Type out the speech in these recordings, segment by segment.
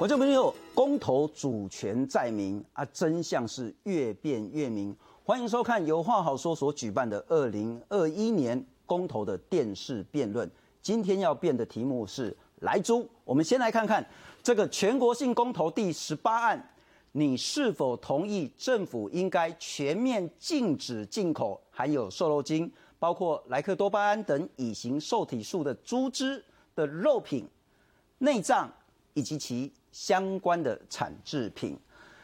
我这边有公投主权在民啊，真相是越辩越明。欢迎收看有话好说所举办的二零二一年公投的电视辩论。今天要辩的题目是来猪。我们先来看看这个全国性公投第十八案，你是否同意政府应该全面禁止进口含有瘦肉精，包括莱克多巴胺等乙型受体素的猪只的肉品、内脏以及其相关的产制品。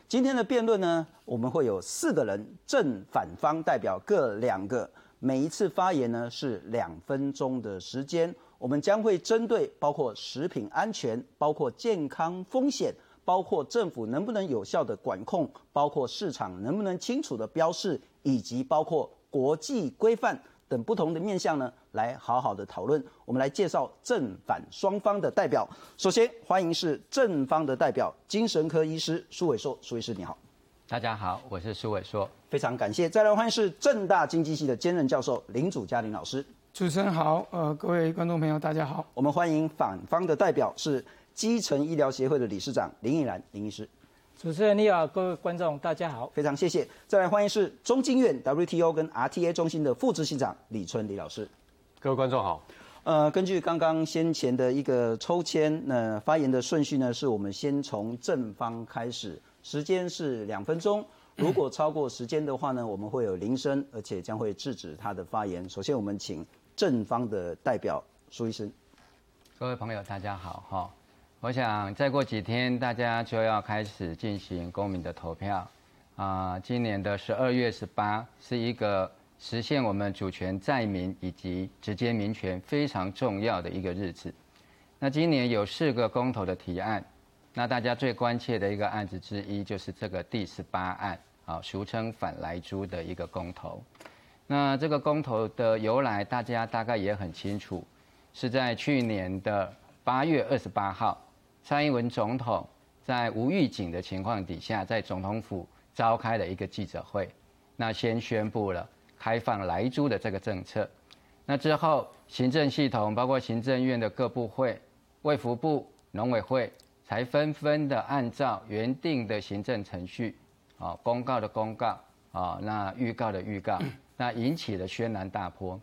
今天的辩论呢，我们会有四个人，正反方代表各两个，每一次发言呢是两分钟的时间。我们将会针对包括食品安全、包括健康风险、包括政府能不能有效的管控、包括市场能不能清楚的标示，以及包括国际规范。等不同的面向呢，来好好的讨论。我们来介绍正反双方的代表。首先欢迎是正方的代表，精神科医师苏伟硕。苏医师你好，大家好，我是苏伟硕，非常感谢。再来欢迎是正大经济系的兼任教授林祖嘉林老师。主持人好，呃，各位观众朋友大家好。我们欢迎反方的代表是基层医疗协会的理事长林毅然林医师。主持人你好，各位观众大家好，非常谢谢。再来欢迎是中经院 WTO 跟 RTA 中心的副执行长李春李老师。各位观众好。呃，根据刚刚先前的一个抽签，那发言的顺序呢，是我们先从正方开始，时间是两分钟。如果超过时间的话呢，我们会有铃声，而且将会制止他的发言。首先，我们请正方的代表苏医生。各位朋友，大家好，哈。我想再过几天，大家就要开始进行公民的投票啊。今年的十二月十八是一个实现我们主权在民以及直接民权非常重要的一个日子。那今年有四个公投的提案，那大家最关切的一个案子之一就是这个第十八案啊，俗称反来猪的一个公投。那这个公投的由来，大家大概也很清楚，是在去年的八月二十八号。蔡英文总统在无预警的情况底下，在总统府召开了一个记者会，那先宣布了开放来租的这个政策。那之后，行政系统包括行政院的各部会、卫福部、农委会，才纷纷的按照原定的行政程序，啊，公告的公告，啊，那预告的预告，那引起了轩然大波。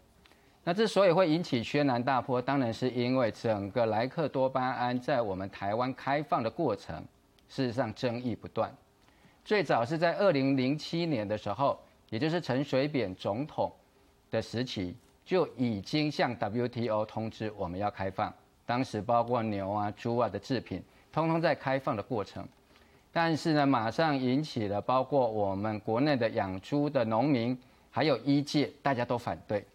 那之所以会引起轩然大波，当然是因为整个莱克多巴胺在我们台湾开放的过程，事实上争议不断。最早是在二零零七年的时候，也就是陈水扁总统的时期，就已经向 WTO 通知我们要开放。当时包括牛啊、猪啊的制品，通通在开放的过程。但是呢，马上引起了包括我们国内的养猪的农民，还有医界，大家都反对。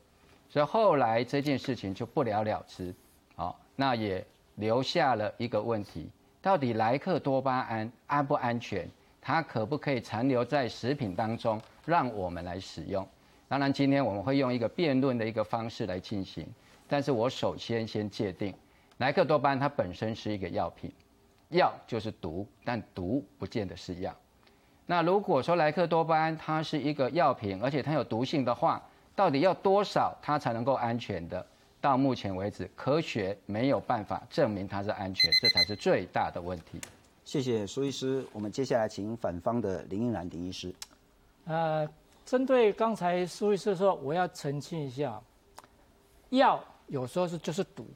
所以后来这件事情就不了了之，好，那也留下了一个问题：到底莱克多巴胺安不安全？它可不可以残留在食品当中，让我们来使用？当然，今天我们会用一个辩论的一个方式来进行。但是我首先先界定，莱克多巴胺它本身是一个药品，药就是毒，但毒不见得是药。那如果说莱克多巴胺它是一个药品，而且它有毒性的话，到底要多少它才能够安全的？到目前为止，科学没有办法证明它是安全，这才是最大的问题。谢谢苏医师。我们接下来请反方的林英兰林医师。呃，针对刚才苏医师说，我要澄清一下，药有时候是就是毒，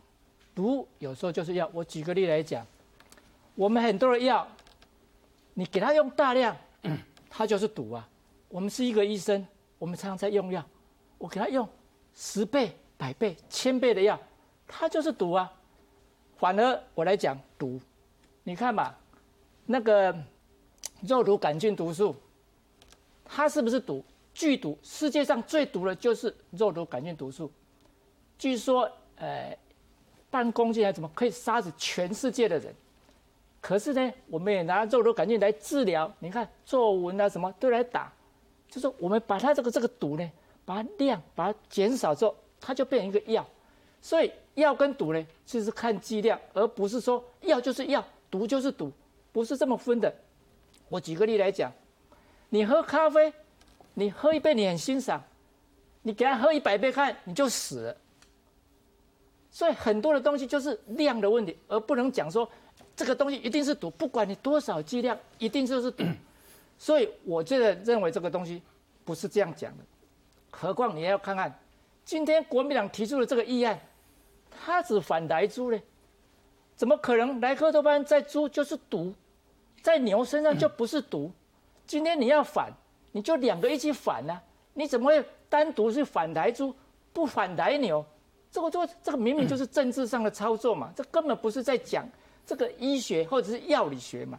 毒有时候就是药。我举个例来讲，我们很多的药，你给他用大量，它就是毒啊。我们是一个医生，我们常常在用药。我给他用十倍、百倍、千倍的药，它就是毒啊。反而我来讲毒，你看吧，那个肉毒杆菌毒素，它是不是毒？剧毒，世界上最毒的就是肉毒杆菌毒素。据说，呃，半公斤还怎么可以杀死全世界的人？可是呢，我们也拿肉毒杆菌来治疗，你看皱纹啊什么都来打，就是我们把它这个这个毒呢。把它量把它减少之后，它就变成一个药。所以药跟毒呢，其实看剂量，而不是说药就是药，毒就是毒，不是这么分的。我举个例来讲，你喝咖啡，你喝一杯你很欣赏，你给他喝一百杯看你就死了。所以很多的东西就是量的问题，而不能讲说这个东西一定是毒，不管你多少剂量，一定就是毒。所以我觉得认为这个东西不是这样讲的。何况你要看看，今天国民党提出的这个议案，他只反台猪呢，怎么可能莱克多巴胺在猪就是毒，在牛身上就不是毒？今天你要反，你就两个一起反呢？你怎么会单独去反台猪，不反台牛？这个这这个明明就是政治上的操作嘛，这根本不是在讲这个医学或者是药理学嘛。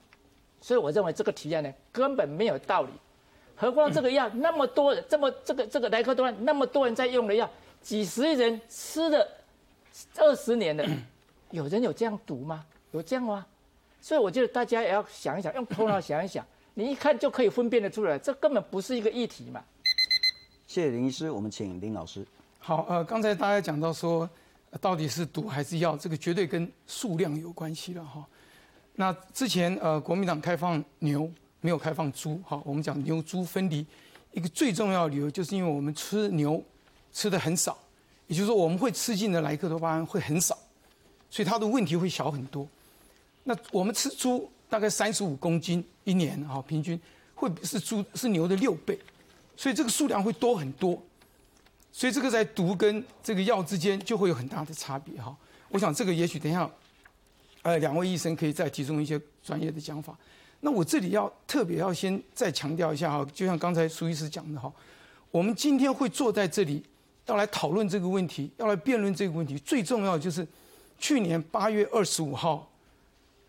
所以我认为这个提案呢根本没有道理。何况这个药那么多人，这么这个这个莱克多巴胺那么多人在用的药，几十亿人吃了二十年了，有人有这样毒吗？有这样吗？所以我觉得大家也要想一想，用头脑想一想。你一看就可以分辨得出来，这根本不是一个议题嘛。谢谢林医师，我们请林老师。好，呃，刚才大家讲到说，到底是毒还是药，这个绝对跟数量有关系了哈。那之前呃，国民党开放牛，没有开放猪，哈，我们讲牛猪分离，一个最重要的理由就是因为我们吃牛吃的很少，也就是说我们会吃进的莱克多巴胺会很少，所以它的问题会小很多。那我们吃猪。大概三十五公斤一年哈，平均会是猪是牛的六倍，所以这个数量会多很多，所以这个在毒跟这个药之间就会有很大的差别哈。我想这个也许等一下，呃，两位医生可以再提供一些专业的讲法。那我这里要特别要先再强调一下哈，就像刚才苏医师讲的哈，我们今天会坐在这里要来讨论这个问题，要来辩论这个问题，最重要就是去年八月二十五号，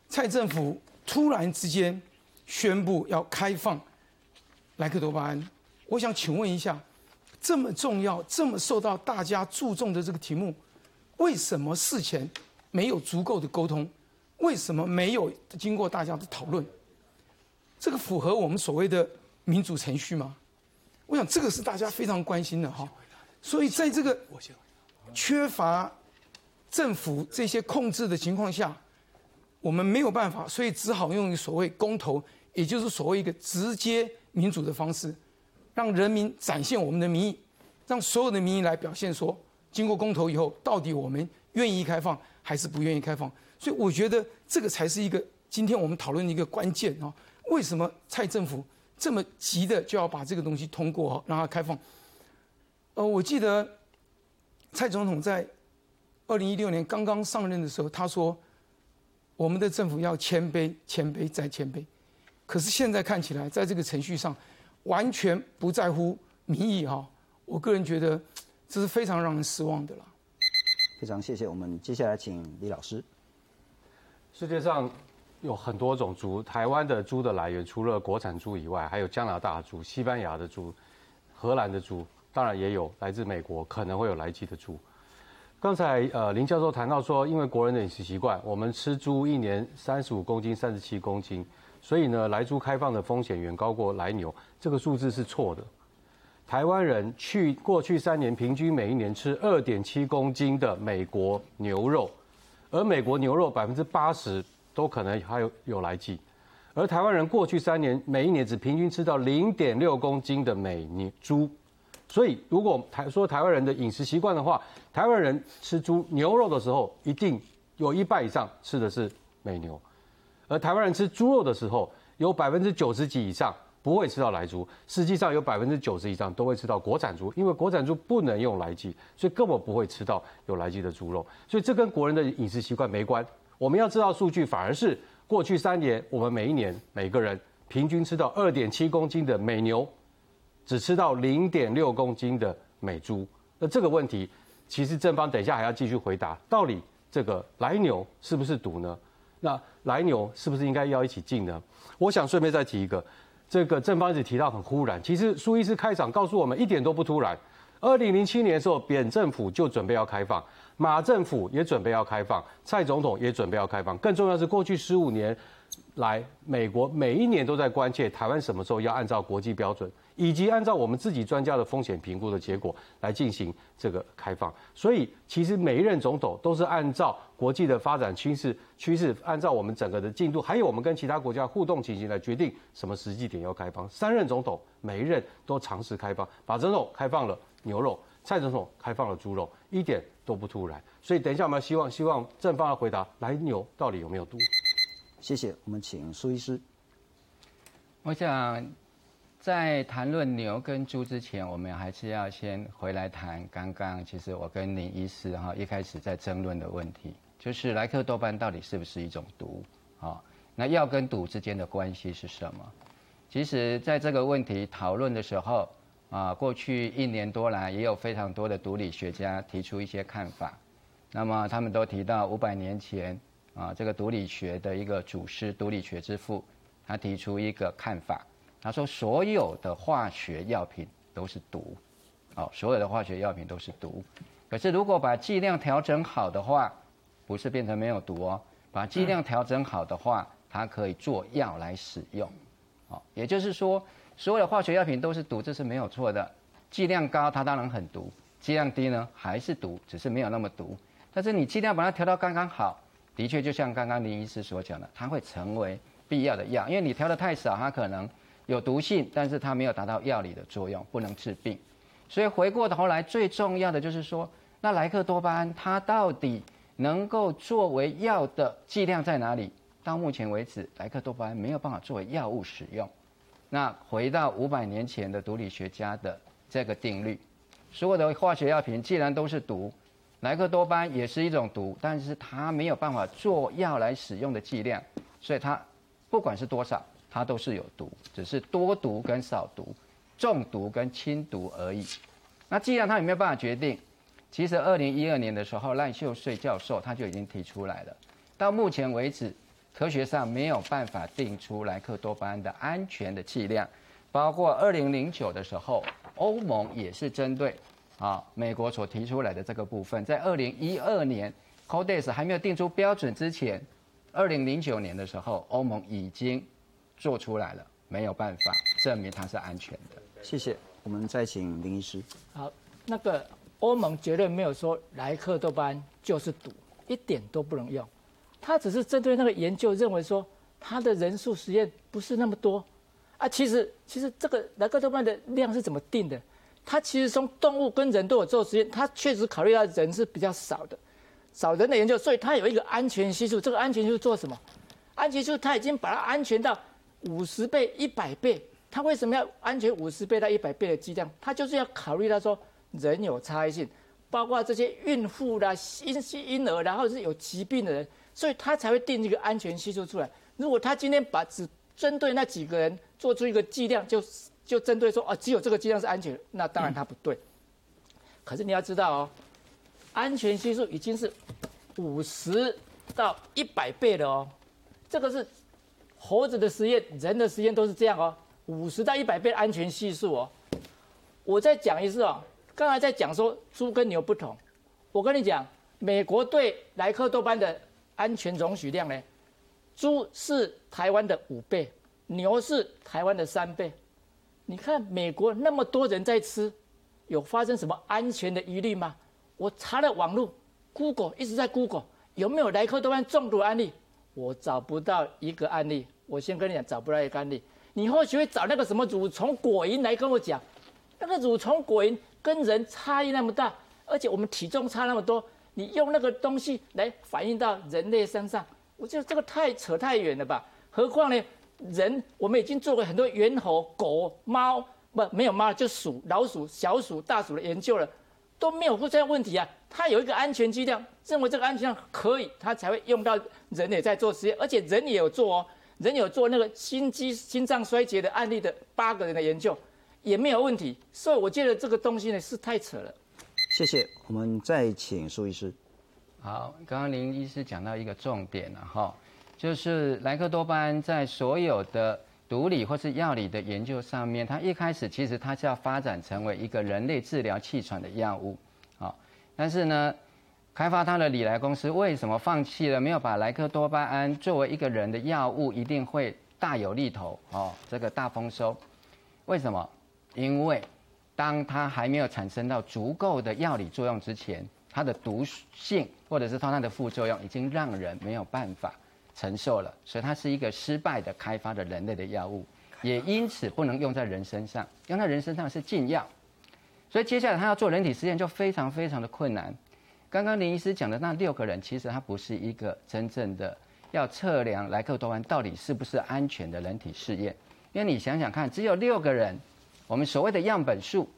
蔡政府。突然之间宣布要开放莱克多巴胺，我想请问一下，这么重要、这么受到大家注重的这个题目，为什么事前没有足够的沟通？为什么没有经过大家的讨论？这个符合我们所谓的民主程序吗？我想这个是大家非常关心的哈。所以在这个缺乏政府这些控制的情况下。我们没有办法，所以只好用所谓公投，也就是所谓一个直接民主的方式，让人民展现我们的民意，让所有的民意来表现说，经过公投以后，到底我们愿意开放还是不愿意开放？所以我觉得这个才是一个今天我们讨论的一个关键啊！为什么蔡政府这么急的就要把这个东西通过，让它开放？呃，我记得蔡总统在二零一六年刚刚上任的时候，他说。我们的政府要谦卑，谦卑再谦卑。可是现在看起来，在这个程序上，完全不在乎民意哈。我个人觉得，这是非常让人失望的了。非常谢谢。我们接下来请李老师。世界上有很多种猪，台湾的猪的来源除了国产猪以外，还有加拿大猪、西班牙的猪、荷兰的猪，当然也有来自美国可能会有来鸡的猪。刚才呃林教授谈到说，因为国人的饮食习惯，我们吃猪一年三十五公斤、三十七公斤，所以呢，来猪开放的风险远高过来牛，这个数字是错的。台湾人去过去三年平均每一年吃二点七公斤的美国牛肉，而美国牛肉百分之八十都可能还有有来剂，而台湾人过去三年每一年只平均吃到零点六公斤的美牛猪。所以，如果台说台湾人的饮食习惯的话，台湾人吃猪牛肉的时候，一定有一半以上吃的是美牛；而台湾人吃猪肉的时候，有百分之九十几以上不会吃到来猪。实际上，有百分之九十以上都会吃到国产猪，因为国产猪不能用来鸡，所以根本不会吃到有来鸡的猪肉。所以这跟国人的饮食习惯没关。我们要知道数据，反而是过去三年，我们每一年每个人平均吃到二点七公斤的美牛。只吃到零点六公斤的美猪，那这个问题，其实正方等一下还要继续回答，到底这个来牛是不是毒呢？那来牛是不是应该要一起进呢？我想顺便再提一个，这个正方一直提到很忽然，其实苏医师开场告诉我们一点都不突然。二零零七年的时候，扁政府就准备要开放，马政府也准备要开放，蔡总统也准备要开放，更重要是过去十五年来，美国每一年都在关切台湾什么时候要按照国际标准。以及按照我们自己专家的风险评估的结果来进行这个开放，所以其实每一任总统都是按照国际的发展趋势趋势，按照我们整个的进度，还有我们跟其他国家互动情形来决定什么时机点要开放。三任总统每一任都尝试开放，马总统开放了牛肉，蔡总统开放了猪肉，一点都不突然。所以等一下我们希望希望正方来回答来牛到底有没有毒。谢谢。我们请苏医师。我想，在谈论牛跟猪之前，我们还是要先回来谈刚刚，其实我跟林医师哈一开始在争论的问题，就是莱克多巴胺到底是不是一种毒？啊，那药跟毒之间的关系是什么？其实，在这个问题讨论的时候，啊，过去一年多来，也有非常多的毒理学家提出一些看法。那么，他们都提到五百年前，啊，这个毒理学的一个祖师，毒理学之父。他提出一个看法，他说所有的化学药品都是毒，哦，所有的化学药品都是毒。可是如果把剂量调整好的话，不是变成没有毒哦，把剂量调整好的话，它可以做药来使用，哦，也就是说，所有的化学药品都是毒，这是没有错的。剂量高它当然很毒，剂量低呢还是毒，只是没有那么毒。但是你剂量把它调到刚刚好，的确就像刚刚林医师所讲的，它会成为。必要的药，因为你调的太少，它可能有毒性，但是它没有达到药理的作用，不能治病。所以回过头来，最重要的就是说，那莱克多巴胺它到底能够作为药的剂量在哪里？到目前为止，莱克多巴胺没有办法作为药物使用。那回到五百年前的毒理学家的这个定律，所有的化学药品既然都是毒，莱克多巴也是一种毒，但是它没有办法做药来使用的剂量，所以它。不管是多少，它都是有毒，只是多毒跟少毒，中毒跟轻毒而已。那既然他有没有办法决定？其实二零一二年的时候，赖秀穗教授他就已经提出来了。到目前为止，科学上没有办法定出莱克多巴胺的安全的剂量。包括二零零九的时候，欧盟也是针对啊美国所提出来的这个部分，在二零一二年，Codex 还没有定出标准之前。二零零九年的时候，欧盟已经做出来了，没有办法证明它是安全的。谢谢，我们再请林医师。好，那个欧盟绝对没有说莱克多巴胺就是毒，一点都不能用。他只是针对那个研究认为说，他的人数实验不是那么多啊。其实，其实这个莱克多巴胺的量是怎么定的？他其实从动物跟人都有做实验，他确实考虑到人是比较少的。少人的研究，所以他有一个安全系数。这个安全系数做什么？安全系数他已经把它安全到五十倍、一百倍。他为什么要安全五十倍到一百倍的剂量？他就是要考虑到说人有差异性，包括这些孕妇啦、婴婴儿，然后是有疾病的人，所以他才会定一个安全系数出来。如果他今天把只针对那几个人做出一个剂量，就就针对说哦，只有这个剂量是安全，那当然他不对。可是你要知道哦。安全系数已经是五十到一百倍了哦，这个是猴子的实验，人的实验都是这样哦，五十到一百倍安全系数哦。我再讲一次哦，刚才在讲说猪跟牛不同，我跟你讲，美国对莱克多巴胺的安全容许量呢，猪是台湾的五倍，牛是台湾的三倍。你看美国那么多人在吃，有发生什么安全的疑虑吗？我查了网络，Google 一直在 Google 有没有莱克多巴中毒案例，我找不到一个案例。我先跟你讲，找不到一个案例。你或许会找那个什么乳虫果蝇来跟我讲，那个乳虫果蝇跟人差异那么大，而且我们体重差那么多，你用那个东西来反映到人类身上，我觉得这个太扯太远了吧？何况呢，人我们已经做过很多猿猴、狗、猫，不没有猫就鼠、老鼠、小鼠、大鼠的研究了。都没有出现问题啊！它有一个安全剂量，认为这个安全量可以，它才会用到人也在做实验，而且人也有做哦，人有做那个心肌心脏衰竭的案例的八个人的研究，也没有问题。所以我觉得这个东西呢是太扯了。谢谢，我们再请苏医师。好，刚刚林医师讲到一个重点了哈，就是莱克多巴胺在所有的。毒理或是药理的研究上面，它一开始其实它是要发展成为一个人类治疗气喘的药物，好，但是呢，开发它的李来公司为什么放弃了？没有把莱克多巴胺作为一个人的药物，一定会大有利头哦，这个大丰收。为什么？因为当它还没有产生到足够的药理作用之前，它的毒性或者是它的副作用已经让人没有办法。承受了，所以它是一个失败的开发的人类的药物，也因此不能用在人身上，用在人身上是禁药，所以接下来他要做人体实验就非常非常的困难。刚刚林医师讲的那六个人，其实他不是一个真正的要测量莱克多巴胺到底是不是安全的人体试验。因为你想想看，只有六个人，我们所谓的样本数，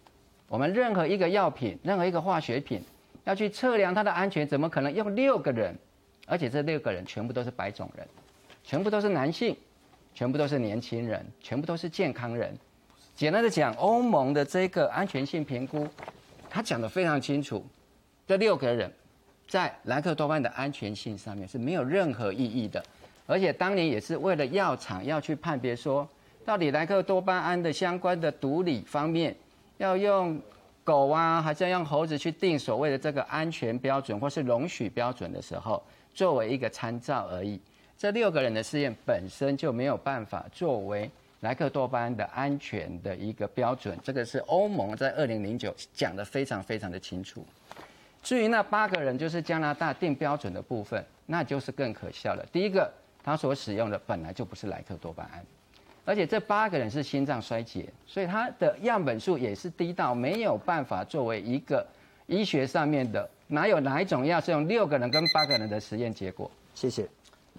我们任何一个药品、任何一个化学品要去测量它的安全，怎么可能用六个人？而且这六个人全部都是白种人，全部都是男性，全部都是年轻人，全部都是健康人。简单的讲，欧盟的这个安全性评估，他讲的非常清楚，这六个人在莱克多巴胺的安全性上面是没有任何意义的，而且当年也是为了药厂要去判别说，到底莱克多巴胺的相关的毒理方面，要用狗啊，还是要用猴子去定所谓的这个安全标准或是容许标准的时候，作为一个参照而已。这六个人的试验本身就没有办法作为。莱克多巴胺的安全的一个标准，这个是欧盟在二零零九讲的非常非常的清楚。至于那八个人就是加拿大定标准的部分，那就是更可笑了。第一个，他所使用的本来就不是莱克多巴胺，而且这八个人是心脏衰竭，所以他的样本数也是低到没有办法作为一个医学上面的哪有哪一种药是用六个人跟八个人的实验结果。谢谢，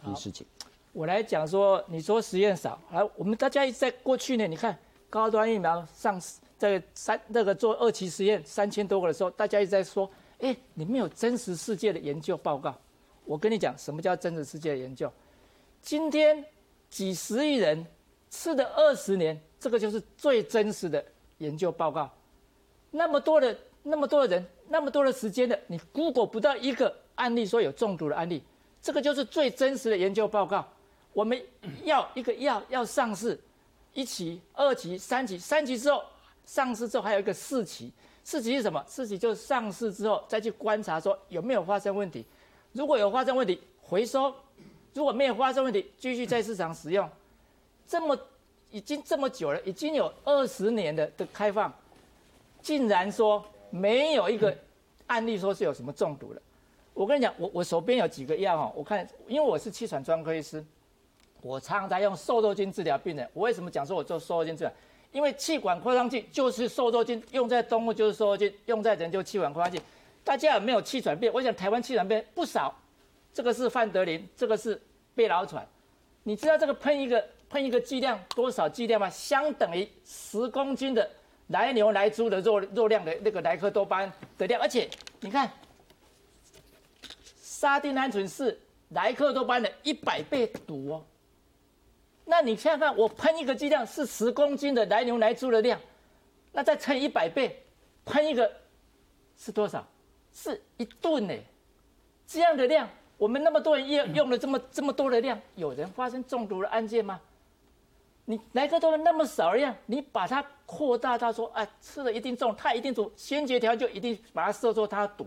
李事情。我来讲说，你说实验少，来，我们大家一直在过去呢。你看高端疫苗上这个三那个做二期实验三千多个的时候，大家一直在说，哎，你没有真实世界的研究报告。我跟你讲，什么叫真实世界的研究？今天几十亿人吃了二十年，这个就是最真实的研究报告。那么多的那么多的人，那么多的时间的，你如果不到一个案例说有中毒的案例，这个就是最真实的研究报告。我们要一个药要上市，一期、二期、三期，三期之后上市之后还有一个四期，四期是什么？四期就是上市之后再去观察说有没有发生问题，如果有发生问题回收，如果没有发生问题继续在市场使用。这么已经这么久了，已经有二十年的的开放，竟然说没有一个案例说是有什么中毒了。我跟你讲，我我手边有几个药哈，我看因为我是气喘专科医师。我常常在用瘦肉精治疗病人。我为什么讲说我做瘦肉精治疗？因为气管扩张剂就是瘦肉精，用在动物就是瘦肉精，用在人就气管扩张剂。大家有没有气喘病？我想台湾气喘病不少。这个是范德林，这个是贝劳喘。你知道这个喷一个喷一个剂量多少剂量吗？相等于十公斤的来牛来猪的肉肉量的那个莱克多巴胺的量。而且你看，沙丁胺醇是莱克多巴胺的一百倍毒哦。那你现在看，我喷一个剂量是十公斤的来牛来猪的量，那再乘一百倍，喷一个是多少？是一吨呢？这样的量，我们那么多人用用了这么这么多的量，有人发生中毒的案件吗？你莱克多那么少一样，你把它扩大到说，哎，吃了一定中，它一定毒，先决条就一定把它设作它毒，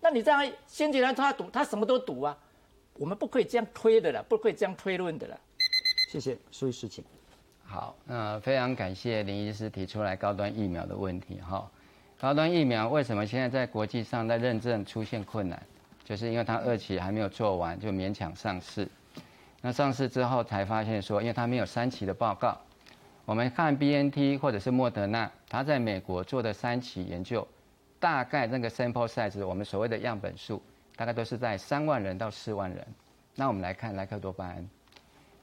那你这样先决条它毒，它什么都毒啊？我们不可以这样推的了，不可以这样推论的了。谢谢，苏医师，请。好，那非常感谢林医师提出来高端疫苗的问题哈。高端疫苗为什么现在在国际上在认证出现困难？就是因为它二期还没有做完就勉强上市。那上市之后才发现说，因为它没有三期的报告。我们看 B N T 或者是莫德纳，它在美国做的三期研究，大概那个 sample size，我们所谓的样本数，大概都是在三万人到四万人。那我们来看莱克多巴胺。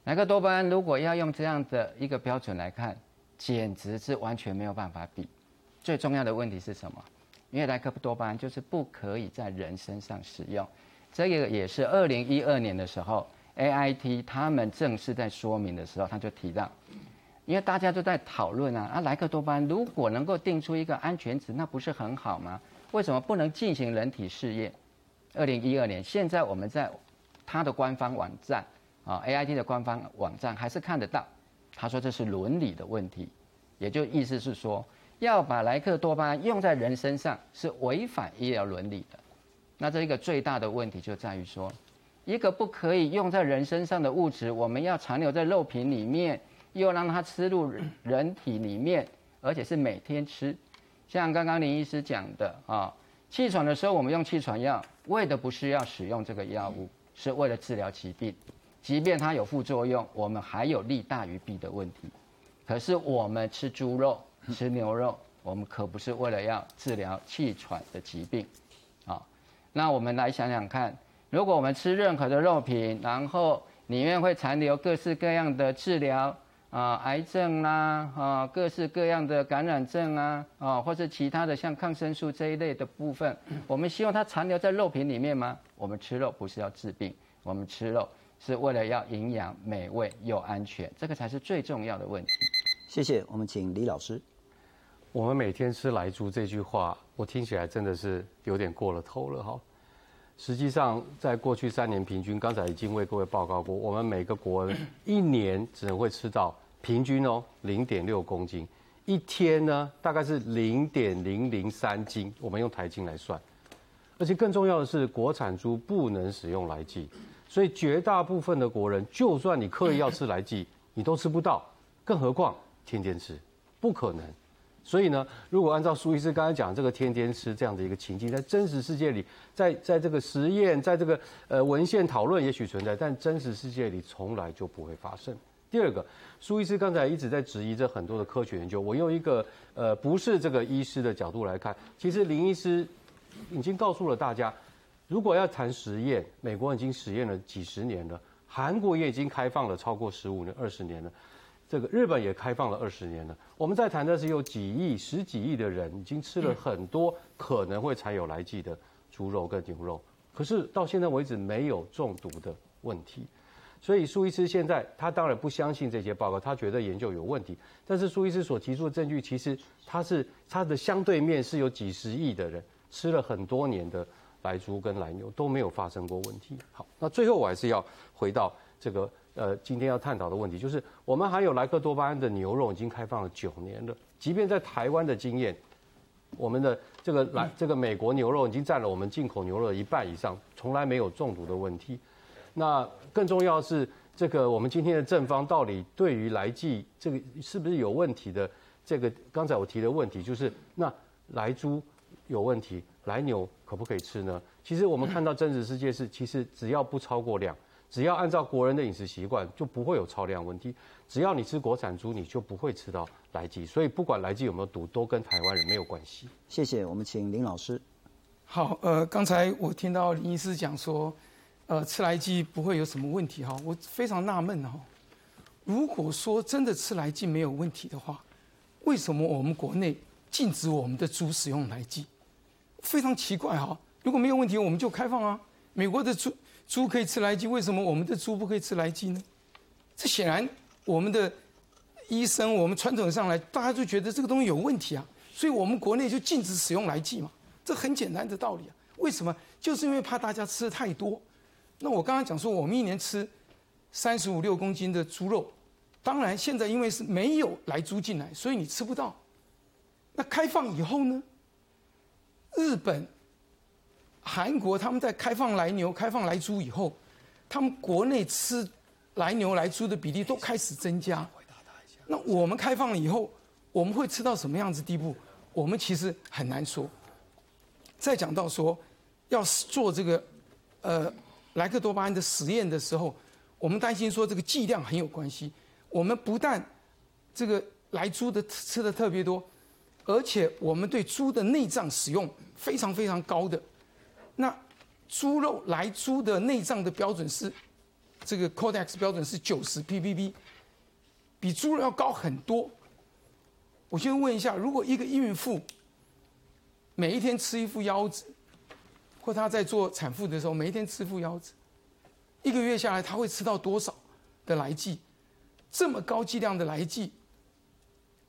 莱克多巴胺如果要用这样的一个标准来看，简直是完全没有办法比。最重要的问题是什么？因为莱克多巴胺就是不可以在人身上使用。这个也是二零一二年的时候，AIT 他们正式在说明的时候，他就提到，因为大家都在讨论啊，啊莱克多巴胺如果能够定出一个安全值，那不是很好吗？为什么不能进行人体试验？二零一二年，现在我们在他的官方网站。啊，A I T 的官方网站还是看得到。他说这是伦理的问题，也就意思是说，要把莱克多巴胺用在人身上是违反医疗伦理的。那这一个最大的问题就在于说，一个不可以用在人身上的物质，我们要残留在肉品里面，又让它吃入人体里面，而且是每天吃。像刚刚林医师讲的啊，气喘的时候我们用气喘药，为的不是要使用这个药物，是为了治疗疾病。即便它有副作用，我们还有利大于弊的问题。可是我们吃猪肉、吃牛肉，我们可不是为了要治疗气喘的疾病，啊。那我们来想想看，如果我们吃任何的肉品，然后里面会残留各式各样的治疗啊，癌症啦啊，各式各样的感染症啊啊，或是其他的像抗生素这一类的部分，我们希望它残留在肉品里面吗？我们吃肉不是要治病，我们吃肉是为了要营养、美味又安全，这个才是最重要的问题。谢谢，我们请李老师。我们每天吃来猪这句话，我听起来真的是有点过了头了哈。实际上，在过去三年平均，刚才已经为各位报告过，我们每个国人一年只能会吃到平均哦零点六公斤，一天呢大概是零点零零三斤，我们用台斤来算。而且更重要的是，国产猪不能使用来剂，所以绝大部分的国人，就算你刻意要吃来剂，你都吃不到，更何况天天吃，不可能。所以呢，如果按照苏医师刚才讲这个天天吃这样的一个情境，在真实世界里，在在这个实验，在这个呃文献讨论也许存在，但真实世界里从来就不会发生。第二个，苏医师刚才一直在质疑这很多的科学研究，我用一个呃不是这个医师的角度来看，其实林医师已经告诉了大家，如果要谈实验，美国已经实验了几十年了，韩国也已经开放了超过十五年、二十年了。这个日本也开放了二十年了。我们在谈的是有几亿、十几亿的人已经吃了很多可能会含有来剂的猪肉跟牛肉，可是到现在为止没有中毒的问题。所以苏医师现在他当然不相信这些报告，他觉得研究有问题。但是苏医师所提出的证据，其实他是他的相对面是有几十亿的人吃了很多年的来猪跟来牛都没有发生过问题。好，那最后我还是要回到这个。呃，今天要探讨的问题就是，我们含有莱克多巴胺的牛肉已经开放了九年了。即便在台湾的经验，我们的这个来这个美国牛肉已经占了我们进口牛肉的一半以上，从来没有中毒的问题。那更重要是，这个我们今天的正方到底对于来剂这个是不是有问题的？这个刚才我提的问题就是，那来猪有问题，来牛可不可以吃呢？其实我们看到真实世界是，其实只要不超过量。只要按照国人的饮食习惯，就不会有超量问题。只要你吃国产猪，你就不会吃到来鸡。所以不管来鸡有没有毒，都跟台湾人没有关系。谢谢，我们请林老师。好，呃，刚才我听到林医师讲说，呃，吃来鸡不会有什么问题哈，我非常纳闷哈。如果说真的吃来鸡没有问题的话，为什么我们国内禁止我们的猪使用来鸡？非常奇怪哈。如果没有问题，我们就开放啊。美国的猪。猪可以吃来鸡，为什么我们的猪不可以吃来鸡呢？这显然我们的医生，我们传统上来，大家就觉得这个东西有问题啊，所以我们国内就禁止使用来鸡嘛。这很简单的道理啊。为什么？就是因为怕大家吃的太多。那我刚刚讲说，我们一年吃三十五六公斤的猪肉，当然现在因为是没有来猪进来，所以你吃不到。那开放以后呢？日本。韩国他们在开放来牛、开放来猪以后，他们国内吃来牛、来猪的比例都开始增加。那我们开放了以后，我们会吃到什么样子地步？我们其实很难说。再讲到说，要做这个呃莱克多巴胺的实验的时候，我们担心说这个剂量很有关系。我们不但这个来猪的吃的特别多，而且我们对猪的内脏使用非常非常高的。那猪肉来猪的内脏的标准是，这个 Codex 标准是九十 ppb，比猪肉要高很多。我先问一下，如果一个孕妇每一天吃一副腰子，或她在做产妇的时候每一天吃副腰子，一个月下来她会吃到多少的来剂？这么高剂量的来剂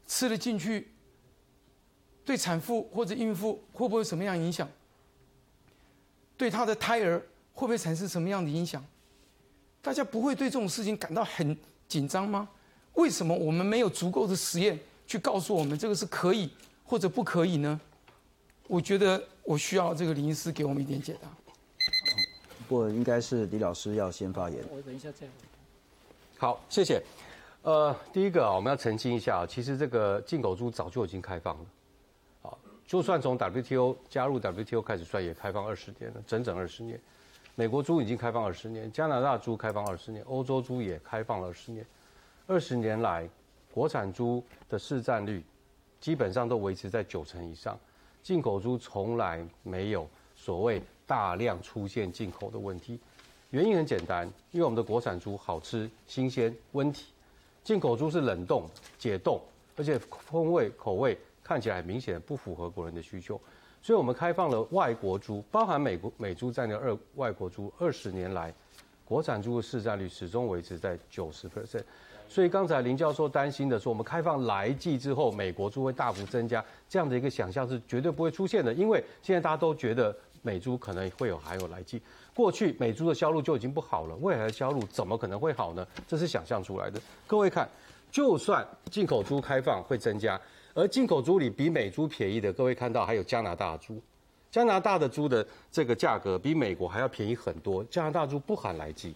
吃了进去，对产妇或者孕妇会不会有什么样影响？对他的胎儿会不会产生什么样的影响？大家不会对这种事情感到很紧张吗？为什么我们没有足够的实验去告诉我们这个是可以或者不可以呢？我觉得我需要这个林医师给我们一点解答。不过应该是李老师要先发言。我等一下再。好，谢谢。呃，第一个啊，我们要澄清一下，其实这个进口猪早就已经开放了。就算从 WTO 加入 WTO 开始算，也开放二十年了，整整二十年。美国猪已经开放二十年，加拿大猪开放二十年，欧洲猪也开放了二十年。二十年来，国产猪的市占率基本上都维持在九成以上，进口猪从来没有所谓大量出现进口的问题。原因很简单，因为我们的国产猪好吃、新鲜、温体，进口猪是冷冻、解冻，而且风味、口味看起来明显不符合国人的需求，所以我们开放了外国猪，包含美国美猪在内二外国猪，二十年来，国产猪的市占率始终维持在九十 percent。所以刚才林教授担心的说，我们开放来季之后，美国猪会大幅增加，这样的一个想象是绝对不会出现的，因为现在大家都觉得美猪可能会有还有来季。过去美猪的销路就已经不好了，未来的销路怎么可能会好呢？这是想象出来的。各位看，就算进口猪开放会增加，而进口猪里比美猪便宜的，各位看到还有加拿大猪，加拿大的猪的这个价格比美国还要便宜很多，加拿大猪不含来季。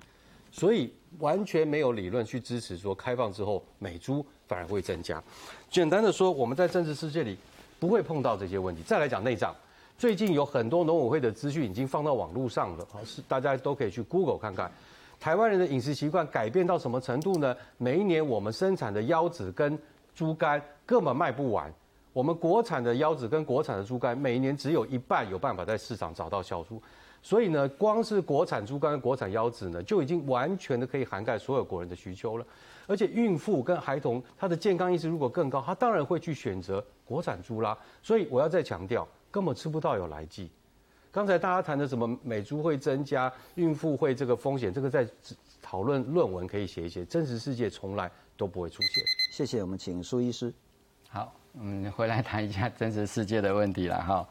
所以完全没有理论去支持说开放之后美猪反而会增加。简单的说，我们在政治世界里不会碰到这些问题。再来讲内脏，最近有很多农委会的资讯已经放到网络上了，是大家都可以去 Google 看看。台湾人的饮食习惯改变到什么程度呢？每一年我们生产的腰子跟猪肝根本卖不完，我们国产的腰子跟国产的猪肝每年只有一半有办法在市场找到销售。所以呢，光是国产猪肝、国产腰子呢，就已经完全的可以涵盖所有国人的需求了。而且孕妇跟孩童，他的健康意识如果更高，他当然会去选择国产猪啦。所以我要再强调，根本吃不到有来剂。刚才大家谈的什么美猪会增加，孕妇会这个风险，这个在讨论论文可以写一写，真实世界从来都不会出现。谢谢，我们请苏医师。好，嗯，回来谈一下真实世界的问题了哈。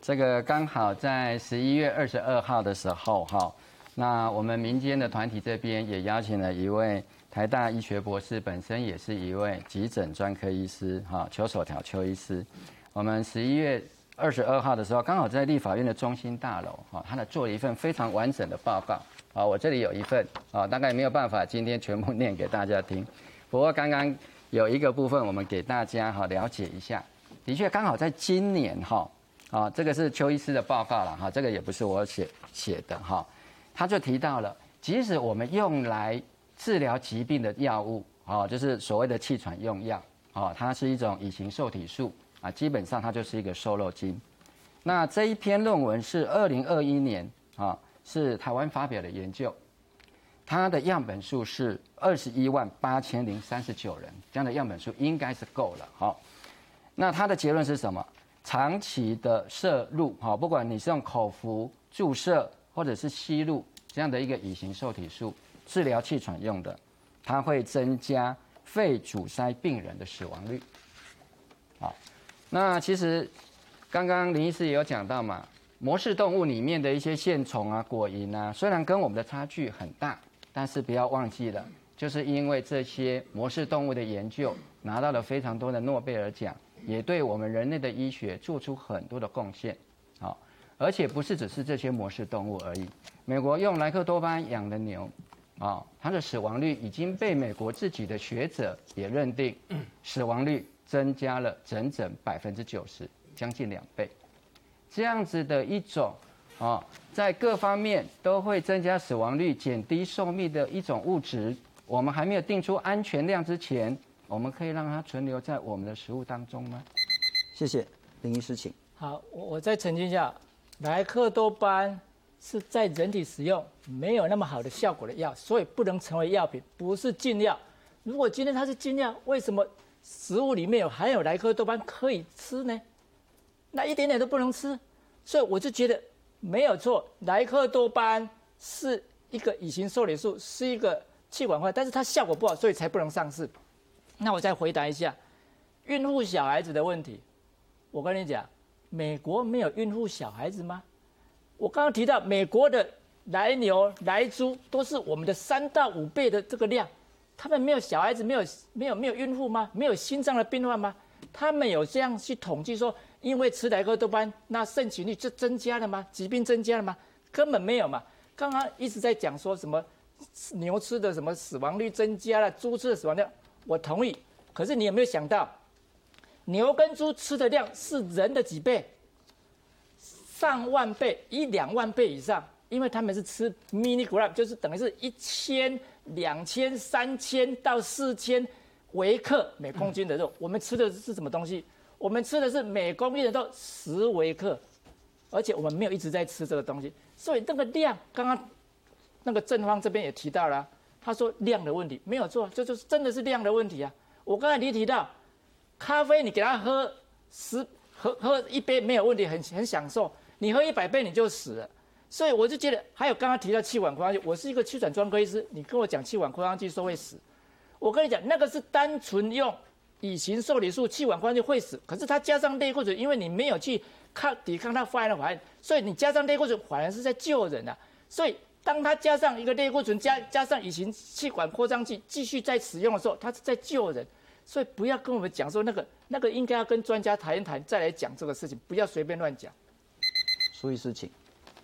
这个刚好在十一月二十二号的时候，哈，那我们民间的团体这边也邀请了一位台大医学博士，本身也是一位急诊专科医师，哈，邱守条邱医师。我们十一月二十二号的时候，刚好在立法院的中心大楼，哈，他呢做了一份非常完整的报告，啊，我这里有一份，啊，大概没有办法今天全部念给大家听，不过刚刚有一个部分，我们给大家哈了解一下，的确刚好在今年，哈。啊，这个是邱医师的报告了哈，这个也不是我写写的哈，他就提到了，即使我们用来治疗疾病的药物，啊，就是所谓的气喘用药，啊，它是一种乙型受体素，啊，基本上它就是一个瘦肉精。那这一篇论文是二零二一年啊，是台湾发表的研究，它的样本数是二十一万八千零三十九人，这样的样本数应该是够了，好，那它的结论是什么？长期的摄入，哈，不管你是用口服注射或者是吸入这样的一个乙型受体素治疗气喘用的，它会增加肺阻塞病人的死亡率。好，那其实刚刚林医师也有讲到嘛，模式动物里面的一些线虫啊、果蝇啊，虽然跟我们的差距很大，但是不要忘记了，就是因为这些模式动物的研究拿到了非常多的诺贝尔奖。也对我们人类的医学做出很多的贡献，好，而且不是只是这些模式动物而已。美国用莱克多巴胺养的牛，啊，它的死亡率已经被美国自己的学者也认定，死亡率增加了整整百分之九十，将近两倍。这样子的一种，啊，在各方面都会增加死亡率、减低寿命的一种物质，我们还没有定出安全量之前。我们可以让它存留在我们的食物当中吗？谢谢林医师，请。好，我我再澄清一下，莱克多巴胺是在人体使用没有那么好的效果的药，所以不能成为药品，不是禁药。如果今天它是禁药，为什么食物里面有含有莱克多巴胺可以吃呢？那一点点都不能吃，所以我就觉得没有错，莱克多巴胺是一个乙型受体素，是一个气管坏，但是它效果不好，所以才不能上市。那我再回答一下，孕妇小孩子的问题。我跟你讲，美国没有孕妇小孩子吗？我刚刚提到美国的来牛、来猪都是我们的三到五倍的这个量，他们没有小孩子，没有没有没有孕妇吗？没有心脏的病患吗？他们有这样去统计说，因为吃莱克多巴，那肾疾率就增加了吗？疾病增加了吗？根本没有嘛。刚刚一直在讲说什么牛吃的什么死亡率增加了，猪吃的死亡率。我同意，可是你有没有想到，牛跟猪吃的量是人的几倍？上万倍，一两万倍以上，因为他们是吃 mini gram，就是等于是一千、两千、三千到四千微克每公斤的肉。我们吃的是什么东西？我们吃的是每公斤的肉十微克，而且我们没有一直在吃这个东西，所以这个量刚刚那个正方这边也提到了，他说量的问题没有错，这就是真的是量的问题啊。我刚才你提到，咖啡你给他喝十喝喝一杯没有问题，很很享受，你喝一百杯你就死了。所以我就觉得，还有刚刚提到气管扩张剂，我是一个气喘专科医师，你跟我讲气管扩张剂说会死，我跟你讲那个是单纯用乙型受理素气管扩张剂会死，可是它加上类固醇，因为你没有去抗抵抗它发炎的反应，所以你加上类固醇反而是在救人啊。所以当它加上一个类固醇加加上乙型气管扩张剂继续在使用的时候，它是在救人。所以不要跟我们讲说那个那个应该要跟专家谈一谈再来讲这个事情，不要随便乱讲。苏医师，请。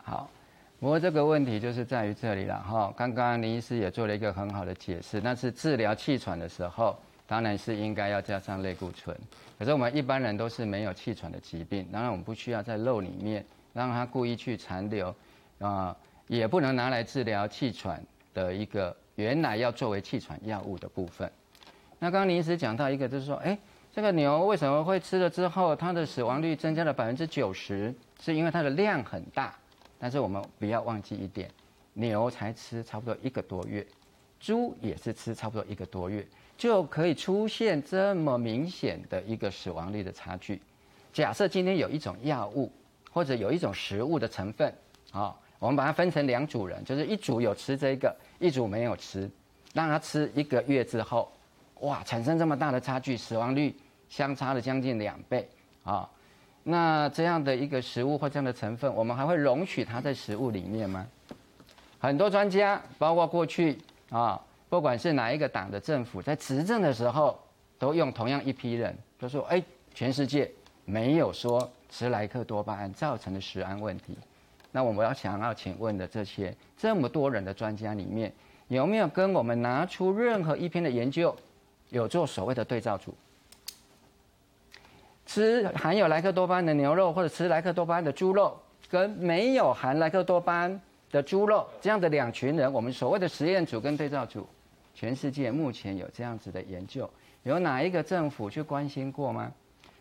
好。不过这个问题就是在于这里了哈。刚刚林医师也做了一个很好的解释，那是治疗气喘的时候，当然是应该要加上类固醇。可是我们一般人都是没有气喘的疾病，当然我们不需要在肉里面让它故意去残留，啊，也不能拿来治疗气喘的一个原来要作为气喘药物的部分。那刚刚林医师讲到一个，就是说，哎，这个牛为什么会吃了之后，它的死亡率增加了百分之九十？是因为它的量很大。但是我们不要忘记一点，牛才吃差不多一个多月，猪也是吃差不多一个多月，就可以出现这么明显的一个死亡率的差距。假设今天有一种药物或者有一种食物的成分，啊，我们把它分成两组人，就是一组有吃这个，一组没有吃，让他吃一个月之后，哇，产生这么大的差距，死亡率相差了将近两倍，啊。那这样的一个食物或这样的成分，我们还会容许它在食物里面吗？很多专家，包括过去啊，不管是哪一个党的政府，在执政的时候，都用同样一批人，就说：哎，全世界没有说吃莱克多巴胺造成的食安问题。那我们要想要请问的这些这么多人的专家里面，有没有跟我们拿出任何一篇的研究，有做所谓的对照组？吃含有莱克多巴胺的牛肉，或者吃莱克多巴胺的猪肉，跟没有含莱克多巴胺的猪肉，这样的两群人，我们所谓的实验组跟对照组，全世界目前有这样子的研究，有哪一个政府去关心过吗？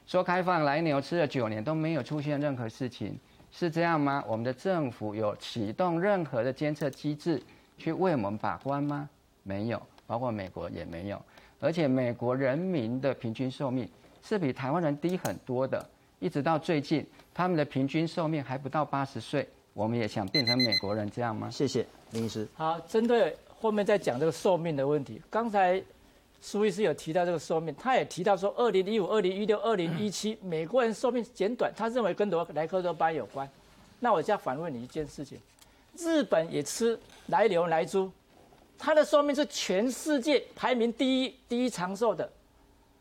说开放来牛吃了九年都没有出现任何事情，是这样吗？我们的政府有启动任何的监测机制去为我们把关吗？没有，包括美国也没有，而且美国人民的平均寿命。是比台湾人低很多的，一直到最近，他们的平均寿命还不到八十岁。我们也想变成美国人这样吗？谢谢林医师。好，针对后面再讲这个寿命的问题，刚才苏医师有提到这个寿命，他也提到说，二零一五、二零一六、二零一七，美国人寿命减短，他认为跟多莱克多巴有关。那我再反问你一件事情：日本也吃来牛来猪，它的寿命是全世界排名第一、第一长寿的。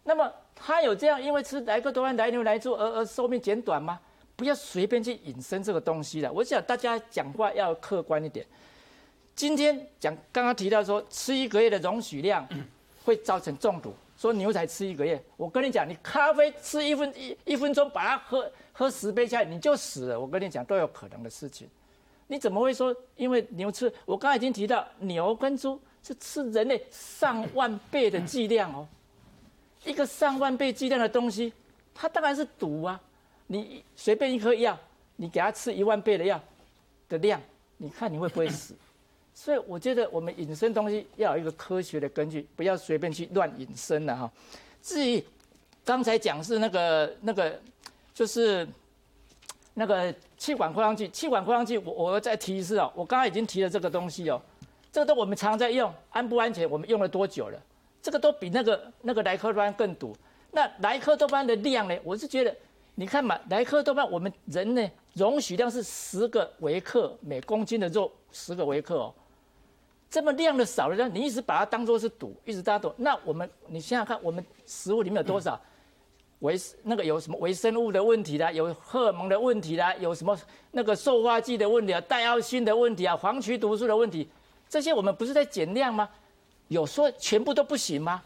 那么他有这样因为吃莱克多巴来牛来猪而而寿命减短吗？不要随便去引申这个东西了。我想大家讲话要客观一点。今天讲刚刚提到说吃一个月的容许量 会造成中毒，说牛才吃一个月。我跟你讲，你咖啡吃一分一一分钟，把它喝喝十杯下来你就死了。我跟你讲都有可能的事情。你怎么会说因为牛吃？我刚才已经提到牛跟猪是吃人类上万倍的剂量哦。一个上万倍剂量的东西，它当然是毒啊！你随便一颗药，你给它吃一万倍的药的量，你看你会不会死？所以我觉得我们引申东西要有一个科学的根据，不要随便去乱引申了哈。至于刚才讲是那个那个，就是那个气管扩张剂，气管扩张剂，我我再提一次哦，我刚刚已经提了这个东西哦，这个都我们常在用，安不安全？我们用了多久了？这个都比那个那个莱克多巴胺更毒。那莱克多巴胺的量呢？我是觉得，你看嘛，莱克多巴胺我们人呢容许量是十个微克每公斤的肉，十个微克哦。这么量的少了，你一直把它当做是毒，一直当毒。那我们你想想看，我们食物里面有多少维那个有什么微生物的问题啦，有荷尔蒙的问题啦，有什么那个塑化剂的问题啊，代奥辛的问题啊，黄曲毒素的问题，这些我们不是在减量吗？有说全部都不行吗？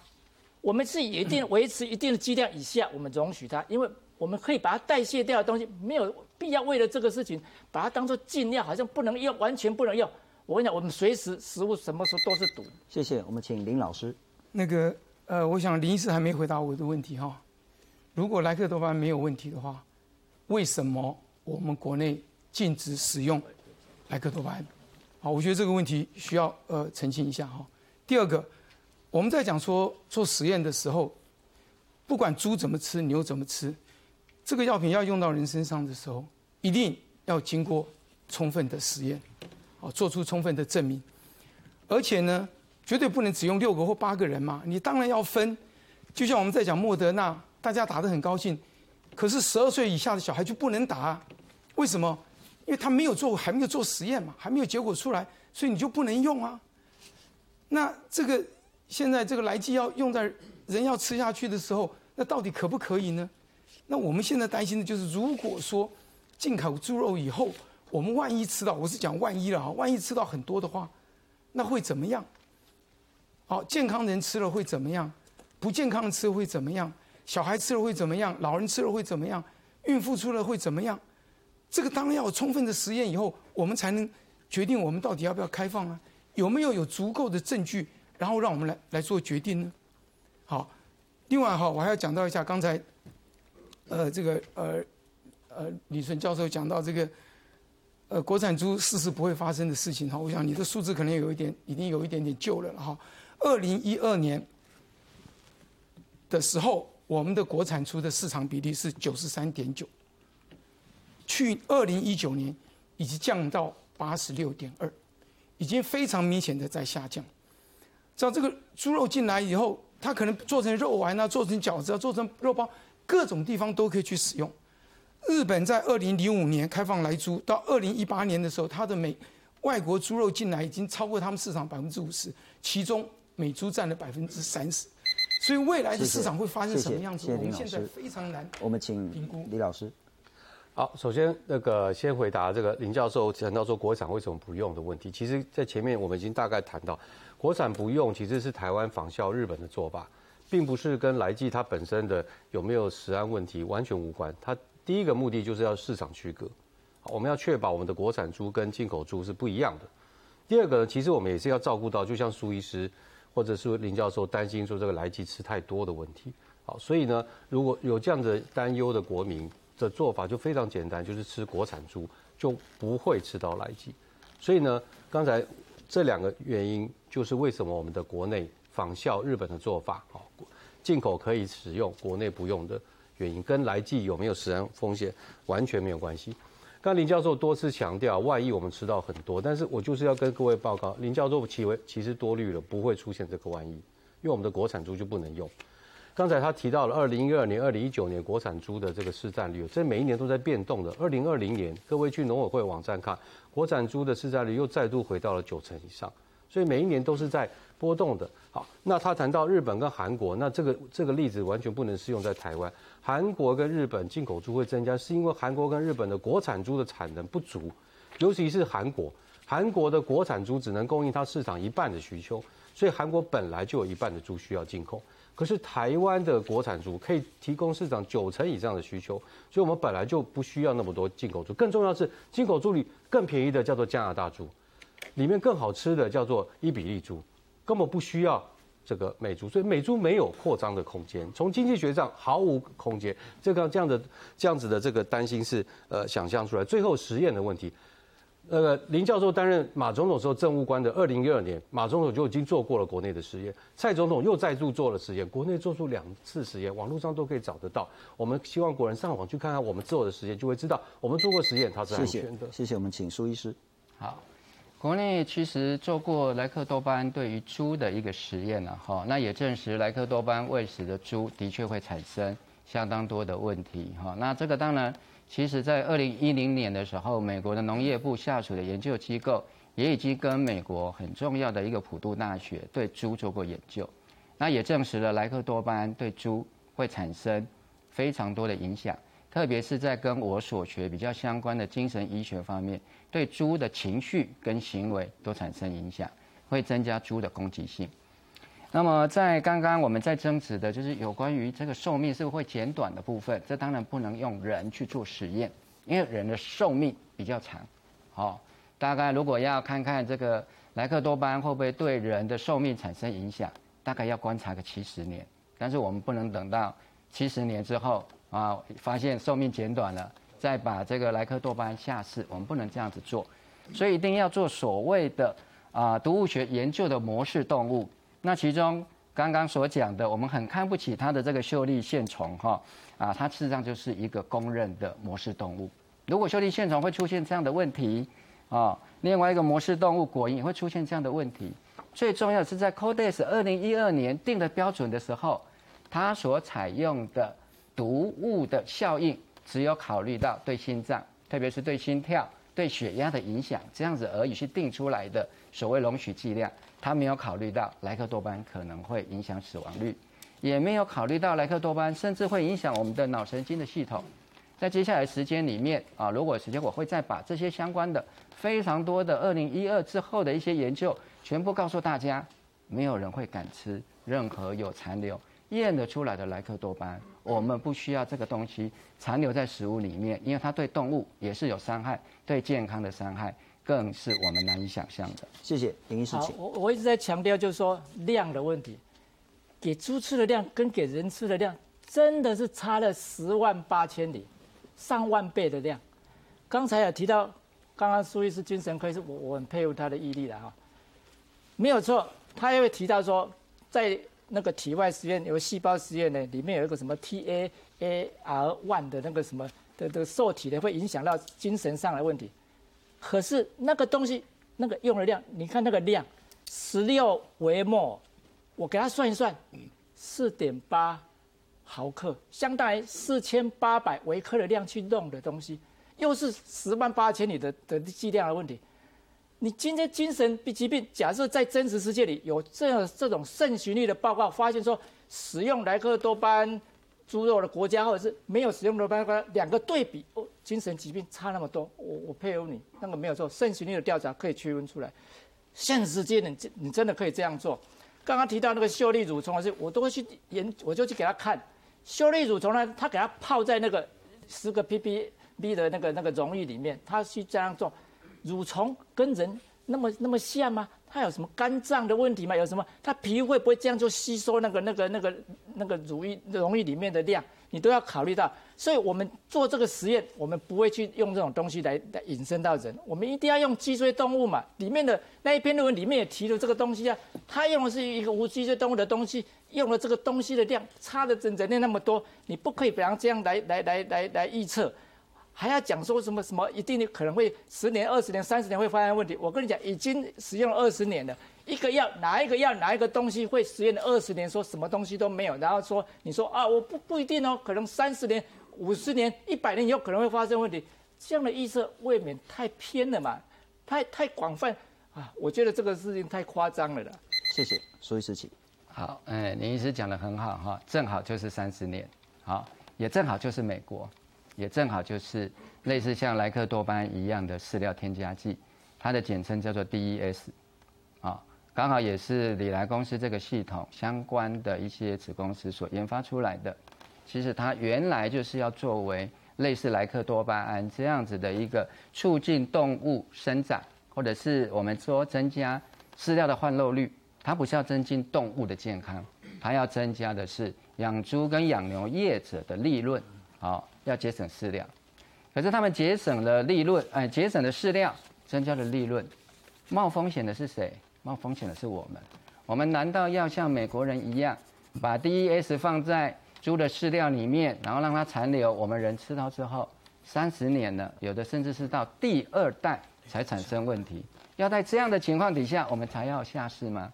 我们是一定维持一定的剂量以下，我们容许它，因为我们可以把它代谢掉的东西，没有必要为了这个事情把它当做禁量，好像不能用，完全不能用。我跟你讲，我们随时食物什么时候都是毒。谢谢，我们请林老师。那个呃，我想林医师还没回答我的问题哈。如果莱克多巴胺没有问题的话，为什么我们国内禁止使用莱克多巴胺？好，我觉得这个问题需要呃澄清一下哈。第二个，我们在讲说做实验的时候，不管猪怎么吃，牛怎么吃，这个药品要用到人身上的时候，一定要经过充分的实验，好，做出充分的证明，而且呢，绝对不能只用六个或八个人嘛，你当然要分。就像我们在讲莫德纳，大家打得很高兴，可是十二岁以下的小孩就不能打，为什么？因为他没有做，还没有做实验嘛，还没有结果出来，所以你就不能用啊。那这个现在这个来剂要用在人要吃下去的时候，那到底可不可以呢？那我们现在担心的就是，如果说进口猪肉以后，我们万一吃到，我是讲万一了啊，万一吃到很多的话，那会怎么样？好，健康人吃了会怎么样？不健康的吃会怎么样？小孩吃了会怎么样？老人吃了会怎么样？孕妇吃了会怎么样？这个当然要有充分的实验以后，我们才能决定我们到底要不要开放啊？有没有有足够的证据，然后让我们来来做决定呢？好，另外哈，我还要讲到一下刚才，呃，这个呃呃李纯教授讲到这个，呃，国产猪事实不会发生的事情哈。我想你的数字可能有一点已经有一点点旧了哈。二零一二年的时候，我们的国产猪的市场比例是九十三点九。去二零一九年已经降到八十六点二，已经非常明显的在下降。像这个猪肉进来以后，它可能做成肉丸啊，做成饺子啊，做成肉包，各种地方都可以去使用。日本在二零零五年开放来猪，到二零一八年的时候，它的美外国猪肉进来已经超过他们市场百分之五十，其中美猪占了百分之三十。所以未来的市场会发生什么样子？我们现在非常难。我们请评估李老师。好，首先那个先回答这个林教授谈到说国产为什么不用的问题。其实，在前面我们已经大概谈到，国产不用其实是台湾仿效日本的做法，并不是跟来记它本身的有没有食安问题完全无关。它第一个目的就是要市场区隔，我们要确保我们的国产猪跟进口猪是不一样的。第二个呢，其实我们也是要照顾到，就像苏医师或者是林教授担心说这个来记吃太多的问题。好，所以呢，如果有这样的担忧的国民。的做法就非常简单，就是吃国产猪就不会吃到来剂。所以呢，刚才这两个原因就是为什么我们的国内仿效日本的做法，好，进口可以使用，国内不用的原因，跟来剂有没有食安风险完全没有关系。刚林教授多次强调，万一我们吃到很多，但是我就是要跟各位报告，林教授其为其实多虑了，不会出现这个万一，因为我们的国产猪就不能用。刚才他提到了二零一二年、二零一九年国产猪的这个市占率，这每一年都在变动的。二零二零年，各位去农委会网站看，国产猪的市占率又再度回到了九成以上，所以每一年都是在波动的。好，那他谈到日本跟韩国，那这个这个例子完全不能适用在台湾。韩国跟日本进口猪会增加，是因为韩国跟日本的国产猪的产能不足，尤其是韩国，韩国的国产猪只能供应它市场一半的需求，所以韩国本来就有一半的猪需要进口。可是台湾的国产猪可以提供市场九成以上的需求，所以我们本来就不需要那么多进口猪。更重要是，进口猪里更便宜的叫做加拿大猪，里面更好吃的叫做伊比利猪，根本不需要这个美猪，所以美猪没有扩张的空间，从经济学上毫无空间。这个这样的这样子的这个担心是呃想象出来。最后实验的问题。那个林教授担任马总统时候政务官的二零一二年，马总统就已经做过了国内的实验，蔡总统又再度做了实验，国内做出两次实验，网络上都可以找得到。我们希望国人上网去看看我们做的实验，就会知道我们做过实验，它是安全的。谢谢，我们请苏医师。好，国内其实做过莱克多巴胺对于猪的一个实验了哈，那也证实莱克多巴胺喂食的猪的确会产生相当多的问题哈。那这个当然。其实，在二零一零年的时候，美国的农业部下属的研究机构也已经跟美国很重要的一个普渡大学对猪做过研究，那也证实了莱克多巴胺对猪会产生非常多的影响，特别是在跟我所学比较相关的精神医学方面，对猪的情绪跟行为都产生影响，会增加猪的攻击性。那么在刚刚我们在争执的就是有关于这个寿命是会减短的部分，这当然不能用人去做实验，因为人的寿命比较长。好，大概如果要看看这个莱克多巴会不会对人的寿命产生影响，大概要观察个七十年。但是我们不能等到七十年之后啊，发现寿命减短了，再把这个莱克多巴胺下市，我们不能这样子做。所以一定要做所谓的啊毒物学研究的模式动物。那其中刚刚所讲的，我们很看不起它的这个秀丽线虫哈啊，它事实上就是一个公认的模式动物。如果秀丽线虫会出现这样的问题啊，另外一个模式动物果蝇也会出现这样的问题。最重要是在 Codex 二零一二年定的标准的时候，它所采用的毒物的效应只有考虑到对心脏，特别是对心跳、对血压的影响这样子而已去定出来的所谓容许剂量。它没有考虑到莱克多巴可能会影响死亡率，也没有考虑到莱克多巴甚至会影响我们的脑神经的系统。在接下来时间里面啊，如果时间我会再把这些相关的非常多的二零一二之后的一些研究全部告诉大家。没有人会敢吃任何有残留验得出来的莱克多巴。我们不需要这个东西残留在食物里面，因为它对动物也是有伤害，对健康的伤害更是我们难以想象的。谢谢林医师，好，我我一直在强调，就是说量的问题，给猪吃的量跟给人吃的量真的是差了十万八千里。上万倍的量，刚才有提到，刚刚苏医师精神科是我我很佩服他的毅力的哈，没有错，他也会提到说，在那个体外实验有细胞实验呢，里面有一个什么 T A A R one 的那个什么的的受体呢，会影响到精神上的问题，可是那个东西那个用的量，你看那个量，十六微末，我给他算一算，四点八。毫克相当于四千八百微克的量去弄的东西，又是十万八千里的的剂量的问题。你今天精神病疾病，假设在真实世界里有这样这种盛行率的报告，发现说使用莱克多巴胺猪肉的国家，或者是没有使用多巴胺两个对比，哦，精神疾病差那么多，我我佩服你，那个没有错，盛行率的调查可以区分出来。现实世界你你真的可以这样做。刚刚提到那个秀丽乳虫，是我都会去研，我就去给他看。秀丽乳虫呢，他给它泡在那个十个 ppb 的那个那个溶液里面，他去这样做。蠕虫跟人那么那么像吗？它有什么肝脏的问题吗？有什么？它皮会不会这样就吸收那个那个那个那个乳液溶液里面的量？你都要考虑到。所以我们做这个实验，我们不会去用这种东西来来引申到人，我们一定要用脊椎动物嘛。里面的那一篇论文里面也提了这个东西啊，他用的是一个无脊椎动物的东西。用了这个东西的量差的整整那那么多，你不可以比方这样来来来来来预测，还要讲说什么什么一定可能会十年、二十年、三十年会发生问题。我跟你讲，已经使用了二十年了，一个药哪一个药哪一个东西会实验了二十年，说什么东西都没有，然后说你说啊我不不一定哦，可能三十年、五十年、一百年以后可能会发生问题，这样的预测未免太偏了嘛，太太广泛啊，我觉得这个事情太夸张了的。谢谢，所以事情。好，哎，林医师讲的很好哈，正好就是三十年，好，也正好就是美国，也正好就是类似像莱克多巴胺一样的饲料添加剂，它的简称叫做 DES，啊，刚好也是李来公司这个系统相关的一些子公司所研发出来的。其实它原来就是要作为类似莱克多巴胺这样子的一个促进动物生长，或者是我们说增加饲料的换肉率。它不是要增进动物的健康，它要增加的是养猪跟养牛业者的利润，好，要节省饲料。可是他们节省了利润，哎，节省的饲料，增加了利润，冒风险的是谁？冒风险的是我们。我们难道要像美国人一样，把 DES 放在猪的饲料里面，然后让它残留，我们人吃到之后，三十年了，有的甚至是到第二代才产生问题？要在这样的情况底下，我们才要下市吗？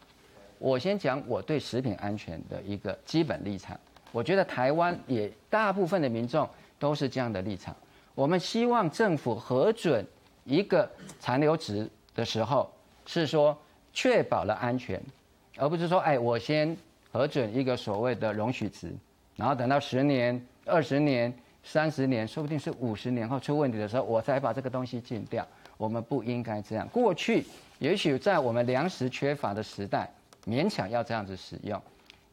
我先讲我对食品安全的一个基本立场。我觉得台湾也大部分的民众都是这样的立场。我们希望政府核准一个残留值的时候，是说确保了安全，而不是说哎，我先核准一个所谓的容许值，然后等到十年、二十年、三十年，说不定是五十年后出问题的时候，我才把这个东西禁掉。我们不应该这样。过去也许在我们粮食缺乏的时代。勉强要这样子使用，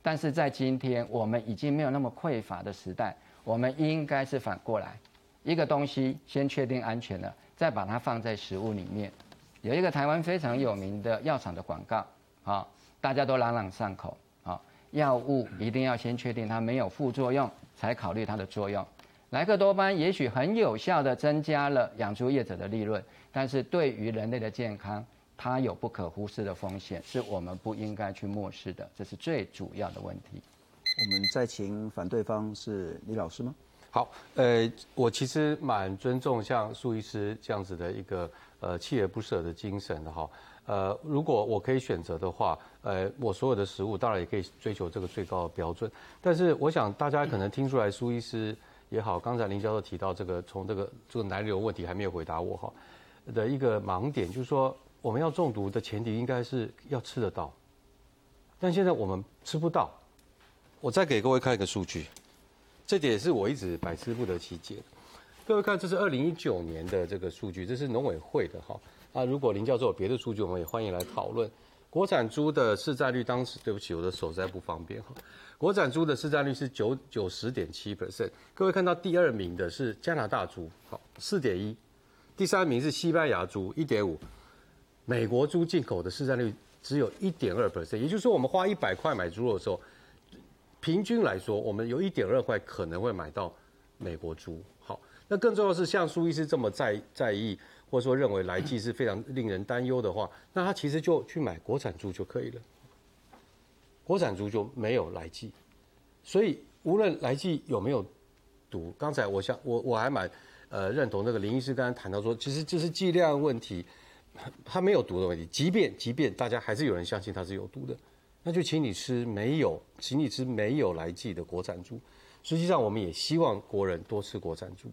但是在今天我们已经没有那么匮乏的时代，我们应该是反过来，一个东西先确定安全了，再把它放在食物里面。有一个台湾非常有名的药厂的广告，啊，大家都朗朗上口，啊，药物一定要先确定它没有副作用，才考虑它的作用。莱克多巴也许很有效的增加了养猪业者的利润，但是对于人类的健康，它有不可忽视的风险，是我们不应该去漠视的，这是最主要的问题。我们再请反对方是李老师吗？好，呃，我其实蛮尊重像苏医师这样子的一个呃锲而不舍的精神的哈。呃，如果我可以选择的话，呃，我所有的食物当然也可以追求这个最高的标准。但是我想大家可能听出来，苏医师也好，刚才林教授提到这个从这个这个奶流问题还没有回答我哈的一个盲点，就是说我们要中毒的前提应该是要吃得到，但现在我们吃不到。我再给各位看一个数据，这点是我一直百思不得其解。各位看，这是二零一九年的这个数据，这是农委会的哈。啊，如果林教授有别的数据，我们也欢迎来讨论。国产猪的市占率，当时对不起，我的手实在不方便哈。国产猪的市占率是九九十点七 percent。各位看到第二名的是加拿大猪，好四点一，第三名是西班牙猪一点五，美国猪进口的市占率只有一点二 percent。也就是说，我们花一百块买猪肉的时候，平均来说，我们有一点二块可能会买到美国猪。好，那更重要是，像苏医师这么在在意。或者说认为来剂是非常令人担忧的话，那他其实就去买国产猪就可以了。国产猪就没有来剂，所以无论来剂有没有毒，刚才我想我我还蛮呃认同那个林医师刚才谈到说，其实这是剂量问题，它没有毒的问题。即便即便大家还是有人相信它是有毒的，那就请你吃没有，请你吃没有来剂的国产猪。实际上，我们也希望国人多吃国产猪，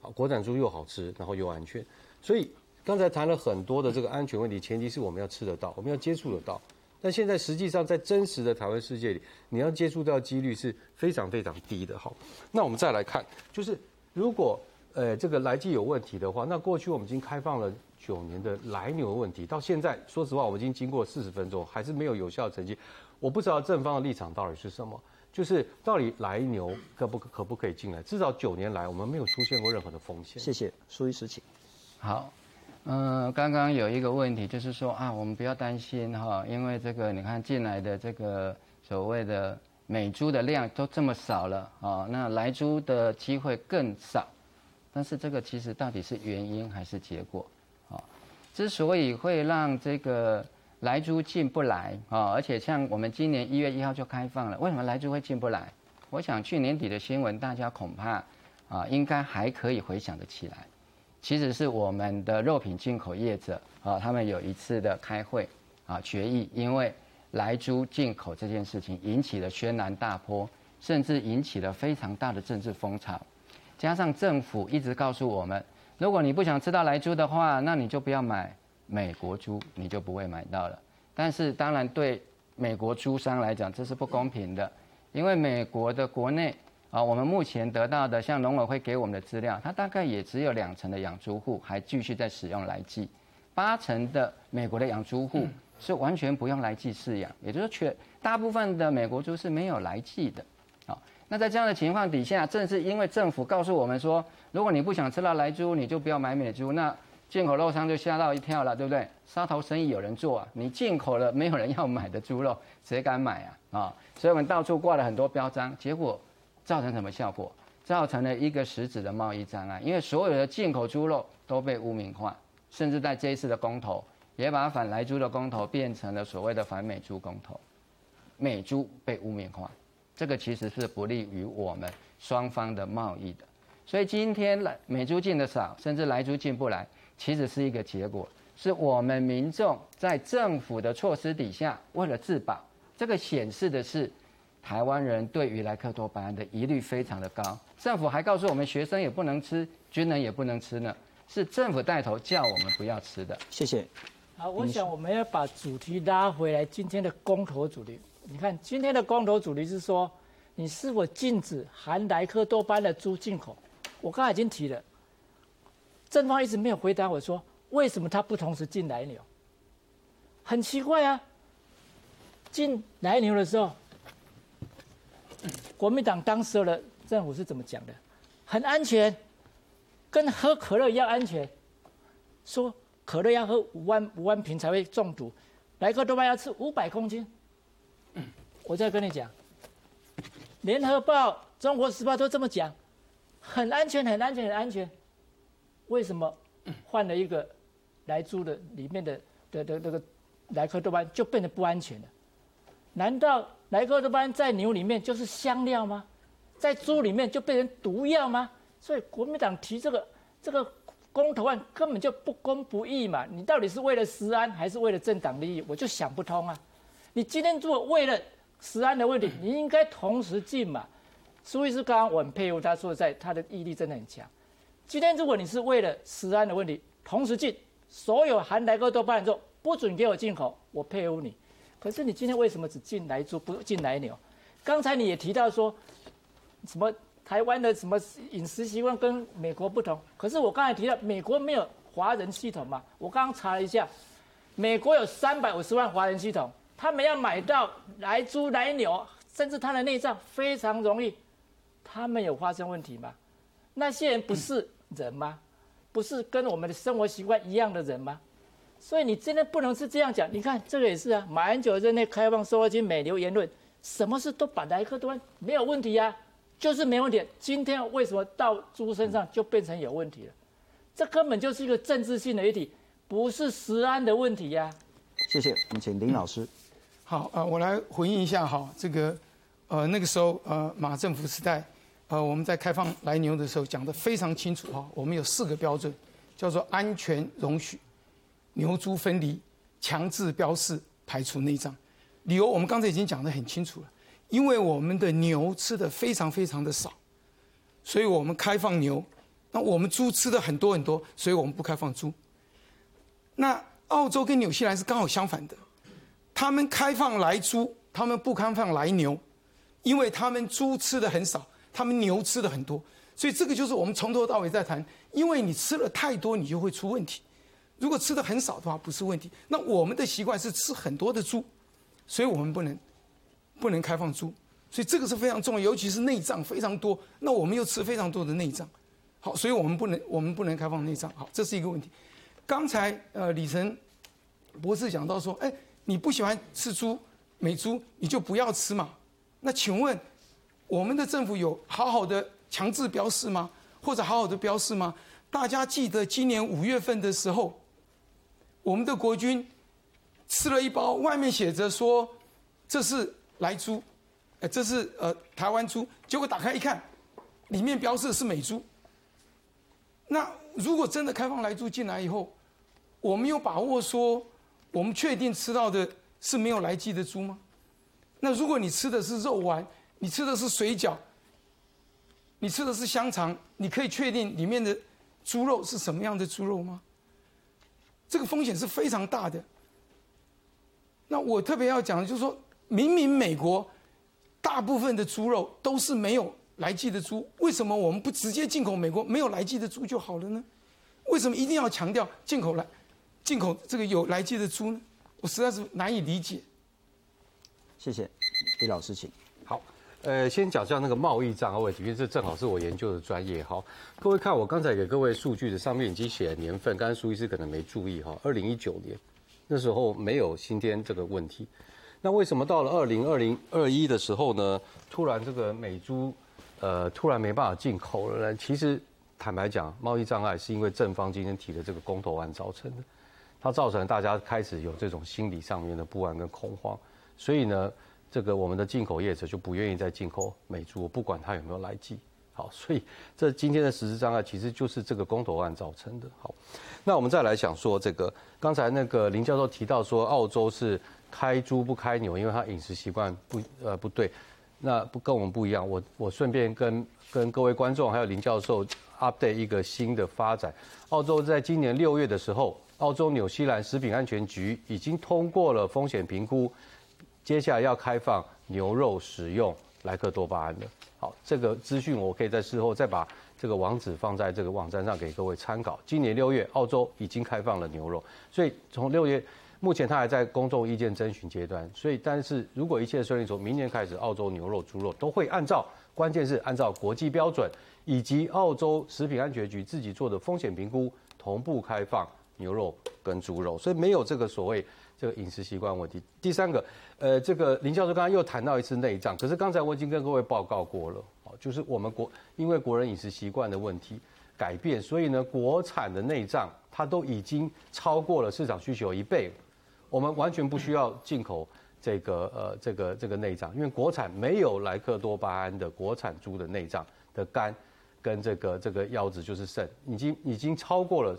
好，国产猪又好吃，然后又安全。所以刚才谈了很多的这个安全问题，前提是我们要吃得到，我们要接触得到。但现在实际上在真实的台湾世界里，你要接触到几率是非常非常低的。好，那我们再来看，就是如果呃这个来剂有问题的话，那过去我们已经开放了九年的来牛问题，到现在说实话，我们已经经过四十分钟，还是没有有效成绩。我不知道正方的立场到底是什么，就是到底来牛可不可不可以进来？至少九年来，我们没有出现过任何的风险。谢谢苏医师，请。好，嗯，刚刚有一个问题，就是说啊，我们不要担心哈，因为这个你看进来的这个所谓的美猪的量都这么少了啊，那来猪的机会更少。但是这个其实到底是原因还是结果啊？之所以会让这个来猪进不来啊，而且像我们今年一月一号就开放了，为什么来猪会进不来？我想去年底的新闻，大家恐怕啊，应该还可以回想得起来。其实是我们的肉品进口业者啊，他们有一次的开会啊决议，因为来猪进口这件事情引起了轩然大波，甚至引起了非常大的政治风潮。加上政府一直告诉我们，如果你不想吃到来猪的话，那你就不要买美国猪，你就不会买到了。但是当然对美国猪商来讲，这是不公平的，因为美国的国内。啊，我们目前得到的，像农委会给我们的资料，它大概也只有两成的养猪户还继续在使用来剂，八成的美国的养猪户是完全不用来剂饲养，也就是全大部分的美国猪是没有来剂的。那在这样的情况底下，正是因为政府告诉我们说，如果你不想吃到来猪，你就不要买美猪，那进口肉商就吓到一跳了，对不对？杀头生意有人做啊，你进口了没有人要买的猪肉，谁敢买啊？啊，所以我们到处挂了很多标章，结果。造成什么效果？造成了一个实质的贸易障碍，因为所有的进口猪肉都被污名化，甚至在这一次的公投，也把反来猪的公投变成了所谓的反美猪公投，美猪被污名化，这个其实是不利于我们双方的贸易的。所以今天来美猪进的少，甚至来猪进不来，其实是一个结果，是我们民众在政府的措施底下为了自保，这个显示的是。台湾人对于莱克多巴胺的疑虑非常的高，政府还告诉我们学生也不能吃，军人也不能吃呢，是政府带头叫我们不要吃的。谢谢。好，我想我们要把主题拉回来，今天的公投主题，你看今天的公投主题是说，你是否禁止含莱克多巴胺的猪进口？我刚才已经提了，正方一直没有回答我说，为什么他不同时进来牛？很奇怪啊，进来牛的时候。国民党当时的政府是怎么讲的？很安全，跟喝可乐一样安全。说可乐要喝五万五万瓶才会中毒，莱克多巴要吃五百公斤。我再跟你讲，《联合报》《中国时报》都这么讲，很安全，很安全，很安全。为什么换了一个来猪的里面的的的那个莱克多巴胺就变得不安全了？难道莱克多巴胺在牛里面就是香料吗？在猪里面就变成毒药吗？所以国民党提这个这个公投案根本就不公不义嘛！你到底是为了食安还是为了政党利益？我就想不通啊！你今天如果为了食安的问题，你应该同时进嘛。苏医师刚刚我很佩服他说在他的毅力真的很强。今天如果你是为了食安的问题，同时进所有含莱克多巴胺不准给我进口，我佩服你。可是你今天为什么只进来猪不进来牛？刚才你也提到说，什么台湾的什么饮食习惯跟美国不同？可是我刚才提到美国没有华人系统嘛？我刚刚查了一下，美国有三百五十万华人系统，他们要买到来猪来牛，甚至他的内脏非常容易。他们有发生问题吗？那些人不是人吗？不是跟我们的生活习惯一样的人吗？所以你真的不能是这样讲。你看这个也是啊，马英九任内开放收获金美牛言论，什么事都把莱克多没有问题呀，就是没问题。今天为什么到猪身上就变成有问题了？这根本就是一个政治性的议题，不是食安的问题呀。谢谢，我们请林老师。好啊，我来回应一下哈，这个呃那个时候呃马政府时代。呃，我们在开放来牛的时候讲得非常清楚哈，我们有四个标准，叫做安全容许、牛猪分离、强制标示、排除内脏。理由我们刚才已经讲得很清楚了，因为我们的牛吃的非常非常的少，所以我们开放牛；那我们猪吃的很多很多，所以我们不开放猪。那澳洲跟纽西兰是刚好相反的，他们开放来猪，他们不开放来牛，因为他们猪吃的很少。他们牛吃的很多，所以这个就是我们从头到尾在谈。因为你吃了太多，你就会出问题；如果吃的很少的话，不是问题。那我们的习惯是吃很多的猪，所以我们不能不能开放猪。所以这个是非常重要，尤其是内脏非常多。那我们又吃非常多的内脏，好，所以我们不能我们不能开放内脏。好，这是一个问题。刚才呃李晨博士讲到说，哎，你不喜欢吃猪美猪，你就不要吃嘛。那请问？我们的政府有好好的强制标示吗？或者好好的标示吗？大家记得今年五月份的时候，我们的国军吃了一包，外面写着说这是来猪，呃，这是呃台湾猪，结果打开一看，里面标示的是美猪。那如果真的开放来猪进来以后，我们有把握说我们确定吃到的是没有来鸡的猪吗？那如果你吃的是肉丸？你吃的是水饺，你吃的是香肠，你可以确定里面的猪肉是什么样的猪肉吗？这个风险是非常大的。那我特别要讲的就是说，明明美国大部分的猪肉都是没有来记的猪，为什么我们不直接进口美国没有来记的猪就好了呢？为什么一定要强调进口来进口这个有来记的猪呢？我实在是难以理解。谢谢，李老师，请。好呃，先讲一下那个贸易账问题，因为这正好是我研究的专业好。各位看我刚才给各位数据的上面已经写了年份，刚才苏医师可能没注意哈。二零一九年那时候没有新天这个问题，那为什么到了二零二零二一的时候呢？突然这个美猪呃突然没办法进口了呢？其实坦白讲，贸易障碍是因为正方今天提的这个公投案造成的，它造成大家开始有这种心理上面的不安跟恐慌，所以呢。这个我们的进口业者就不愿意再进口美猪，不管它有没有来记。好，所以这今天的实质障碍其实就是这个公投案造成的。好，那我们再来想说这个，刚才那个林教授提到说，澳洲是开猪不开牛，因为他饮食习惯不呃不对，那不跟我们不一样。我我顺便跟跟各位观众还有林教授 update 一个新的发展。澳洲在今年六月的时候，澳洲纽西兰食品安全局已经通过了风险评估。接下来要开放牛肉使用莱克多巴胺的，好，这个资讯我可以在事后再把这个网址放在这个网站上给各位参考。今年六月，澳洲已经开放了牛肉，所以从六月，目前它还在公众意见征询阶段。所以，但是如果一切顺利，从明年开始，澳洲牛肉、猪肉都会按照，关键是按照国际标准以及澳洲食品安全局自己做的风险评估同步开放牛肉跟猪肉，所以没有这个所谓。这个饮食习惯问题。第三个，呃，这个林教授刚刚又谈到一次内脏，可是刚才我已经跟各位报告过了，哦就是我们国因为国人饮食习惯的问题改变，所以呢，国产的内脏它都已经超过了市场需求一倍，我们完全不需要进口这个呃这个这个内脏，因为国产没有莱克多巴胺的国产猪的内脏的肝跟这个这个腰子就是肾，已经已经超过了。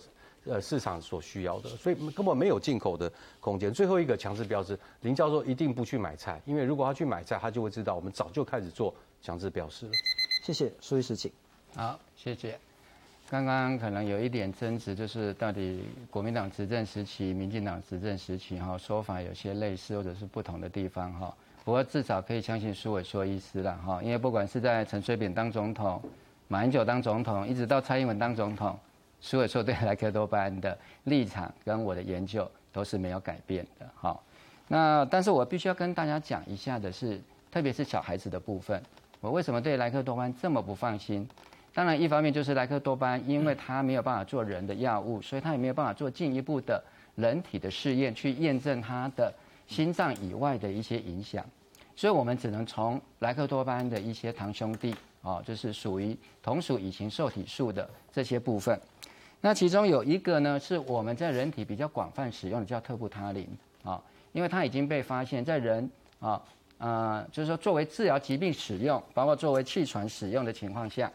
呃，市场所需要的，所以根本没有进口的空间。最后一个强制标志，林教授一定不去买菜，因为如果他去买菜，他就会知道我们早就开始做强制标识了。谢谢苏医师，请。好，谢谢。刚刚可能有一点争执，就是到底国民党执政时期、民进党执政时期哈，说法有些类似或者是不同的地方哈。不过至少可以相信苏伟说医师了哈，因为不管是在陈水扁当总统、马英九当总统，一直到蔡英文当总统。所以说，对莱克多巴胺的立场跟我的研究都是没有改变的。好，那但是我必须要跟大家讲一下的是，特别是小孩子的部分，我为什么对莱克多巴胺这么不放心？当然，一方面就是莱克多巴胺，因为它没有办法做人的药物，所以它也没有办法做进一步的人体的试验去验证它的心脏以外的一些影响，所以我们只能从莱克多巴胺的一些堂兄弟，哦，就是属于同属乙型受体素的这些部分。那其中有一个呢，是我们在人体比较广泛使用的，叫特布他林啊，因为它已经被发现，在人啊，呃，就是说作为治疗疾病使用，包括作为气喘使用的情况下，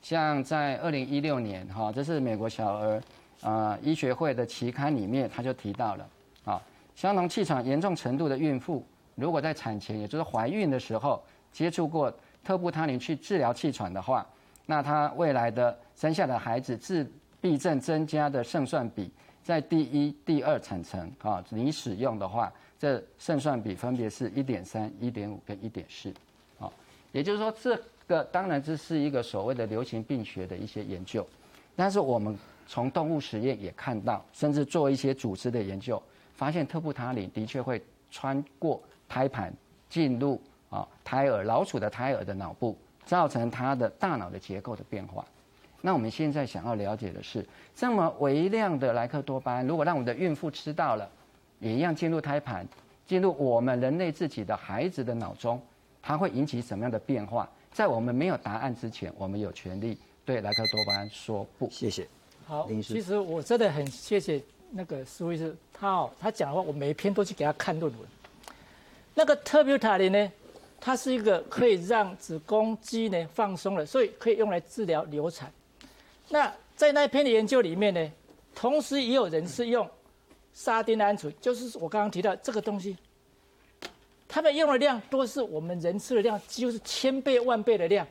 像在二零一六年哈，这是美国小儿啊医学会的期刊里面，他就提到了啊，相同气喘严重程度的孕妇，如果在产前，也就是怀孕的时候接触过特布他林去治疗气喘的话，那她未来的生下的孩子治避震增加的胜算比在第一、第二产程啊，你使用的话，这胜算比分别是一点三、一点五跟一点四，啊，也就是说，这个当然这是一个所谓的流行病学的一些研究，但是我们从动物实验也看到，甚至做一些组织的研究，发现特布他林的确会穿过胎盘进入啊胎儿老鼠的胎儿的脑部，造成它的大脑的结构的变化。那我们现在想要了解的是，这么微量的莱克多巴胺，如果让我们的孕妇吃到了，也一样进入胎盘，进入我们人类自己的孩子的脑中，它会引起什么样的变化？在我们没有答案之前，我们有权利对莱克多巴胺说不。谢谢。好，其实我真的很谢谢那个苏医师，他哦，他讲的话，我每一篇都去给他看论文。那个特别塔林呢，它是一个可以让子宫肌呢放松的，所以可以用来治疗流产。那在那篇的研究里面呢，同时也有人是用沙丁胺醇，就是我刚刚提到这个东西，他们用的量多是我们人吃的量，几乎是千倍万倍的量。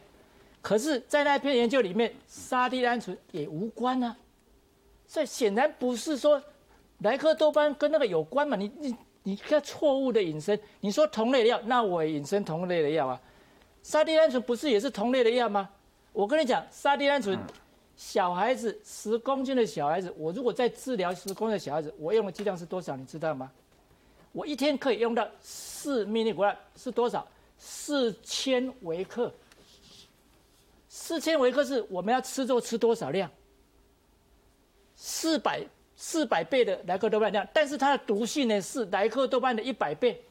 可是，在那篇研究里面，沙丁胺醇也无关啊，所以显然不是说莱克多巴跟那个有关嘛？你你你个错误的引申，你说同类的药，那我也引申同类的药啊。沙丁胺醇不是也是同类的药吗？我跟你讲，沙丁胺醇。小孩子十公斤的小孩子，我如果在治疗十公斤的小孩子，我用的剂量是多少？你知道吗？我一天可以用到四 m i l l 是多少？四千微克。四千微克是我们要吃后吃多少量？四百四百倍的莱克多巴胺量，但是它的毒性呢是莱克多巴胺的一百倍，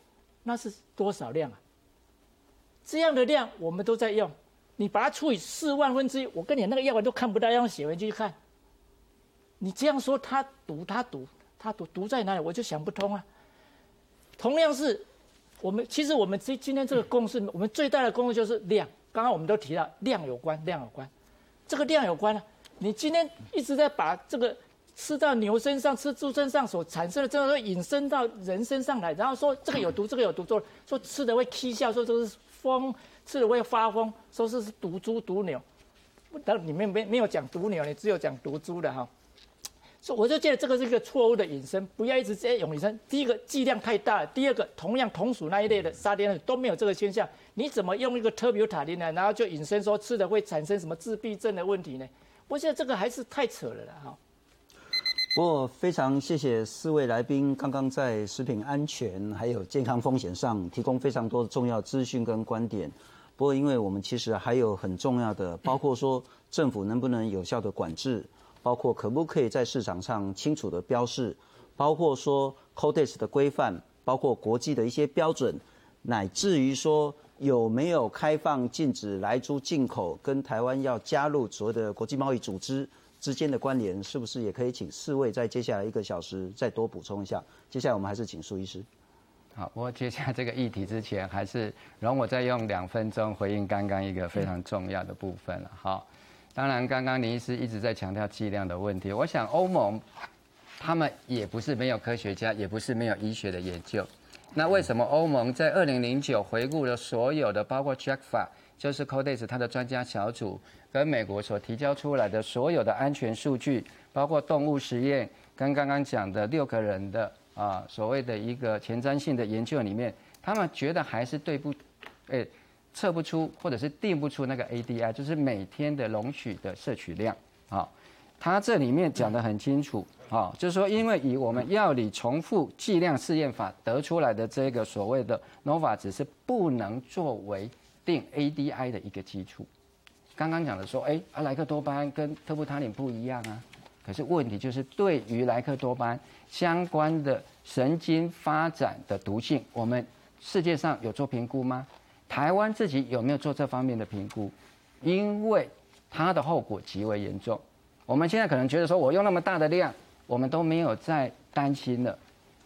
那是多少量啊？这样的量我们都在用。你把它除以四万分之一，我跟你那个药丸都看不到，要用显微镜去看。你这样说，它毒，它毒，它毒，毒在哪里？我就想不通啊。同样是，我们其实我们今今天这个公式，我们最大的公式就是量。刚刚我们都提到量有关，量有关，这个量有关啊。你今天一直在把这个吃到牛身上、吃猪身上所产生的这个引申到人身上来，然后说这个有毒，这个有毒，说说吃的会啼笑，说这个是风。吃了会发疯，说是是毒猪毒牛，但里面没没有讲毒牛，你只有讲毒猪的哈。所以我就觉得这个是一个错误的引申，不要一直在用引申。第一个剂量太大，第二个同样同属那一类的沙丁都没有这个现象，你怎么用一个特别塔林呢？然后就引申说吃的会产生什么自闭症的问题呢？我觉得这个还是太扯了啦哈。不过非常谢谢四位来宾刚刚在食品安全还有健康风险上提供非常多的重要资讯跟观点。不过，因为我们其实还有很重要的，包括说政府能不能有效的管制，包括可不可以在市场上清楚的标示，包括说 Codex 的规范，包括国际的一些标准，乃至于说有没有开放禁止来猪进口，跟台湾要加入所谓的国际贸易组织之间的关联，是不是也可以请四位在接下来一个小时再多补充一下？接下来我们还是请苏医师。好，我接下这个议题之前，还是容我再用两分钟回应刚刚一个非常重要的部分了。好，当然刚刚林医师一直在强调剂量的问题，我想欧盟他们也不是没有科学家，也不是没有医学的研究。那为什么欧盟在二零零九回顾了所有的，包括 JACFA，就是 Codex 它的专家小组跟美国所提交出来的所有的安全数据，包括动物实验跟刚刚讲的六个人的啊所谓的一个前瞻性的研究里面，他们觉得还是对不，诶测不出或者是定不出那个 ADI，就是每天的容许的摄取量啊。他这里面讲得很清楚，啊，就是说，因为以我们药理重复剂量试验法得出来的这个所谓的 NOVA 值是不能作为定 ADI 的一个基础。刚刚讲的说，哎，阿莱克多巴胺跟特布他林不一样啊，可是问题就是对于莱克多巴相关的神经发展的毒性，我们世界上有做评估吗？台湾自己有没有做这方面的评估？因为它的后果极为严重。我们现在可能觉得说，我用那么大的量，我们都没有再担心了。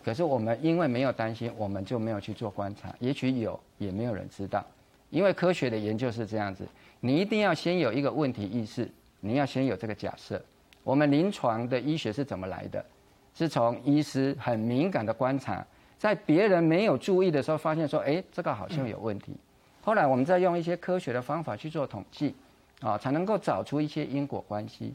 可是我们因为没有担心，我们就没有去做观察。也许有，也没有人知道。因为科学的研究是这样子，你一定要先有一个问题意识，你要先有这个假设。我们临床的医学是怎么来的？是从医师很敏感的观察，在别人没有注意的时候，发现说，哎，这个好像有问题。后来我们再用一些科学的方法去做统计，啊，才能够找出一些因果关系。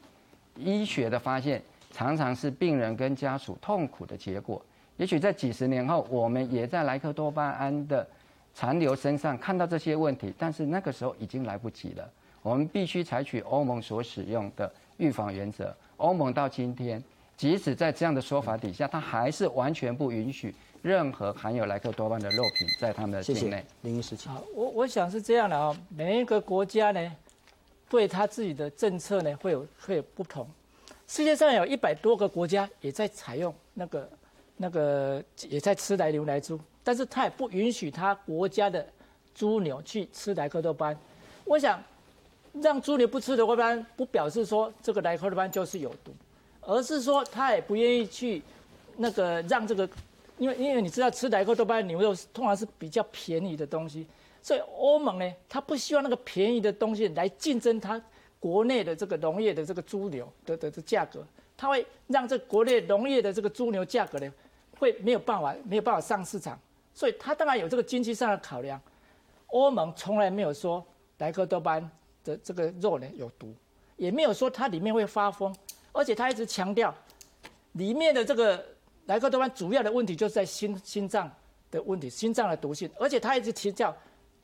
医学的发现常常是病人跟家属痛苦的结果。也许在几十年后，我们也在莱克多巴胺的残留身上看到这些问题，但是那个时候已经来不及了。我们必须采取欧盟所使用的预防原则。欧盟到今天，即使在这样的说法底下，它还是完全不允许任何含有莱克多巴胺的肉品在他们的境内。林医师，好，我我想是这样的啊，每一个国家呢。对他自己的政策呢，会有会有不同。世界上有一百多个国家也在采用那个那个也在吃来牛来猪，但是他也不允许他国家的猪牛去吃莱克多巴胺。我想让猪牛不吃的多巴胺，不表示说这个莱克多巴胺就是有毒，而是说他也不愿意去那个让这个，因为因为你知道吃莱克多巴胺牛肉通常是比较便宜的东西。所以欧盟呢，他不希望那个便宜的东西来竞争它国内的这个农业的这个猪牛的的的价格，它会让这国内农业的这个猪牛价格呢，会没有办法没有办法上市场。所以它当然有这个经济上的考量。欧盟从来没有说莱克多巴胺的这个肉呢有毒，也没有说它里面会发疯，而且他一直强调，里面的这个莱克多巴胺主要的问题就是在心心脏的问题，心脏的毒性，而且他一直提到。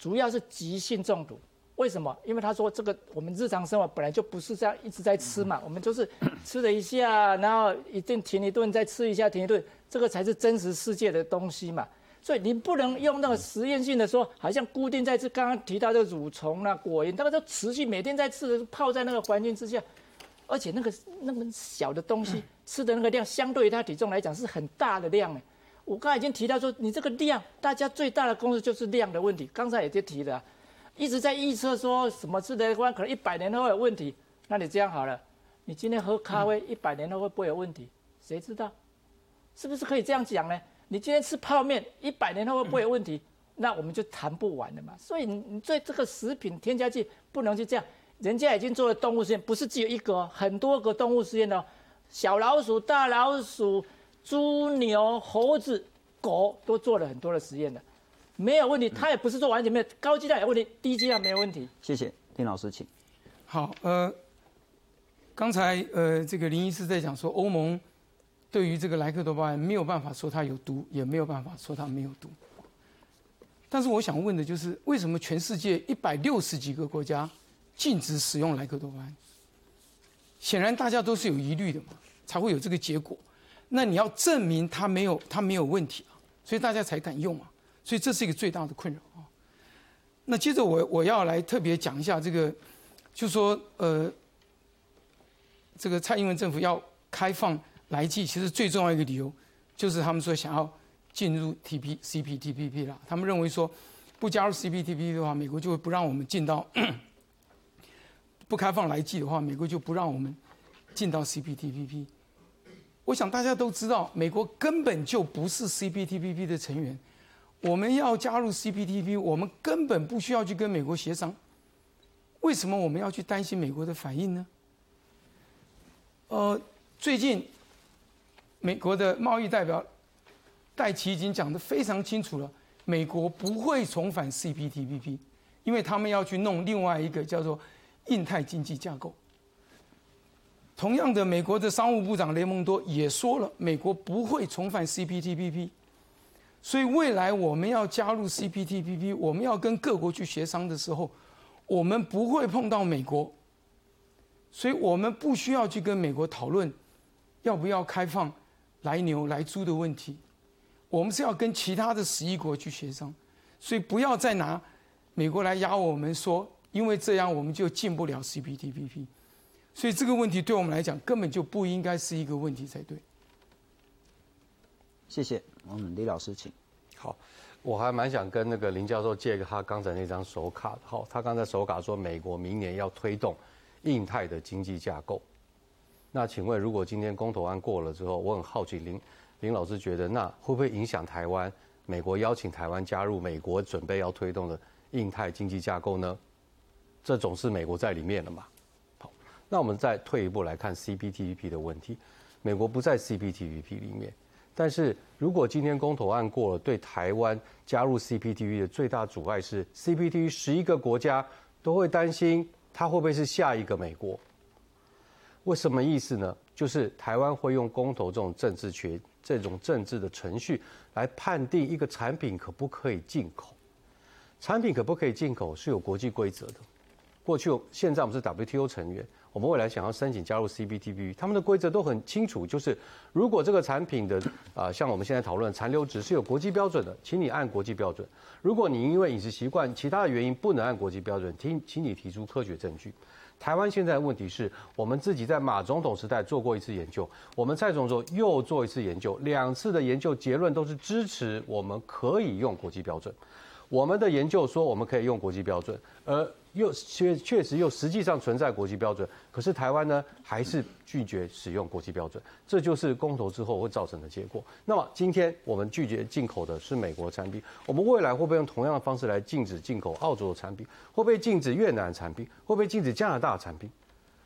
主要是急性中毒，为什么？因为他说这个我们日常生活本来就不是这样一直在吃嘛，我们就是吃了一下，然后一顿停一顿，再吃一下停一顿，这个才是真实世界的东西嘛。所以你不能用那个实验性的说，好像固定在这。刚刚提到这个蠕虫啊、果蝇，那个都持续每天在吃，泡在那个环境之下，而且那个那么小的东西吃的那个量，相对于它体重来讲是很大的量哎。我刚才已经提到说，你这个量，大家最大的公式就是量的问题。刚才也就提了，一直在预测说什么吃的关可能一百年后有问题。那你这样好了，你今天喝咖啡，一百年后会不会有问题？谁知道？是不是可以这样讲呢？你今天吃泡面，一百年后会不会有问题？那我们就谈不完了嘛。所以你你对这个食品添加剂不能就这样。人家已经做了动物实验，不是只有一个，很多个动物实验哦，小老鼠、大老鼠。猪、牛、猴子、狗都做了很多的实验的，没有问题。它也不是说完全没有，高剂量有问题，低剂量没有问题。谢谢丁老师，请。好，呃，刚才呃这个林医师在讲说，欧盟对于这个莱克多巴胺没有办法说它有毒，也没有办法说它没有毒。但是我想问的就是，为什么全世界一百六十几个国家禁止使用莱克多巴胺？显然大家都是有疑虑的嘛，才会有这个结果。那你要证明它没有它没有问题啊，所以大家才敢用啊，所以这是一个最大的困扰啊。那接着我我要来特别讲一下这个，就说呃，这个蔡英文政府要开放来剂，其实最重要一个理由就是他们说想要进入 T P C P T P P 啦，他们认为说不加入 CPTPP 的话，美国就会不让我们进到 不开放来记的话，美国就不让我们进到 CPTPP。我想大家都知道，美国根本就不是 CPTPP 的成员。我们要加入 CPTPP，我们根本不需要去跟美国协商。为什么我们要去担心美国的反应呢？呃，最近美国的贸易代表戴奇已经讲得非常清楚了，美国不会重返 CPTPP，因为他们要去弄另外一个叫做印太经济架构。同样的，美国的商务部长雷蒙多也说了，美国不会重返 CPTPP。所以未来我们要加入 CPTPP，我们要跟各国去协商的时候，我们不会碰到美国。所以我们不需要去跟美国讨论要不要开放来牛来猪的问题，我们是要跟其他的十一国去协商。所以不要再拿美国来压我们说，因为这样我们就进不了 CPTPP。所以这个问题对我们来讲根本就不应该是一个问题才对。谢谢，我们李老师请。好，我还蛮想跟那个林教授借个他刚才那张手卡。好，他刚才手卡说美国明年要推动印太的经济架构。那请问，如果今天公投案过了之后，我很好奇林林老师觉得那会不会影响台湾？美国邀请台湾加入美国准备要推动的印太经济架构呢？这总是美国在里面了嘛？好那我们再退一步来看 CPTPP 的问题，美国不在 CPTPP 里面，但是如果今天公投案过了，对台湾加入 CPTPP 的最大阻碍是 CPTPP 十一个国家都会担心它会不会是下一个美国？为什么意思呢？就是台湾会用公投这种政治权、这种政治的程序来判定一个产品可不可以进口，产品可不可以进口是有国际规则的。过去、现在我们是 WTO 成员。我们未来想要申请加入 CPTPP，他们的规则都很清楚，就是如果这个产品的啊，像我们现在讨论残留值是有国际标准的，请你按国际标准；如果你因为饮食习惯其他的原因不能按国际标准，请请你提出科学证据。台湾现在的问题是我们自己在马总统时代做过一次研究，我们蔡总统又做一次研究，两次的研究结论都是支持我们可以用国际标准。我们的研究说我们可以用国际标准，而又确确实又实际上存在国际标准，可是台湾呢还是拒绝使用国际标准，这就是公投之后会造成的结果。那么今天我们拒绝进口的是美国产品，我们未来会不会用同样的方式来禁止进口澳洲的产品？会不会禁止越南产品？会不会禁止加拿大产品？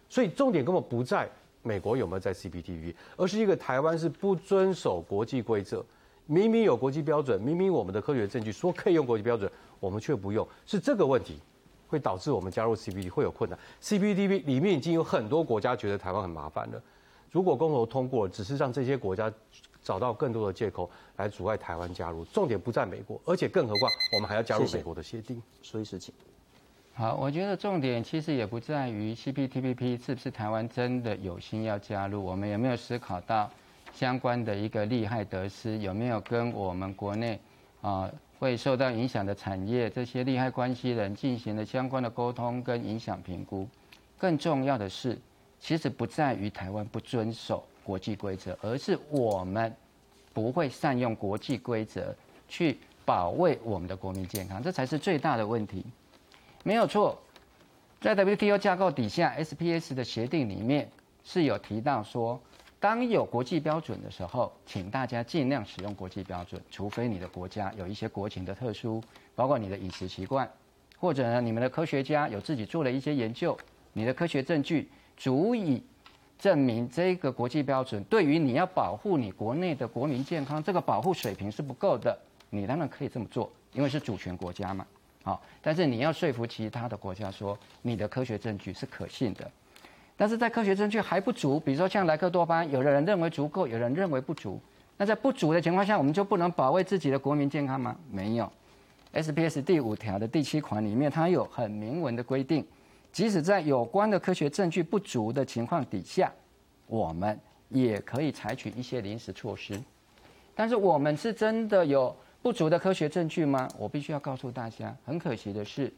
所以重点根本不在美国有没有在 CPTPP，而是一个台湾是不遵守国际规则。明明有国际标准，明明我们的科学证据说可以用国际标准，我们却不用，是这个问题会导致我们加入 CPT 会有困难。CPTP 里面已经有很多国家觉得台湾很麻烦了，如果公投通过，只是让这些国家找到更多的借口来阻碍台湾加入。重点不在美国，而且更何况我们还要加入美国的协定。所以事情。好，我觉得重点其实也不在于 CPTPP 是不是台湾真的有心要加入，我们有没有思考到。相关的一个利害得失有没有跟我们国内啊会受到影响的产业这些利害关系人进行了相关的沟通跟影响评估？更重要的是，其实不在于台湾不遵守国际规则，而是我们不会善用国际规则去保卫我们的国民健康，这才是最大的问题。没有错，在 WTO 架构底下，SPS 的协定里面是有提到说。当有国际标准的时候，请大家尽量使用国际标准，除非你的国家有一些国情的特殊，包括你的饮食习惯，或者呢，你们的科学家有自己做了一些研究，你的科学证据足以证明这个国际标准对于你要保护你国内的国民健康这个保护水平是不够的，你当然可以这么做，因为是主权国家嘛。好，但是你要说服其他的国家说你的科学证据是可信的。但是在科学证据还不足，比如说像莱克多巴，有的人认为足够，有人认为不足。那在不足的情况下，我们就不能保卫自己的国民健康吗？没有。SPS 第五条的第七款里面，它有很明文的规定，即使在有关的科学证据不足的情况底下，我们也可以采取一些临时措施。但是我们是真的有不足的科学证据吗？我必须要告诉大家，很可惜的是，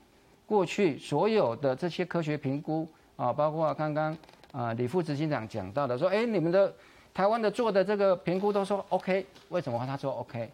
过去所有的这些科学评估。啊，包括刚刚啊李副执行长讲到的，说，哎，你们的台湾的做的这个评估都说 OK，为什么他说 OK？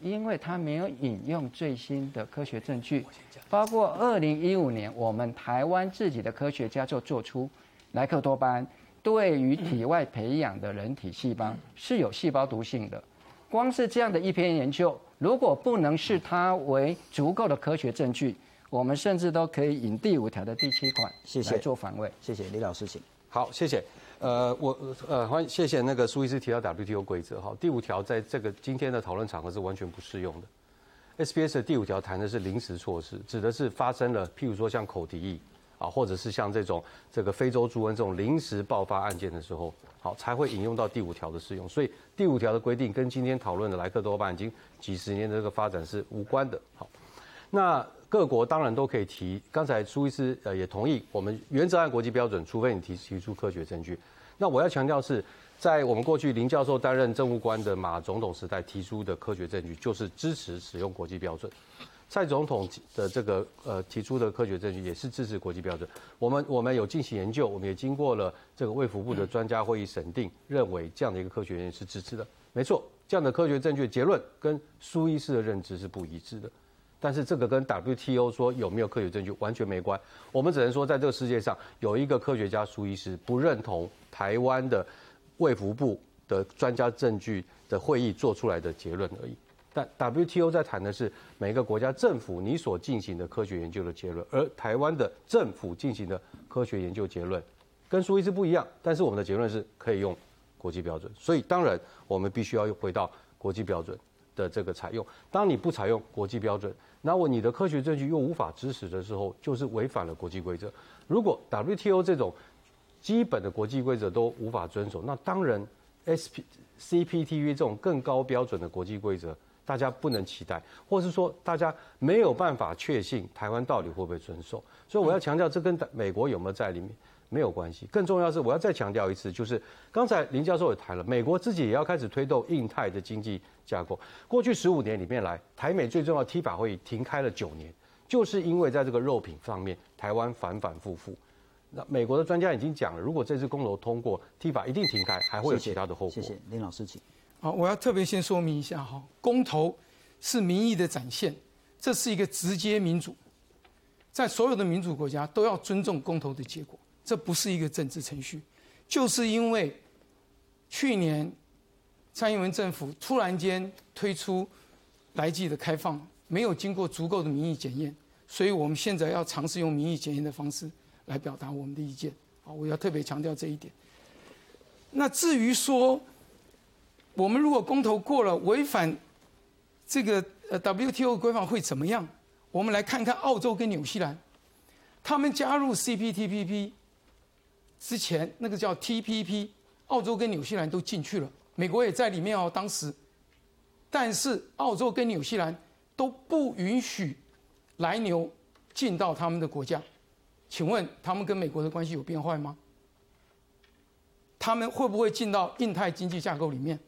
因为他没有引用最新的科学证据，包括二零一五年我们台湾自己的科学家就做出莱克多巴胺对于体外培养的人体细胞是有细胞毒性的。光是这样的一篇研究，如果不能视它为足够的科学证据，我们甚至都可以引第五条的第七款谢谢来做反卫。谢谢李老师，请。好，谢谢。呃，我呃欢谢谢那个苏医师提到 WTO 规则哈，第五条在这个今天的讨论场合是完全不适用的。SBS 的第五条谈的是临时措施，指的是发生了譬如说像口蹄疫啊，或者是像这种这个非洲猪瘟这种临时爆发案件的时候，好才会引用到第五条的适用。所以第五条的规定跟今天讨论的莱克多巴胺已经几十年的这个发展是无关的。好，那各国当然都可以提，刚才苏医师呃也同意，我们原则按国际标准，除非你提提出科学证据。那我要强调是，在我们过去林教授担任政务官的马总统时代提出的科学证据，就是支持使用国际标准。蔡总统的这个呃提出的科学证据也是支持国际标准。我们我们有进行研究，我们也经过了这个卫福部的专家会议审定，认为这样的一个科学原因是支持的。没错，这样的科学证据结论跟苏医师的认知是不一致的。但是这个跟 WTO 说有没有科学证据完全没关，我们只能说在这个世界上有一个科学家苏医师不认同台湾的卫福部的专家证据的会议做出来的结论而已。但 WTO 在谈的是每个国家政府你所进行的科学研究的结论，而台湾的政府进行的科学研究结论跟苏医师不一样，但是我们的结论是可以用国际标准，所以当然我们必须要回到国际标准的这个采用。当你不采用国际标准，那我你的科学证据又无法支持的时候，就是违反了国际规则。如果 WTO 这种基本的国际规则都无法遵守，那当然 SP CPTV 这种更高标准的国际规则，大家不能期待，或是说大家没有办法确信台湾到底会不会遵守。所以我要强调，这跟美国有没有在里面没有关系。更重要是，我要再强调一次，就是刚才林教授也谈了，美国自己也要开始推动印太的经济架构。过去十五年里面来，台美最重要的 T 法会议停开了九年，就是因为在这个肉品方面，台湾反反复复。那美国的专家已经讲了，如果这次公投通过，T 法一定停开，还会有其他的后果。谢谢林老师，请。好，我要特别先说明一下哈，公投是民意的展现，这是一个直接民主，在所有的民主国家都要尊重公投的结果，这不是一个政治程序，就是因为去年蔡英文政府突然间推出来记的开放，没有经过足够的民意检验，所以我们现在要尝试用民意检验的方式来表达我们的意见。啊，我要特别强调这一点。那至于说，我们如果公投过了，违反这个呃 WTO 规范会怎么样？我们来看看澳洲跟纽西兰，他们加入 CPTPP 之前，那个叫 TPP，澳洲跟纽西兰都进去了，美国也在里面哦。当时，但是澳洲跟纽西兰都不允许来牛进到他们的国家，请问他们跟美国的关系有变坏吗？他们会不会进到印太经济架构里面？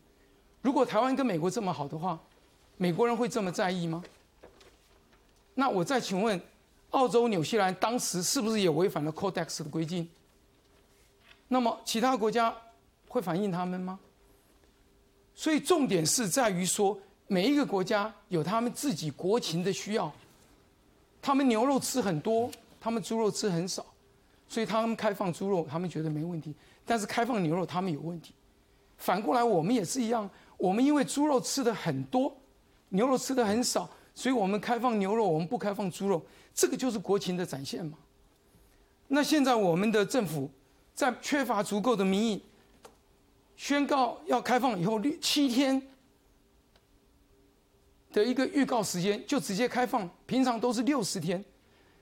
如果台湾跟美国这么好的话，美国人会这么在意吗？那我再请问，澳洲、纽西兰当时是不是也违反了 Codex 的规定？那么其他国家会反映他们吗？所以重点是在于说，每一个国家有他们自己国情的需要，他们牛肉吃很多，他们猪肉吃很少，所以他们开放猪肉，他们觉得没问题。但是开放牛肉，他们有问题。反过来，我们也是一样。我们因为猪肉吃的很多，牛肉吃的很少，所以我们开放牛肉，我们不开放猪肉。这个就是国情的展现嘛。那现在我们的政府在缺乏足够的民意，宣告要开放以后六七天的一个预告时间就直接开放，平常都是六十天，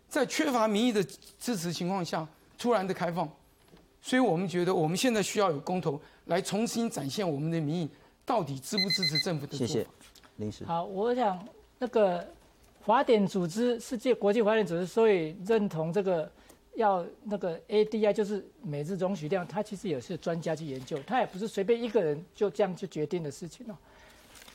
在缺乏民意的支持情况下突然的开放。所以我们觉得，我们现在需要有公投来重新展现我们的民意到底支不支持政府的谢谢，林时。好，我想那个法典组织、世界国际法典组织，所以认同这个要那个 ADI，就是每日容许量，它其实也是专家去研究，它也不是随便一个人就这样去决定的事情哦。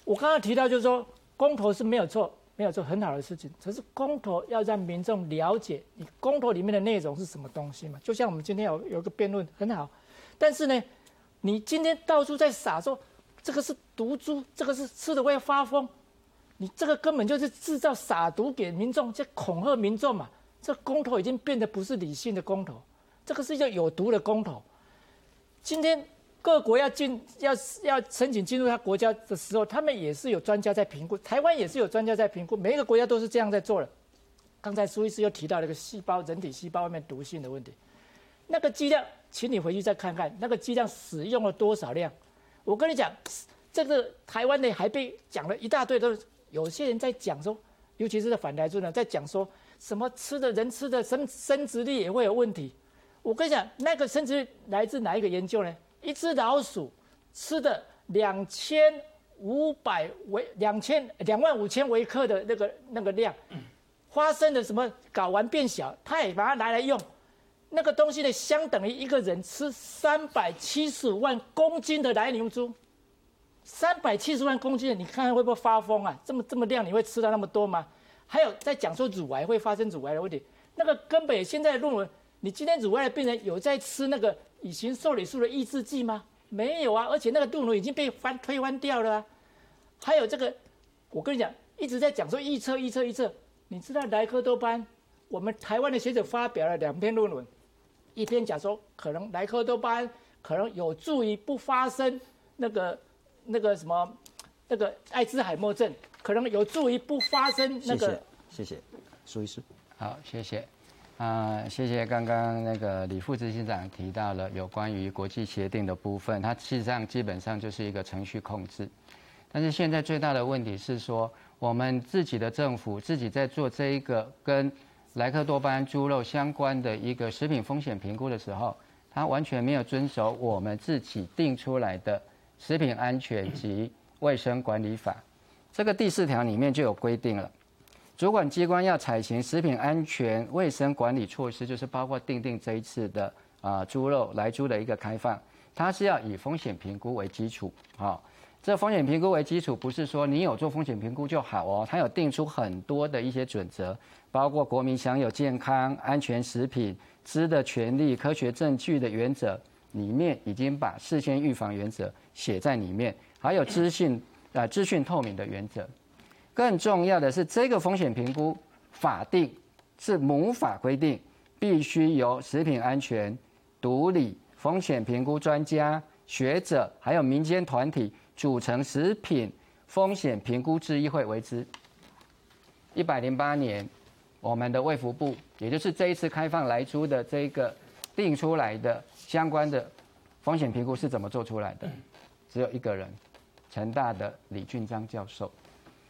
我刚刚提到就是说，公投是没有错。没有做很好的事情，可是公投要让民众了解你公投里面的内容是什么东西嘛？就像我们今天有有个辩论很好，但是呢，你今天到处在撒说这个是毒株，这个是吃的会发疯，你这个根本就是制造撒毒给民众，这恐吓民众嘛。这公投已经变得不是理性的公投，这个是一个有毒的公投。今天各国要进要要申请进入他国家的时候，他们也是有专家在评估，台湾也是有专家在评估，每一个国家都是这样在做的。刚才苏医师又提到了一个细胞人体细胞外面毒性的问题，那个剂量，请你回去再看看那个剂量使用了多少量。我跟你讲，这个台湾的还被讲了一大堆，都是有些人在讲说，尤其是反台族呢，在讲说。什么吃的人吃的生生殖力也会有问题？我跟你讲，那个生殖力来自哪一个研究呢？一只老鼠吃的两千五百微两千两万五千微克的那个那个量，花生的什么睾丸变小，它也把它拿来用，那个东西呢，相等于一个人吃三百七十五万公斤的来牛猪，三百七十万公斤，你看看会不会发疯啊？这么这么量，你会吃到那么多吗？还有在讲说乳癌会发生乳癌的问题，那个根本现在的论文，你今天乳癌的病人有在吃那个乙型受理素的抑制剂吗？没有啊，而且那个论文已经被翻推翻掉了。还有这个，我跟你讲，一直在讲说预测预测预测，你知道莱克多巴，我们台湾的学者发表了两篇论文，一篇讲说可能莱克多巴可能有助于不发生那个那个什么那个艾滋海默症。可能有助于不发生那个。谢谢，谢谢，苏医师。好，谢谢。啊，谢谢刚刚那个李副执行长提到了有关于国际协定的部分，它事实上基本上就是一个程序控制。但是现在最大的问题是说，我们自己的政府自己在做这一个跟莱克多巴胺猪肉相关的一个食品风险评估的时候，它完全没有遵守我们自己定出来的食品安全及卫生管理法。这个第四条里面就有规定了，主管机关要采行食品安全卫生管理措施，就是包括定定这一次的啊猪肉来猪的一个开放，它是要以风险评估为基础。啊，这风险评估为基础，不是说你有做风险评估就好哦，它有定出很多的一些准则，包括国民享有健康安全食品知的权利、科学证据的原则，里面已经把事先预防原则写在里面，还有资讯。啊，资讯透明的原则，更重要的是，这个风险评估法定是母法规定，必须由食品安全、独立风险评估专家、学者，还有民间团体组成食品风险评估咨议会为之。一百零八年，我们的卫福部，也就是这一次开放来租的这个定出来的相关的风险评估是怎么做出来的？只有一个人。成大的李俊章教授，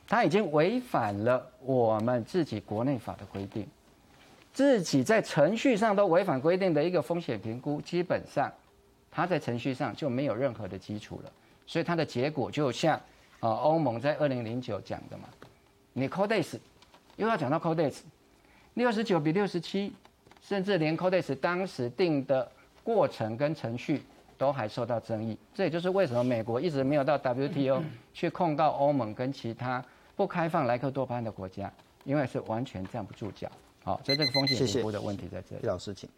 他已经违反了我们自己国内法的规定，自己在程序上都违反规定的一个风险评估，基本上他在程序上就没有任何的基础了。所以他的结果就像啊欧盟在二零零九讲的嘛，你 Codex 又要讲到 Codex，六十九比六十七，甚至连 Codex 当时定的过程跟程序。都还受到争议，这也就是为什么美国一直没有到 WTO 去控告欧盟跟其他不开放莱克多巴胺的国家，因为是完全站不住脚。好，所以这个风险评估的问题在这里。李老师，请。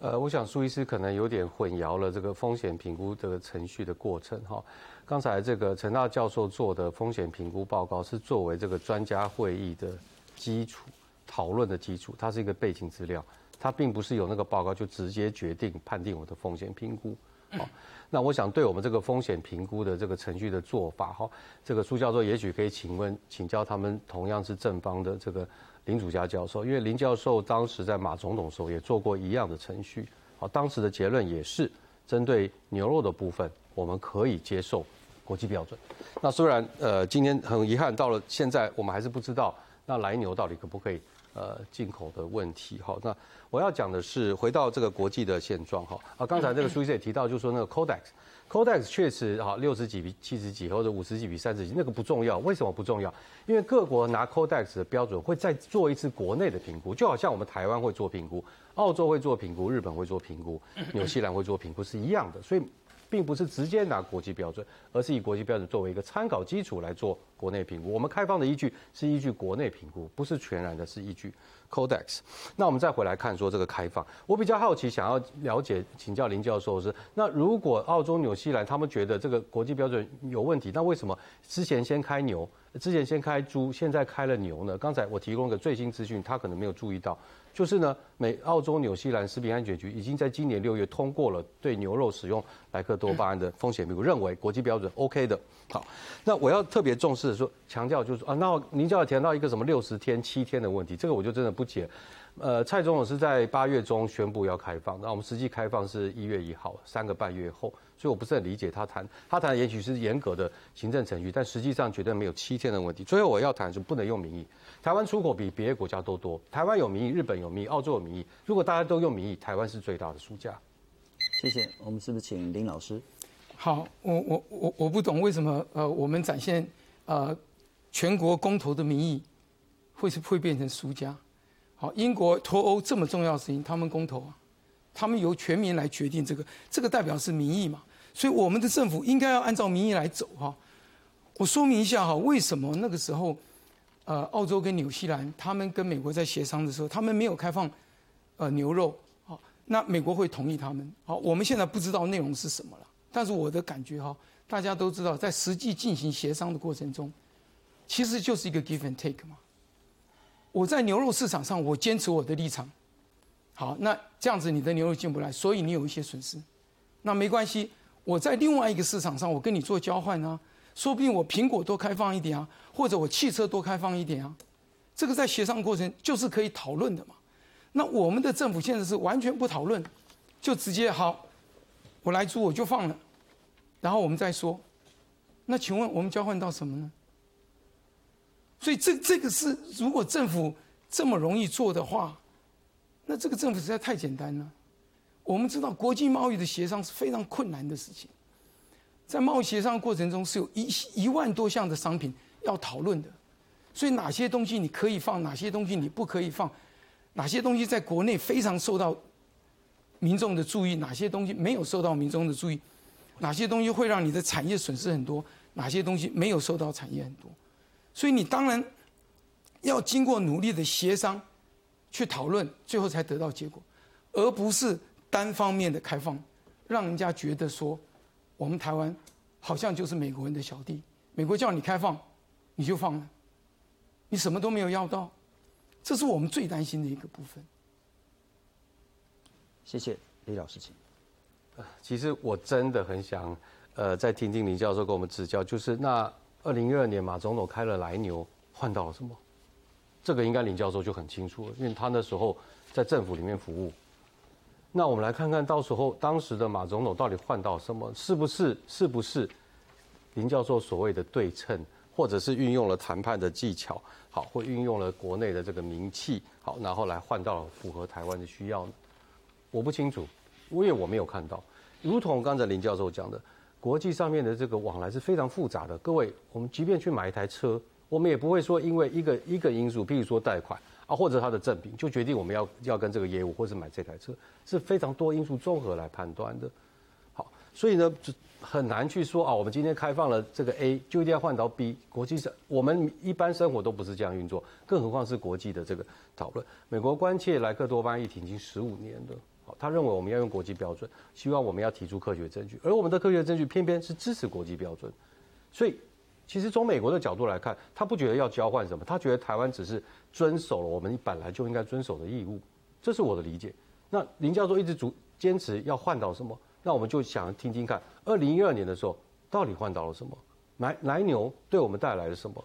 呃，我想苏医师可能有点混淆了这个风险评估这个程序的过程哈。刚才这个陈大教授做的风险评估报告是作为这个专家会议的基础讨论的基础，它是一个背景资料。它并不是有那个报告就直接决定判定我的风险评估，好，那我想对我们这个风险评估的这个程序的做法，哈，这个苏教授也许可以请问请教他们同样是正方的这个林主家教授，因为林教授当时在马总统时候也做过一样的程序，好，当时的结论也是针对牛肉的部分我们可以接受国际标准，那虽然呃今天很遗憾到了现在我们还是不知道那来牛到底可不可以。呃，进口的问题，好，那我要讲的是回到这个国际的现状，哈，啊，刚才这个苏医生也提到，就是说那个 Codex，Codex 确实哈六十几比七十几或者五十几比三十几，那个不重要，为什么不重要？因为各国拿 Codex 的标准会再做一次国内的评估，就好像我们台湾会做评估，澳洲会做评估，日本会做评估，纽西兰会做评估是一样的，所以并不是直接拿国际标准，而是以国际标准作为一个参考基础来做。国内评估。我们开放的依据是依据国内评估，不是全然的，是依据 Codex。那我们再回来看说这个开放，我比较好奇，想要了解请教林教授是，那如果澳洲、纽西兰他们觉得这个国际标准有问题，那为什么之前先开牛，之前先开猪，现在开了牛呢？刚才我提供个最新资讯，他可能没有注意到。就是呢，美、澳洲、纽西兰食品安全局已经在今年六月通过了对牛肉使用莱克多巴胺的风险评估，认为国际标准 OK 的。好，那我要特别重视说，强调就是说啊，那您就要提到一个什么六十天、七天的问题，这个我就真的不解。呃，蔡总统是在八月中宣布要开放，那我们实际开放是一月一号，三个半月后，所以我不是很理解他谈，他谈也许是严格的行政程序，但实际上绝对没有七天的问题。最后我要谈是不能用民意。台湾出口比别的国家都多，台湾有民意，日本有民意，澳洲有民意。如果大家都用民意，台湾是最大的输家。谢谢。我们是不是请林老师？好，我我我我不懂为什么呃，我们展现呃全国公投的民意会是会变成输家？好，英国脱欧这么重要的事情，他们公投啊，他们由全民来决定这个，这个代表是民意嘛？所以我们的政府应该要按照民意来走哈。我说明一下哈，为什么那个时候？呃，澳洲跟纽西兰，他们跟美国在协商的时候，他们没有开放，呃，牛肉，好，那美国会同意他们，好，我们现在不知道内容是什么了，但是我的感觉哈，大家都知道，在实际进行协商的过程中，其实就是一个 give and take 嘛。我在牛肉市场上，我坚持我的立场，好，那这样子你的牛肉进不来，所以你有一些损失，那没关系，我在另外一个市场上，我跟你做交换呢。说不定我苹果多开放一点啊，或者我汽车多开放一点啊，这个在协商过程就是可以讨论的嘛。那我们的政府现在是完全不讨论，就直接好，我来租我就放了，然后我们再说。那请问我们交换到什么呢？所以这这个是如果政府这么容易做的话，那这个政府实在太简单了。我们知道国际贸易的协商是非常困难的事情。在贸易协商过程中，是有一一万多项的商品要讨论的，所以哪些东西你可以放，哪些东西你不可以放，哪些东西在国内非常受到民众的注意，哪些东西没有受到民众的注意，哪些东西会让你的产业损失很多，哪些东西没有受到产业很多，所以你当然要经过努力的协商去讨论，最后才得到结果，而不是单方面的开放，让人家觉得说。我们台湾好像就是美国人的小弟，美国叫你开放，你就放了，你什么都没有要到，这是我们最担心的一个部分。谢谢李老师，请。其实我真的很想，呃，再听听林教授给我们指教，就是那二零一二年马总统开了来牛，换到了什么？这个应该林教授就很清楚了，因为他那时候在政府里面服务。那我们来看看到时候当时的马总统到底换到什么？是不是是不是林教授所谓的对称，或者是运用了谈判的技巧，好，或运用了国内的这个名气，好，然后来换到符合台湾的需要呢？我不清楚，因为我没有看到。如同刚才林教授讲的，国际上面的这个往来是非常复杂的。各位，我们即便去买一台车，我们也不会说因为一个一个因素，譬如说贷款。啊，或者它的赠品就决定我们要要跟这个业务，或者买这台车，是非常多因素综合来判断的。好，所以呢，就很难去说啊，我们今天开放了这个 A，就一定要换到 B。国际上，我们一般生活都不是这样运作，更何况是国际的这个讨论。美国关切莱克多巴胺议题已经十五年了，他认为我们要用国际标准，希望我们要提出科学证据，而我们的科学证据偏偏是支持国际标准，所以。其实从美国的角度来看，他不觉得要交换什么，他觉得台湾只是遵守了我们本来就应该遵守的义务，这是我的理解。那林教授一直主坚持要换到什么，那我们就想听听看，二零一二年的时候到底换到了什么？来来牛对我们带来了什么？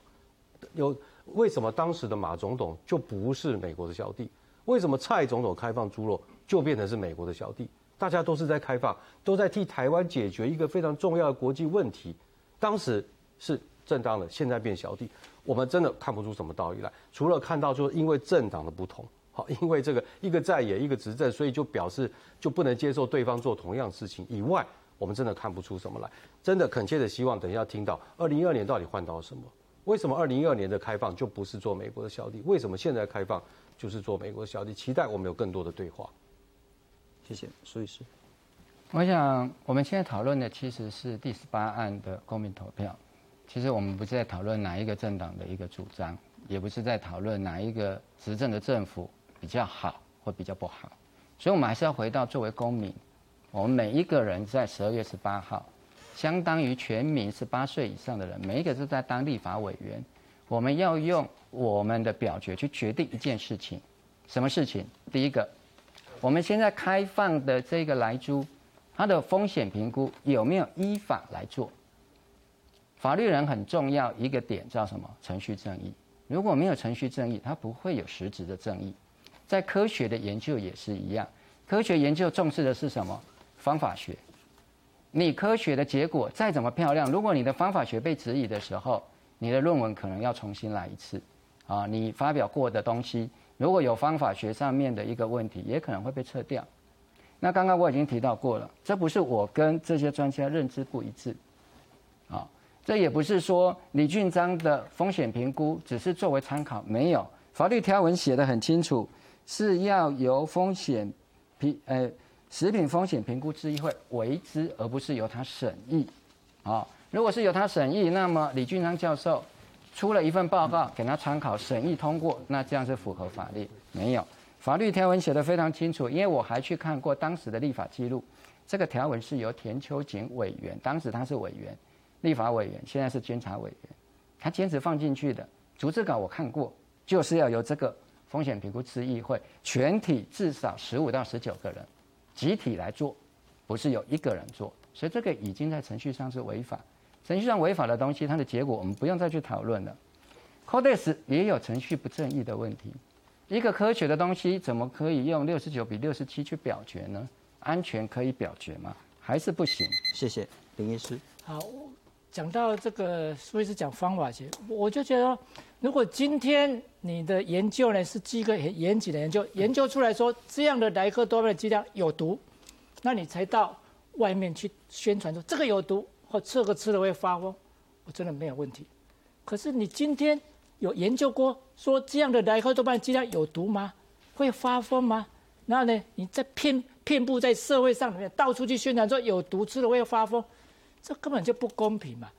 有为什么当时的马总统就不是美国的小弟？为什么蔡总统开放猪肉就变成是美国的小弟？大家都是在开放，都在替台湾解决一个非常重要的国际问题，当时是。正当的，现在变小弟，我们真的看不出什么道理来。除了看到说因为政党的不同，好，因为这个一个在野，一个执政，所以就表示就不能接受对方做同样事情以外，我们真的看不出什么来。真的恳切的希望，等一下听到二零一二年到底换到了什么？为什么二零一二年的开放就不是做美国的小弟？为什么现在开放就是做美国的小弟？期待我们有更多的对话。谢谢苏律师。我想我们现在讨论的其实是第十八案的公民投票。其实我们不是在讨论哪一个政党的一个主张，也不是在讨论哪一个执政的政府比较好或比较不好，所以我们还是要回到作为公民，我们每一个人在十二月十八号，相当于全民十八岁以上的人，每一个都在当立法委员，我们要用我们的表决去决定一件事情，什么事情？第一个，我们现在开放的这个来租，它的风险评估有没有依法来做？法律人很重要一个点叫什么？程序正义。如果没有程序正义，它不会有实质的正义。在科学的研究也是一样，科学研究重视的是什么？方法学。你科学的结果再怎么漂亮，如果你的方法学被质疑的时候，你的论文可能要重新来一次。啊，你发表过的东西，如果有方法学上面的一个问题，也可能会被撤掉。那刚刚我已经提到过了，这不是我跟这些专家认知不一致，啊。这也不是说李俊章的风险评估只是作为参考，没有法律条文写的很清楚，是要由风险评呃食品风险评估咨议会为之，而不是由他审议。啊，如果是由他审议，那么李俊章教授出了一份报告给他参考，审议通过，那这样是符合法律？没有，法律条文写的非常清楚，因为我还去看过当时的立法记录，这个条文是由田秋瑾委员，当时他是委员。立法委员现在是监察委员，他坚持放进去的逐字稿我看过，就是要由这个风险评估咨议会全体至少十五到十九个人集体来做，不是由一个人做，所以这个已经在程序上是违法，程序上违法的东西，它的结果我们不用再去讨论了。Codex 也有程序不正义的问题，一个科学的东西怎么可以用六十九比六十七去表决呢？安全可以表决吗？还是不行？谢谢林医师。好。讲到这个，所以是讲方法学，我就觉得，如果今天你的研究呢是基个很严谨的研究，研究出来说这样的莱克多巴胺剂量有毒，那你才到外面去宣传说这个有毒或这个吃了会发疯，我真的没有问题。可是你今天有研究过说这样的莱克多巴胺剂量有毒吗？会发疯吗？然后呢，你在遍遍布在社会上里面到处去宣传说有毒吃了会发疯。这根本就不公平嘛！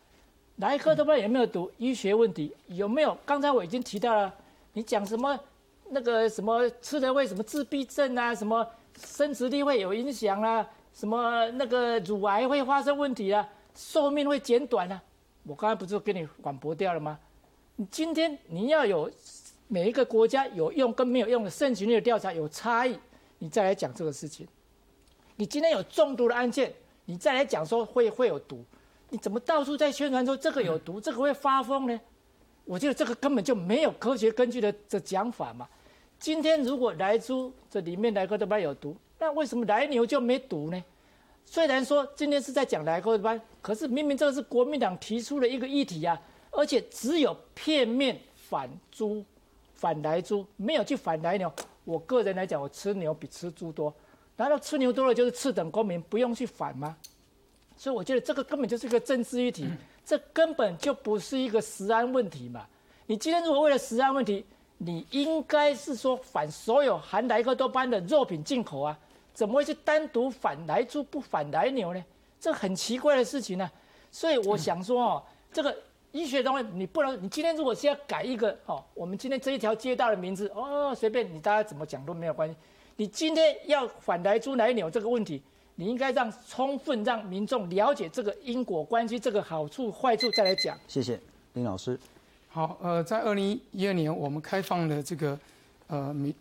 哪一科都不知道有没有毒医学问题，有没有？刚才我已经提到了，你讲什么那个什么吃了会什么自闭症啊，什么生殖力会有影响啊，什么那个乳癌会发生问题啊，寿命会减短啊。我刚才不是跟你广播掉了吗？你今天你要有每一个国家有用跟没有用的盛行率的调查有差异，你再来讲这个事情。你今天有中毒的案件。你再来讲说会会有毒，你怎么到处在宣传说这个有毒，这个会发疯呢？我觉得这个根本就没有科学根据的这讲法嘛。今天如果来猪这里面莱克多巴有毒，那为什么来牛就没毒呢？虽然说今天是在讲莱克多巴，可是明明这个是国民党提出的一个议题啊，而且只有片面反猪、反来猪，没有去反来牛。我个人来讲，我吃牛比吃猪多。难道吃牛多了就是次等公民，不用去反吗？所以我觉得这个根本就是一个政治议题，这根本就不是一个食安问题嘛。你今天如果为了食安问题，你应该是说反所有含莱克多巴的肉品进口啊，怎么会去单独反来猪不反来牛呢？这很奇怪的事情呢。所以我想说哦，这个医学东西你不能，你今天如果是要改一个哦，我们今天这一条街道的名字哦，随便你大家怎么讲都没有关系。你今天要反来猪来牛这个问题，你应该让充分让民众了解这个因果关系，这个好处坏处再来讲。谢谢林老师。好，呃，在二零一二年我们开放了这个呃美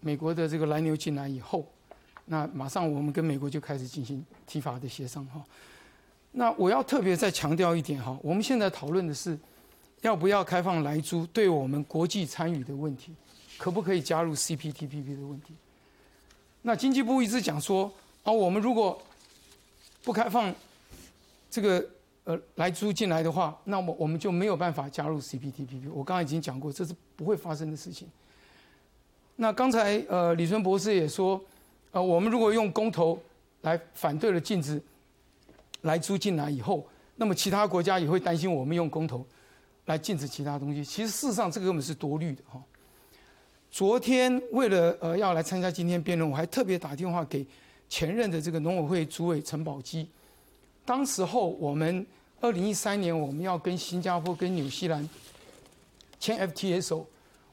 美国的这个来牛进来以后，那马上我们跟美国就开始进行提法的协商哈。那我要特别再强调一点哈，我们现在讨论的是要不要开放来猪对我们国际参与的问题，可不可以加入 CPTPP 的问题。那经济部一直讲说，啊，我们如果不开放这个呃来租进来的话，那么我们就没有办法加入 CPTPP。我刚才已经讲过，这是不会发生的事情。那刚才呃李春博士也说，呃，我们如果用公投来反对了禁止来租进来以后，那么其他国家也会担心我们用公投来禁止其他东西。其实事实上这个根本是多虑的哈。昨天为了呃要来参加今天辩论，我还特别打电话给前任的这个农委会主委陈宝基。当时候我们二零一三年我们要跟新加坡、跟纽西兰签 FTA 时候，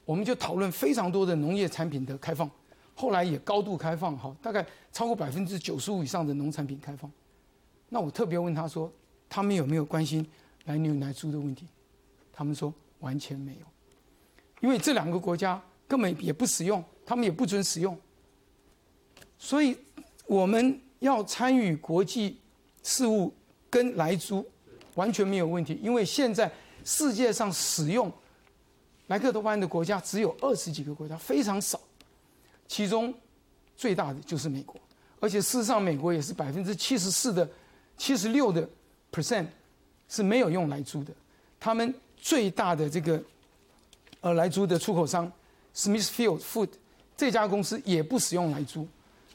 我们就讨论非常多的农业产品的开放，后来也高度开放，哈，大概超过百分之九十五以上的农产品开放。那我特别问他说，他们有没有关心来牛奶猪的问题？他们说完全没有，因为这两个国家根本也不使用，他们也不准使用。所以我们要参与国际事务跟来猪完全没有问题，因为现在世界上使用莱克多巴胺的国家只有二十几个国家，非常少，其中最大的就是美国，而且事实上美国也是百分之七十四的。七十六的 percent 是没有用来租的，他们最大的这个呃来租的出口商 Smithfield Food 这家公司也不使用来租，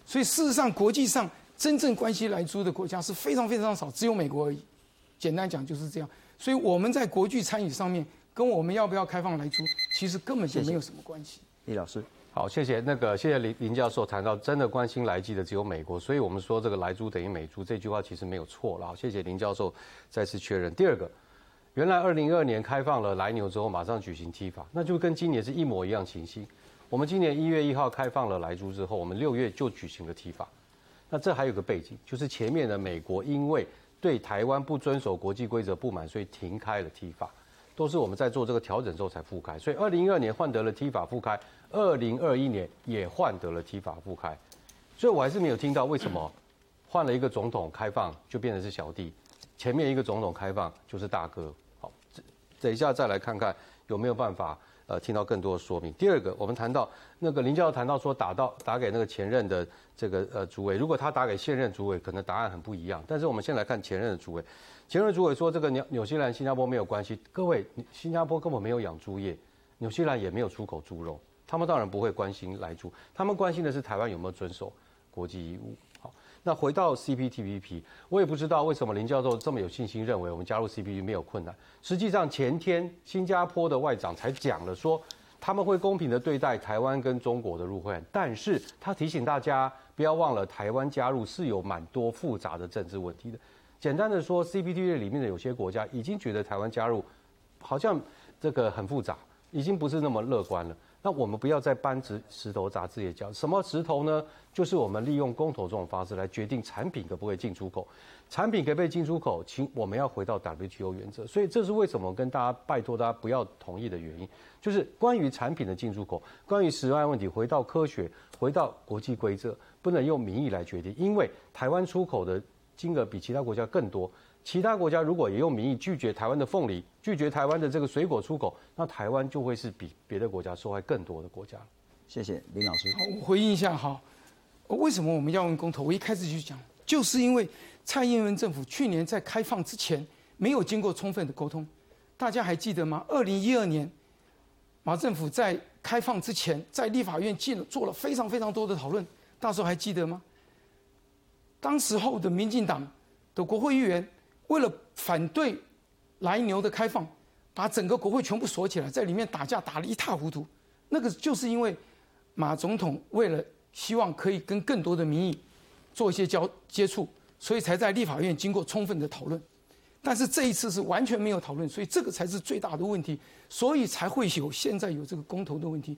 所以事实上国际上真正关系来租的国家是非常非常少，只有美国而已。简单讲就是这样，所以我们在国际参与上面跟我们要不要开放来租，其实根本就没有什么关系。李老师。好，谢谢那个，谢谢林林教授谈到真的关心来鸡的只有美国，所以我们说这个来猪等于美猪这句话其实没有错了。好，谢谢林教授再次确认。第二个，原来二零二二年开放了来牛之后，马上举行踢法，那就跟今年是一模一样情形。我们今年一月一号开放了来猪之后，我们六月就举行了踢法。那这还有个背景，就是前面的美国因为对台湾不遵守国际规则不满，所以停开了踢法，都是我们在做这个调整之后才复开。所以二零一二年换得了踢法复开。二零二一年也换得了 T 法复开，所以我还是没有听到为什么换了一个总统开放就变成是小弟，前面一个总统开放就是大哥。好，等一下再来看看有没有办法呃听到更多的说明。第二个，我们谈到那个林教授谈到说打到打给那个前任的这个呃主委，如果他打给现任主委，可能答案很不一样。但是我们先来看前任的主委，前任主委说这个纽纽西兰、新加坡没有关系。各位，新加坡根本没有养猪业，纽西兰也没有出口猪肉。他们当然不会关心来住，他们关心的是台湾有没有遵守国际义务。好，那回到 CPTPP，我也不知道为什么林教授这么有信心认为我们加入 CPTPP 没有困难。实际上前天新加坡的外长才讲了说，他们会公平的对待台湾跟中国的入会，但是他提醒大家不要忘了台湾加入是有蛮多复杂的政治问题的。简单的说，CPTP 里面的有些国家已经觉得台湾加入好像这个很复杂，已经不是那么乐观了。那我们不要再搬石石头砸自己的脚。什么石头呢？就是我们利用公投这种方式来决定产品可不可以进出口。产品可不可以进出口，请我们要回到 WTO 原则。所以这是为什么跟大家拜托大家不要同意的原因，就是关于产品的进出口，关于食安问题，回到科学，回到国际规则，不能用民意来决定。因为台湾出口的金额比其他国家更多。其他国家如果也用名义拒绝台湾的凤梨，拒绝台湾的这个水果出口，那台湾就会是比别的国家受害更多的国家。谢谢林老师。好，我回应一下哈，为什么我们要用公投？我一开始就讲，就是因为蔡英文政府去年在开放之前没有经过充分的沟通，大家还记得吗？二零一二年马政府在开放之前，在立法院进做了非常非常多的讨论，到时候还记得吗？当时候的民进党的国会议员。为了反对来牛的开放，把整个国会全部锁起来，在里面打架打得一塌糊涂。那个就是因为马总统为了希望可以跟更多的民意做一些交接触，所以才在立法院经过充分的讨论。但是这一次是完全没有讨论，所以这个才是最大的问题，所以才会有现在有这个公投的问题。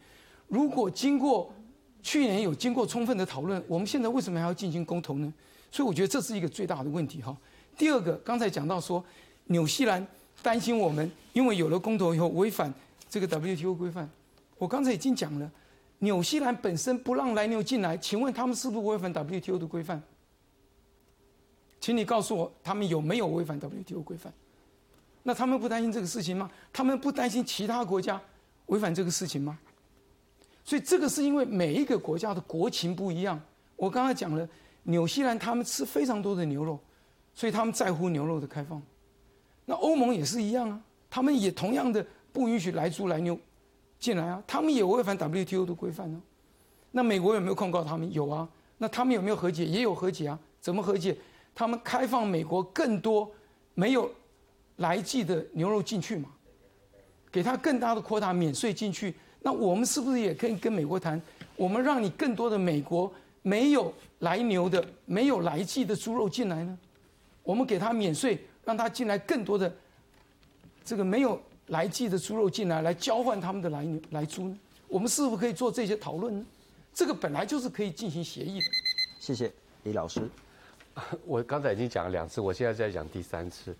如果经过去年有经过充分的讨论，我们现在为什么还要进行公投呢？所以我觉得这是一个最大的问题哈。第二个，刚才讲到说，纽西兰担心我们因为有了公投以后违反这个 WTO 规范。我刚才已经讲了，纽西兰本身不让来牛进来，请问他们是不是违反 WTO 的规范？请你告诉我，他们有没有违反 WTO 规范？那他们不担心这个事情吗？他们不担心其他国家违反这个事情吗？所以这个是因为每一个国家的国情不一样。我刚才讲了，纽西兰他们吃非常多的牛肉。所以他们在乎牛肉的开放，那欧盟也是一样啊，他们也同样的不允许来猪来牛进来啊，他们也违反 WTO 的规范呢。那美国有没有控告他们？有啊。那他们有没有和解？也有和解啊。怎么和解？他们开放美国更多没有来记的牛肉进去嘛，给他更大的扩大免税进去。那我们是不是也可以跟美国谈？我们让你更多的美国没有来牛的、没有来记的猪肉进来呢？我们给他免税，让让他进来更多的这个没有来季的猪肉进来，来交换他们的来牛来猪呢？我们是否可以做这些讨论呢？这个本来就是可以进行协议的。谢谢李老师。我刚才已经讲了两次，我现在在讲第三次。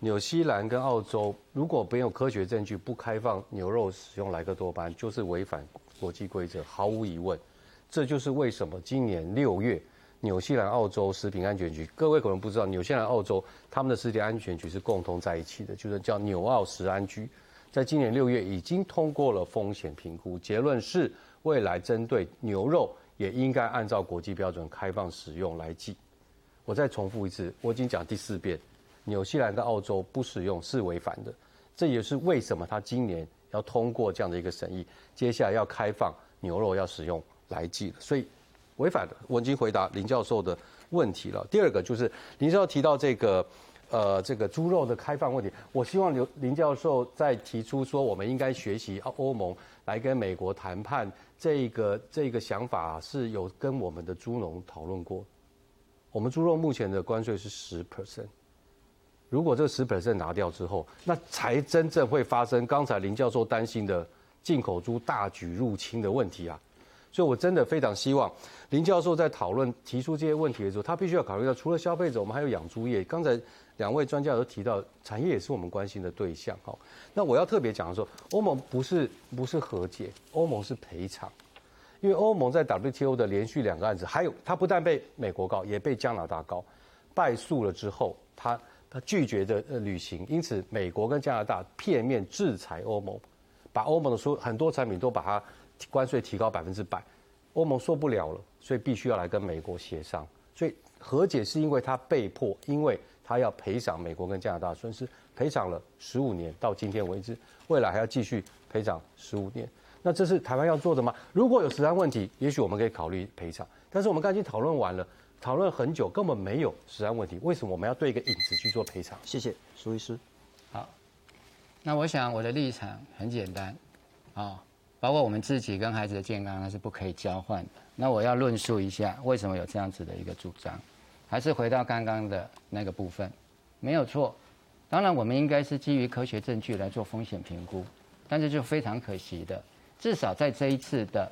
纽西兰跟澳洲如果没有科学证据不开放牛肉使用莱克多巴胺，就是违反国际规则，毫无疑问。这就是为什么今年六月，纽西兰、澳洲食品安全局，各位可能不知道，纽西兰、澳洲他们的食品安全局是共同在一起的，就是叫纽澳食安局，在今年六月已经通过了风险评估，结论是未来针对牛肉也应该按照国际标准开放使用来记。我再重复一次，我已经讲第四遍。纽西兰跟澳洲不使用是违反的，这也是为什么他今年要通过这样的一个审议，接下来要开放牛肉要使用来记的所以违反的。我已经回答林教授的问题了。第二个就是林教授提到这个，呃，这个猪肉的开放问题，我希望刘林教授在提出说我们应该学习欧盟来跟美国谈判这个这个想法是有跟我们的猪农讨论过。我们猪肉目前的关税是十 percent。如果这十 percent 拿掉之后，那才真正会发生刚才林教授担心的进口猪大举入侵的问题啊！所以我真的非常希望林教授在讨论提出这些问题的时候，他必须要考虑到除了消费者，我们还有养猪业。刚才两位专家都提到，产业也是我们关心的对象。哈，那我要特别讲的说，欧盟不是不是和解，欧盟是赔偿，因为欧盟在 WTO 的连续两个案子，还有他不但被美国告，也被加拿大告，败诉了之后，他。他拒绝的呃履行，因此美国跟加拿大片面制裁欧盟，把欧盟的说很多产品都把它关税提高百分之百，欧盟受不了了，所以必须要来跟美国协商。所以和解是因为他被迫，因为他要赔偿美国跟加拿大损失，赔偿了十五年到今天为止，未来还要继续赔偿十五年。那这是台湾要做的吗？如果有实安问题，也许我们可以考虑赔偿。但是我们刚才已经讨论完了。讨论很久，根本没有实案问题，为什么我们要对一个影子去做赔偿？谢谢苏医师。好，那我想我的立场很简单，啊，包括我们自己跟孩子的健康那是不可以交换的。那我要论述一下为什么有这样子的一个主张，还是回到刚刚的那个部分，没有错。当然，我们应该是基于科学证据来做风险评估，但是就非常可惜的，至少在这一次的。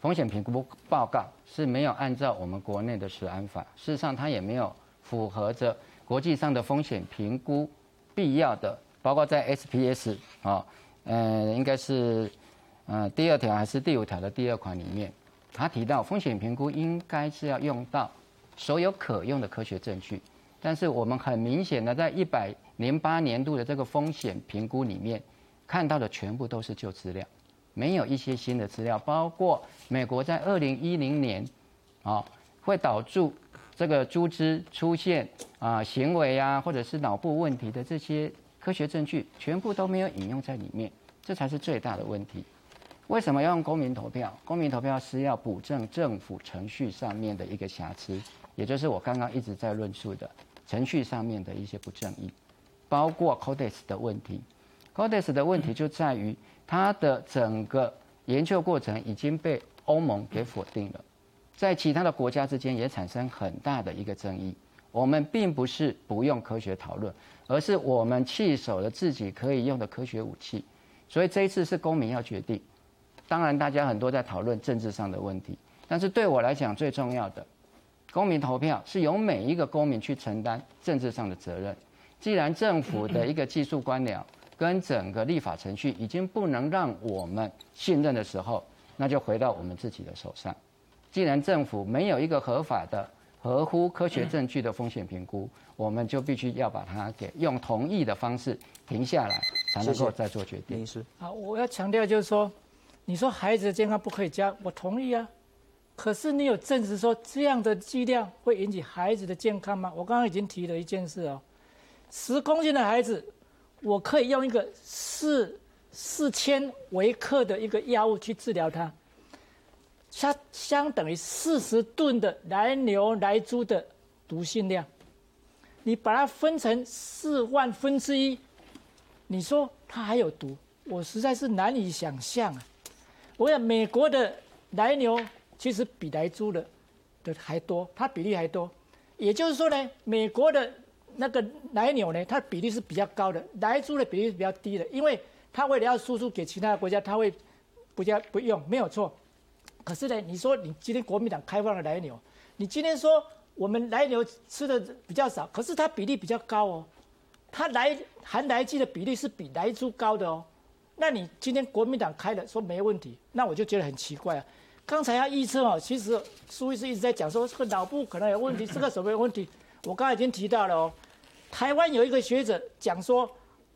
风险评估报告是没有按照我们国内的食安法，事实上它也没有符合着国际上的风险评估必要的，包括在 SPS 啊，呃，应该是呃第二条还是第五条的第二款里面，他提到风险评估应该是要用到所有可用的科学证据，但是我们很明显的在一百零八年度的这个风险评估里面看到的全部都是旧资料。没有一些新的资料，包括美国在二零一零年，啊，会导致这个猪只出现啊行为啊，或者是脑部问题的这些科学证据，全部都没有引用在里面，这才是最大的问题。为什么要用公民投票？公民投票是要补正政府程序上面的一个瑕疵，也就是我刚刚一直在论述的程序上面的一些不正义，包括 Codex 的问题。Codex 的问题就在于。它的整个研究过程已经被欧盟给否定了，在其他的国家之间也产生很大的一个争议。我们并不是不用科学讨论，而是我们弃守了自己可以用的科学武器。所以这一次是公民要决定。当然，大家很多在讨论政治上的问题，但是对我来讲最重要的，公民投票是由每一个公民去承担政治上的责任。既然政府的一个技术官僚。跟整个立法程序已经不能让我们信任的时候，那就回到我们自己的手上。既然政府没有一个合法的、合乎科学证据的风险评估，我们就必须要把它给用同意的方式停下来，才能够再做决定。好，我要强调就是说，你说孩子的健康不可以加，我同意啊。可是你有证实说这样的剂量会引起孩子的健康吗？我刚刚已经提了一件事哦，十公斤的孩子。我可以用一个四四千微克的一个药物去治疗它，相相等于四十吨的来牛来猪的毒性量。你把它分成四万分之一，你说它还有毒？我实在是难以想象啊！我想美国的来牛其实比来猪的的还多，它比例还多。也就是说呢，美国的那个奶牛呢，它比例是比较高的，来猪的比例是比较低的，因为它为了要输出给其他的国家，它会不加不用，没有错。可是呢，你说你今天国民党开放了奶牛，你今天说我们奶牛吃的比较少，可是它比例比较高哦，它来含来剂的比例是比来猪高的哦。那你今天国民党开了说没问题，那我就觉得很奇怪啊。刚才要预测哦，其实苏医师一直在讲说这个脑部可能有问题，这个什么有问题？我刚才已经提到了哦，台湾有一个学者讲说，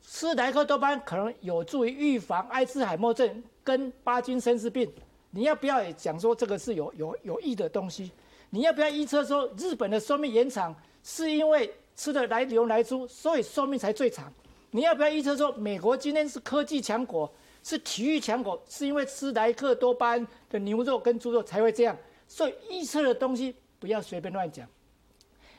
吃莱克多巴可能有助于预防阿兹海默症跟巴金森氏病。你要不要也讲说这个是有有有益的东西？你要不要预测说日本的寿命延长是因为吃的来牛来猪，所以寿命才最长？你要不要预测说，美国今天是科技强国，是体育强国，是因为吃莱克多巴胺的牛肉跟猪肉才会这样？所以预测的东西不要随便乱讲。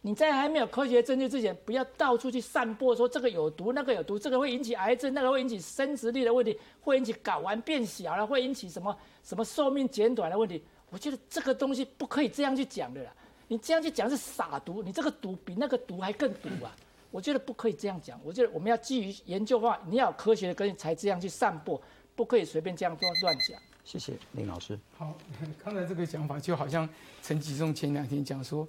你在还没有科学证据之前，不要到处去散播说这个有毒，那个有毒，这个会引起癌症，那个会引起生殖力的问题，会引起睾丸变小了，会引起什么什么寿命减短的问题。我觉得这个东西不可以这样去讲的啦。你这样去讲是撒毒，你这个毒比那个毒还更毒啊！我觉得不可以这样讲，我觉得我们要基于研究话，你要有科学的根据才这样去散布，不可以随便这样乱乱讲。谢谢林老师。好，刚才这个讲法就好像陈吉仲前两天讲说，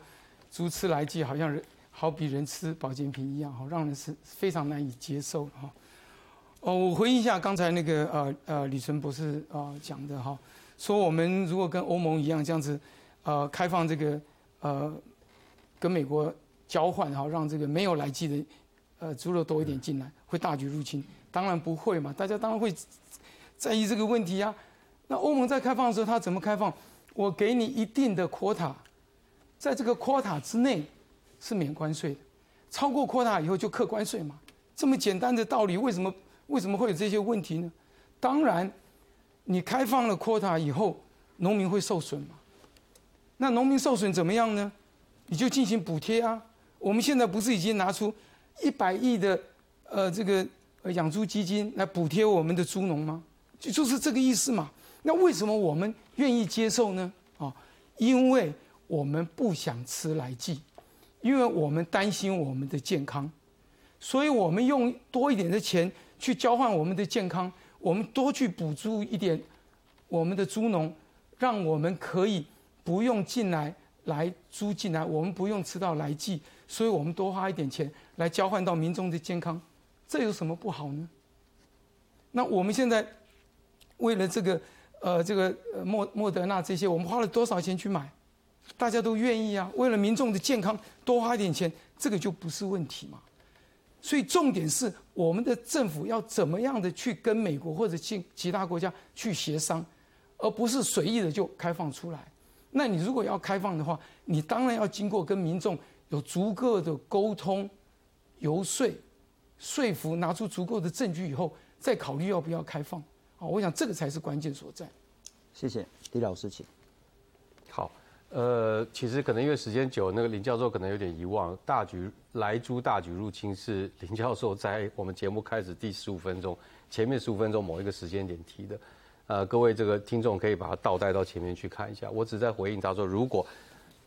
猪吃来剂好像人好比人吃保健品一样，哈，让人是非常难以接受哈。哦，我回应一下刚才那个呃呃李纯博士啊讲的哈，说我们如果跟欧盟一样这样子，呃开放这个呃跟美国。交换哈，让这个没有来记的，呃，猪肉多一点进来，会大举入侵？当然不会嘛，大家当然会在意这个问题呀。那欧盟在开放的时候，它怎么开放？我给你一定的 quota，在这个 quota 之内是免关税的，超过 quota 以后就课关税嘛。这么简单的道理，为什么为什么会有这些问题呢？当然，你开放了 quota 以后，农民会受损嘛。那农民受损怎么样呢？你就进行补贴啊。我们现在不是已经拿出一百亿的呃这个养猪基金来补贴我们的猪农吗？就就是这个意思嘛。那为什么我们愿意接受呢？啊，因为我们不想吃来剂，因为我们担心我们的健康，所以我们用多一点的钱去交换我们的健康，我们多去补助一点我们的猪农，让我们可以不用进来来租进来，我们不用吃到来剂。所以我们多花一点钱来交换到民众的健康，这有什么不好呢？那我们现在为了这个呃这个莫莫德纳这些，我们花了多少钱去买？大家都愿意啊。为了民众的健康多花一点钱，这个就不是问题嘛。所以重点是我们的政府要怎么样的去跟美国或者其其他国家去协商，而不是随意的就开放出来。那你如果要开放的话，你当然要经过跟民众。有足够的沟通、游说、说服，拿出足够的证据以后，再考虑要不要开放。啊，我想这个才是关键所在。谢谢李老师，请。好，呃，其实可能因为时间久，那个林教授可能有点遗忘，大举来猪大举入侵是林教授在我们节目开始第十五分钟前面十五分钟某一个时间点提的。呃，各位这个听众可以把它倒带到前面去看一下。我只在回应他说，如果。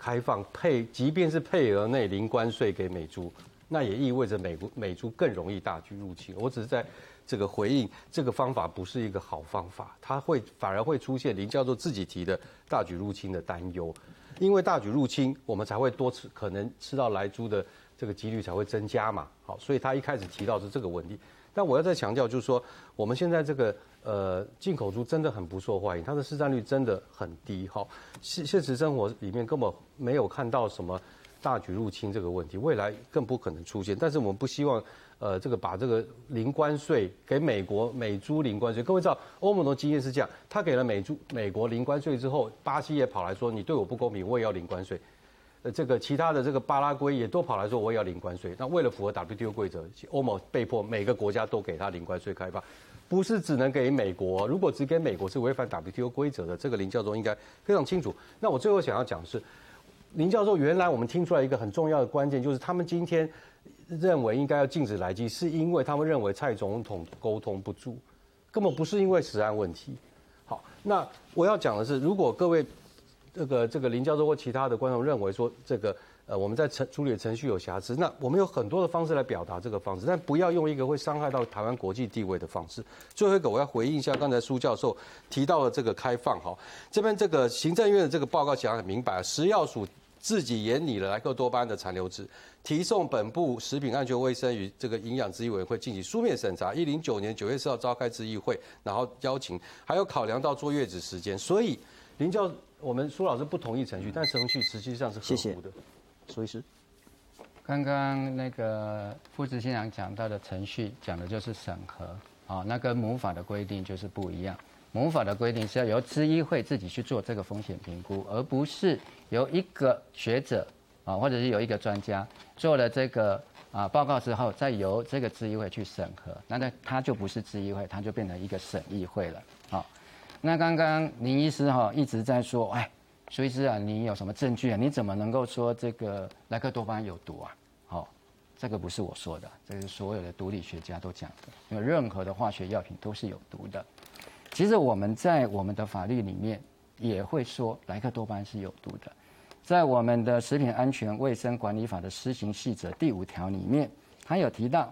开放配，即便是配额内零关税给美猪，那也意味着美国美猪更容易大举入侵。我只是在这个回应，这个方法不是一个好方法，它会反而会出现林教授自己提的大举入侵的担忧，因为大举入侵，我们才会多吃，可能吃到来猪的这个几率才会增加嘛。好，所以他一开始提到是这个问题，但我要再强调就是说，我们现在这个。呃，进口猪真的很不受欢迎，它的市占率真的很低。哈，现现实生活里面根本没有看到什么大举入侵这个问题，未来更不可能出现。但是我们不希望，呃，这个把这个零关税给美国美猪零关税。各位知道，欧盟的经验是这样，他给了美猪美国零关税之后，巴西也跑来说你对我不公平，我也要零关税。呃，这个其他的这个巴拉圭也都跑来说我也要零关税。那为了符合 WTO 规则，欧盟被迫每个国家都给他零关税开放。不是只能给美国，如果只给美国是违反 WTO 规则的，这个林教授应该非常清楚。那我最后想要讲是，林教授原来我们听出来一个很重要的关键，就是他们今天认为应该要禁止来基，是因为他们认为蔡总统沟通不足，根本不是因为实案问题。好，那我要讲的是，如果各位这个这个林教授或其他的观众认为说这个呃，我们在程处理程序有瑕疵，那我们有很多的方式来表达这个方式，但不要用一个会伤害到台湾国际地位的方式。最后一个，我要回应一下刚才苏教授提到的这个开放哈，这边这个行政院的这个报告讲得很明白，食药署自己研拟了莱克多巴胺的残留值，提送本部食品安全卫生与这个营养咨议委员会进行书面审查。一零九年九月四号召开咨议会，然后邀请，还有考量到坐月子时间，所以林教我们苏老师不同意程序，但程序实际上是合乎的。苏医师，刚刚那个副执行长讲到的程序，讲的就是审核啊，那跟母法的规定就是不一样。母法的规定是要由知议会自己去做这个风险评估，而不是由一个学者啊，或者是有一个专家做了这个啊报告之后，再由这个咨议会去审核。那那它就不是咨议会，它就变成一个审议会了。好，那刚刚林医师哈一直在说，哎。所以是啊，你有什么证据啊？你怎么能够说这个莱克多巴胺有毒啊？好，这个不是我说的，这是所有的毒理学家都讲的。因为任何的化学药品都是有毒的。其实我们在我们的法律里面也会说莱克多巴胺是有毒的，在我们的食品安全卫生管理法的施行细则第五条里面，它有提到，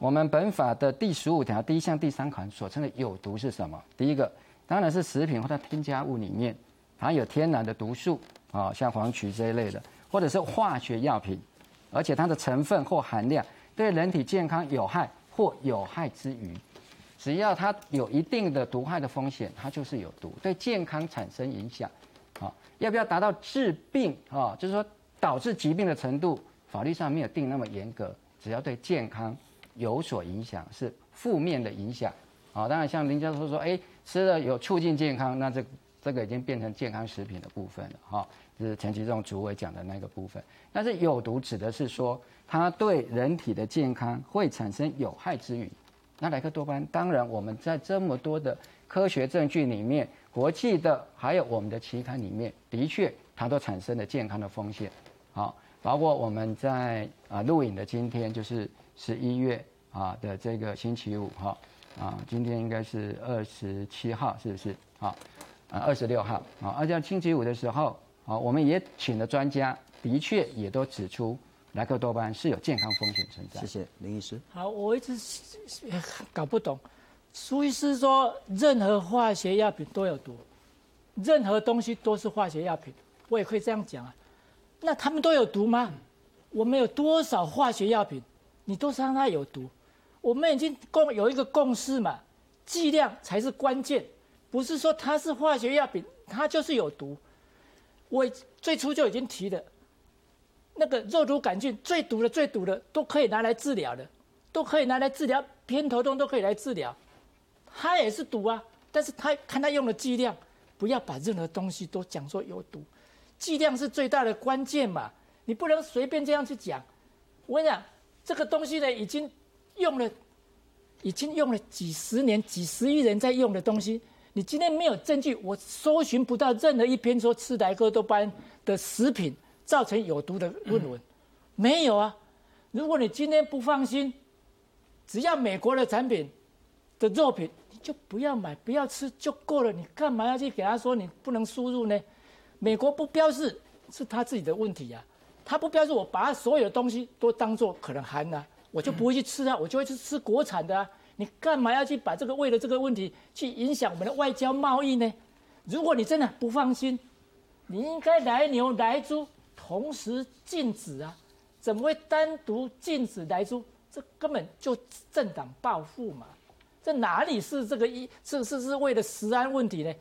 我们本法的第十五条第一项第三款所称的有毒是什么？第一个当然是食品或者添加物里面。含有天然的毒素啊，像黄曲这一类的，或者是化学药品，而且它的成分或含量对人体健康有害或有害之余，只要它有一定的毒害的风险，它就是有毒，对健康产生影响。啊，要不要达到致病啊？就是说导致疾病的程度，法律上没有定那么严格，只要对健康有所影响，是负面的影响。啊，当然像林教授说，哎，吃了有促进健康，那这。这个已经变成健康食品的部分了，哈，就是陈其仲主委讲的那个部分。但是有毒指的是说，它对人体的健康会产生有害之余，那莱克多巴胺，当然我们在这么多的科学证据里面，国际的还有我们的期刊里面，的确它都产生了健康的风险，好，包括我们在啊录影的今天就是十一月啊的这个星期五，哈，啊，今天应该是二十七号，是不是？好。啊，二十六号啊，而且星期五的时候啊，我们也请了专家，的确也都指出莱克多巴胺是有健康风险存在。谢谢林医师。好，我一直搞不懂，苏医师说任何化学药品都有毒，任何东西都是化学药品，我也可以这样讲啊。那他们都有毒吗？我们有多少化学药品，你都是让它有毒？我们已经共有一个共识嘛，剂量才是关键。不是说它是化学药品，它就是有毒。我最初就已经提了，那个肉毒杆菌最毒的、最毒的都可以拿来治疗的，都可以拿来治疗偏头痛，都可以来治疗。它也是毒啊，但是它看它用的剂量，不要把任何东西都讲说有毒，剂量是最大的关键嘛。你不能随便这样去讲。我跟你讲，这个东西呢，已经用了，已经用了几十年、几十亿人在用的东西。你今天没有证据，我搜寻不到任何一篇说吃莱克多巴胺的食品造成有毒的论文，没有啊。如果你今天不放心，只要美国的产品的肉品，你就不要买，不要吃就够了。你干嘛要去给他说你不能输入呢？美国不标示是他自己的问题呀，他不标示，我把他所有的东西都当做可能含啊，我就不会去吃啊，我就会去吃国产的啊。你干嘛要去把这个为了这个问题去影响我们的外交贸易呢？如果你真的不放心，你应该来牛来猪同时禁止啊！怎么会单独禁止来猪？这根本就政党报复嘛！这哪里是这个一？是是是为了食安问题呢？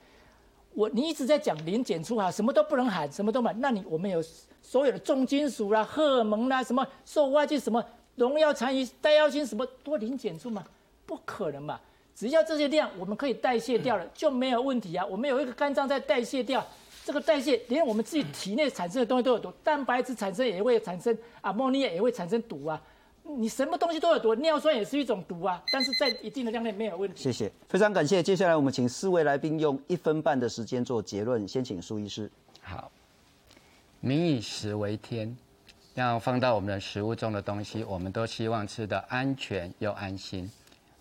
我你一直在讲零检出啊，什么都不能喊，什么都买。那你我们有所有的重金属啦、荷尔蒙啦、什么受外界、什么农药残余、带药性什么多零检出嘛？不可能嘛！只要这些量我们可以代谢掉了，就没有问题啊。我们有一个肝脏在代谢掉，这个代谢连我们自己体内产生的东西都有毒，蛋白质产生也会产生，阿莫尼亚也会产生毒啊。你什么东西都有毒，尿酸也是一种毒啊。但是在一定的量内没有问题。谢谢，非常感谢。接下来我们请四位来宾用一分半的时间做结论。先请苏医师。好，民以食为天，要放到我们的食物中的东西，我们都希望吃的安全又安心。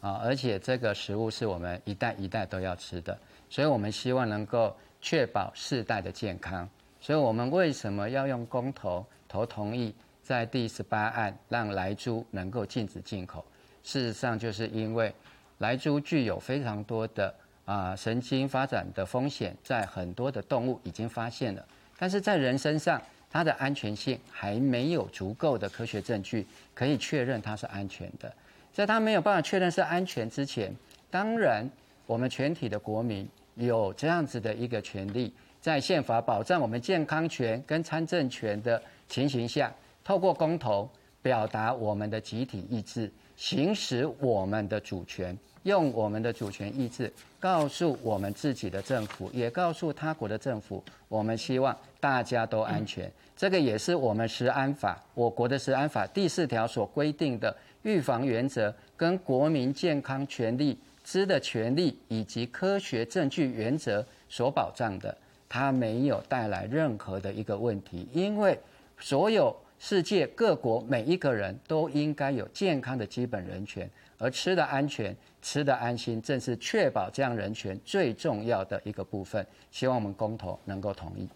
啊，而且这个食物是我们一代一代都要吃的，所以我们希望能够确保世代的健康。所以我们为什么要用公投投同意，在第十八案让莱猪能够禁止进口。事实上，就是因为莱猪具有非常多的啊神经发展的风险，在很多的动物已经发现了，但是在人身上，它的安全性还没有足够的科学证据可以确认它是安全的。在它没有办法确认是安全之前，当然我们全体的国民有这样子的一个权利，在宪法保障我们健康权跟参政权的情形下，透过公投表达我们的集体意志，行使我们的主权，用我们的主权意志告诉我们自己的政府，也告诉他国的政府，我们希望大家都安全。这个也是我们食安法，我国的食安法第四条所规定的。预防原则跟国民健康权利知的权利以及科学证据原则所保障的，它没有带来任何的一个问题，因为所有世界各国每一个人都应该有健康的基本人权，而吃的安全、吃的安心，正是确保这样人权最重要的一个部分。希望我们公投能够同意。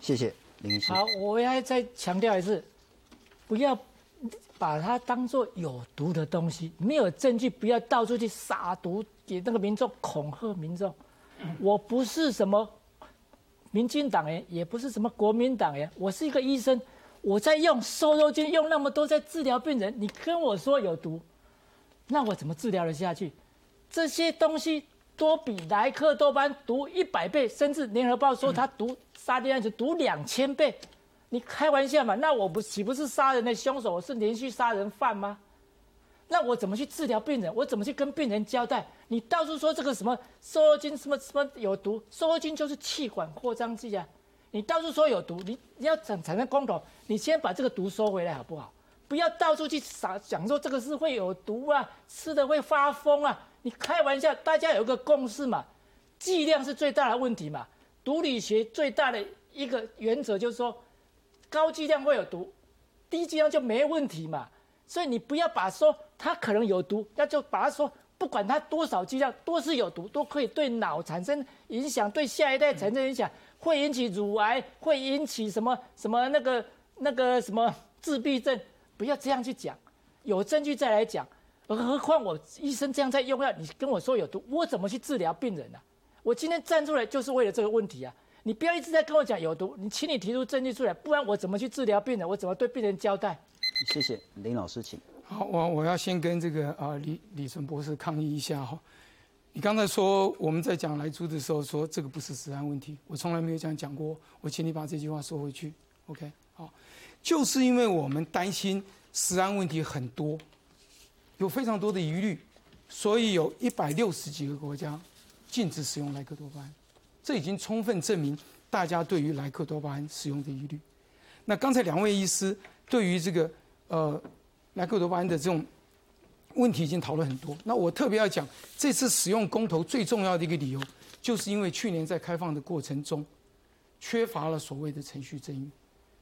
谢谢林医师。好，我要再强调一次，不要。把它当做有毒的东西，没有证据，不要到处去撒毒，给那个民众恐吓民众。我不是什么民进党员，也不是什么国民党员，我是一个医生，我在用瘦肉精用那么多在治疗病人，你跟我说有毒，那我怎么治疗得下去？这些东西多比莱克多巴毒一百倍，甚至联合报说它毒沙地胺就毒两千倍。你开玩笑嘛？那我不岂不是杀人的凶手？我是连续杀人犯吗？那我怎么去治疗病人？我怎么去跟病人交代？你到处说这个什么瘦肉精什么什么有毒？瘦肉精就是气管扩张剂啊！你到处说有毒，你你要产产生公投，你先把这个毒收回来好不好？不要到处去撒讲说这个是会有毒啊，吃的会发疯啊！你开玩笑，大家有个共识嘛，剂量是最大的问题嘛。毒理学最大的一个原则就是说。高剂量会有毒，低剂量就没问题嘛。所以你不要把说它可能有毒，那就把它说不管它多少剂量都是有毒，都可以对脑产生影响，对下一代产生影响，会引起乳癌，会引起什么什么那个那个什么自闭症。不要这样去讲，有证据再来讲。何况我医生这样在用药，你跟我说有毒，我怎么去治疗病人呢？我今天站出来就是为了这个问题啊。你不要一直在跟我讲有毒，你请你提出证据出来，不然我怎么去治疗病人？我怎么对病人交代？谢谢林老师，请。好，我我要先跟这个啊李李纯博士抗议一下哈。你刚才说我们在讲来猪的时候说这个不是食安问题，我从来没有这样讲过。我请你把这句话说回去。OK，好，就是因为我们担心食安问题很多，有非常多的疑虑，所以有一百六十几个国家禁止使用莱克多巴胺。这已经充分证明大家对于莱克多巴胺使用的疑虑。那刚才两位医师对于这个呃莱克多巴胺的这种问题已经讨论很多。那我特别要讲，这次使用公投最重要的一个理由，就是因为去年在开放的过程中，缺乏了所谓的程序正义，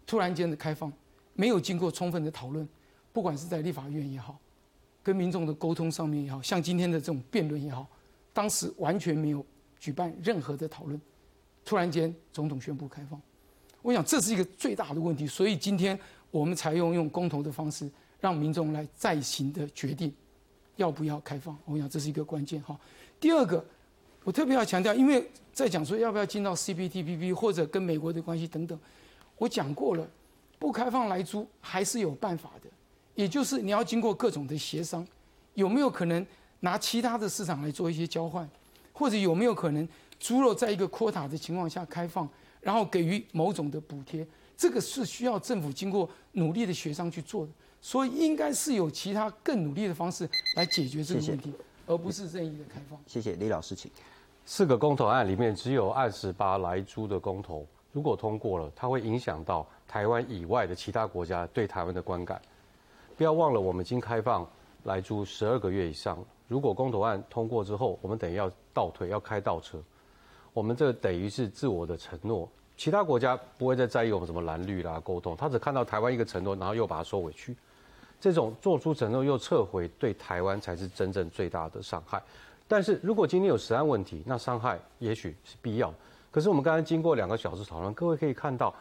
突然间的开放，没有经过充分的讨论，不管是在立法院也好，跟民众的沟通上面也好，像今天的这种辩论也好，当时完全没有。举办任何的讨论，突然间总统宣布开放，我想这是一个最大的问题，所以今天我们采用用公投的方式，让民众来再行的决定要不要开放。我想这是一个关键哈。第二个，我特别要强调，因为在讲说要不要进到 CPTPP 或者跟美国的关系等等，我讲过了，不开放来租还是有办法的，也就是你要经过各种的协商，有没有可能拿其他的市场来做一些交换？或者有没有可能猪肉在一个 quota 的情况下开放，然后给予某种的补贴？这个是需要政府经过努力的协商去做的，所以应该是有其他更努力的方式来解决这个问题，而不是任意的开放。谢谢李老师，请。四个公投案里面只有二十八来猪的公投，如果通过了，它会影响到台湾以外的其他国家对台湾的观感。不要忘了，我们已经开放来租十二个月以上。如果公投案通过之后，我们等于要倒退，要开倒车。我们这等于是自我的承诺，其他国家不会再在意我们什么蓝绿啦沟通，他只看到台湾一个承诺，然后又把它收回去。这种做出承诺又撤回，对台湾才是真正最大的伤害。但是如果今天有实案问题，那伤害也许是必要。可是我们刚才经过两个小时讨论，各位可以看到，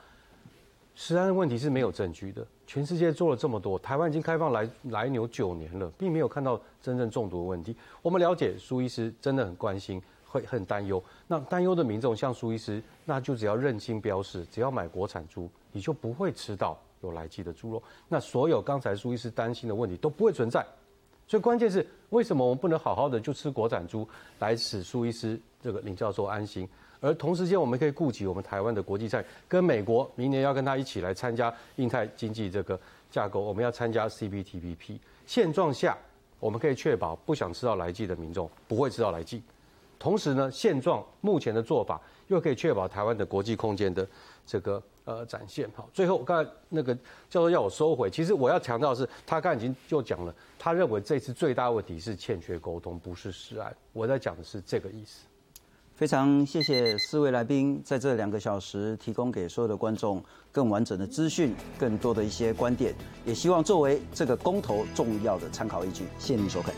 实案的问题是没有证据的。全世界做了这么多，台湾已经开放来来牛九年了，并没有看到真正中毒的问题。我们了解苏医师真的很关心，会很担忧。那担忧的民众像苏医师，那就只要认清标示，只要买国产猪，你就不会吃到有来鸡的猪肉。那所有刚才苏医师担心的问题都不会存在。所以关键是为什么我们不能好好的就吃国产猪，来使苏医师这个林教授安心？而同时间，我们可以顾及我们台湾的国际赛，跟美国明年要跟他一起来参加印太经济这个架构，我们要参加 CPTPP。现状下，我们可以确保不想吃到来剂的民众不会吃到来剂。同时呢，现状目前的做法又可以确保台湾的国际空间的这个呃展现。好，最后刚才那个教授要我收回，其实我要强调的是，他刚已经就讲了，他认为这次最大问题是欠缺沟通，不是失案。我在讲的是这个意思。非常谢谢四位来宾在这两个小时提供给所有的观众更完整的资讯，更多的一些观点，也希望作为这个公投重要的参考依据。谢谢您收看。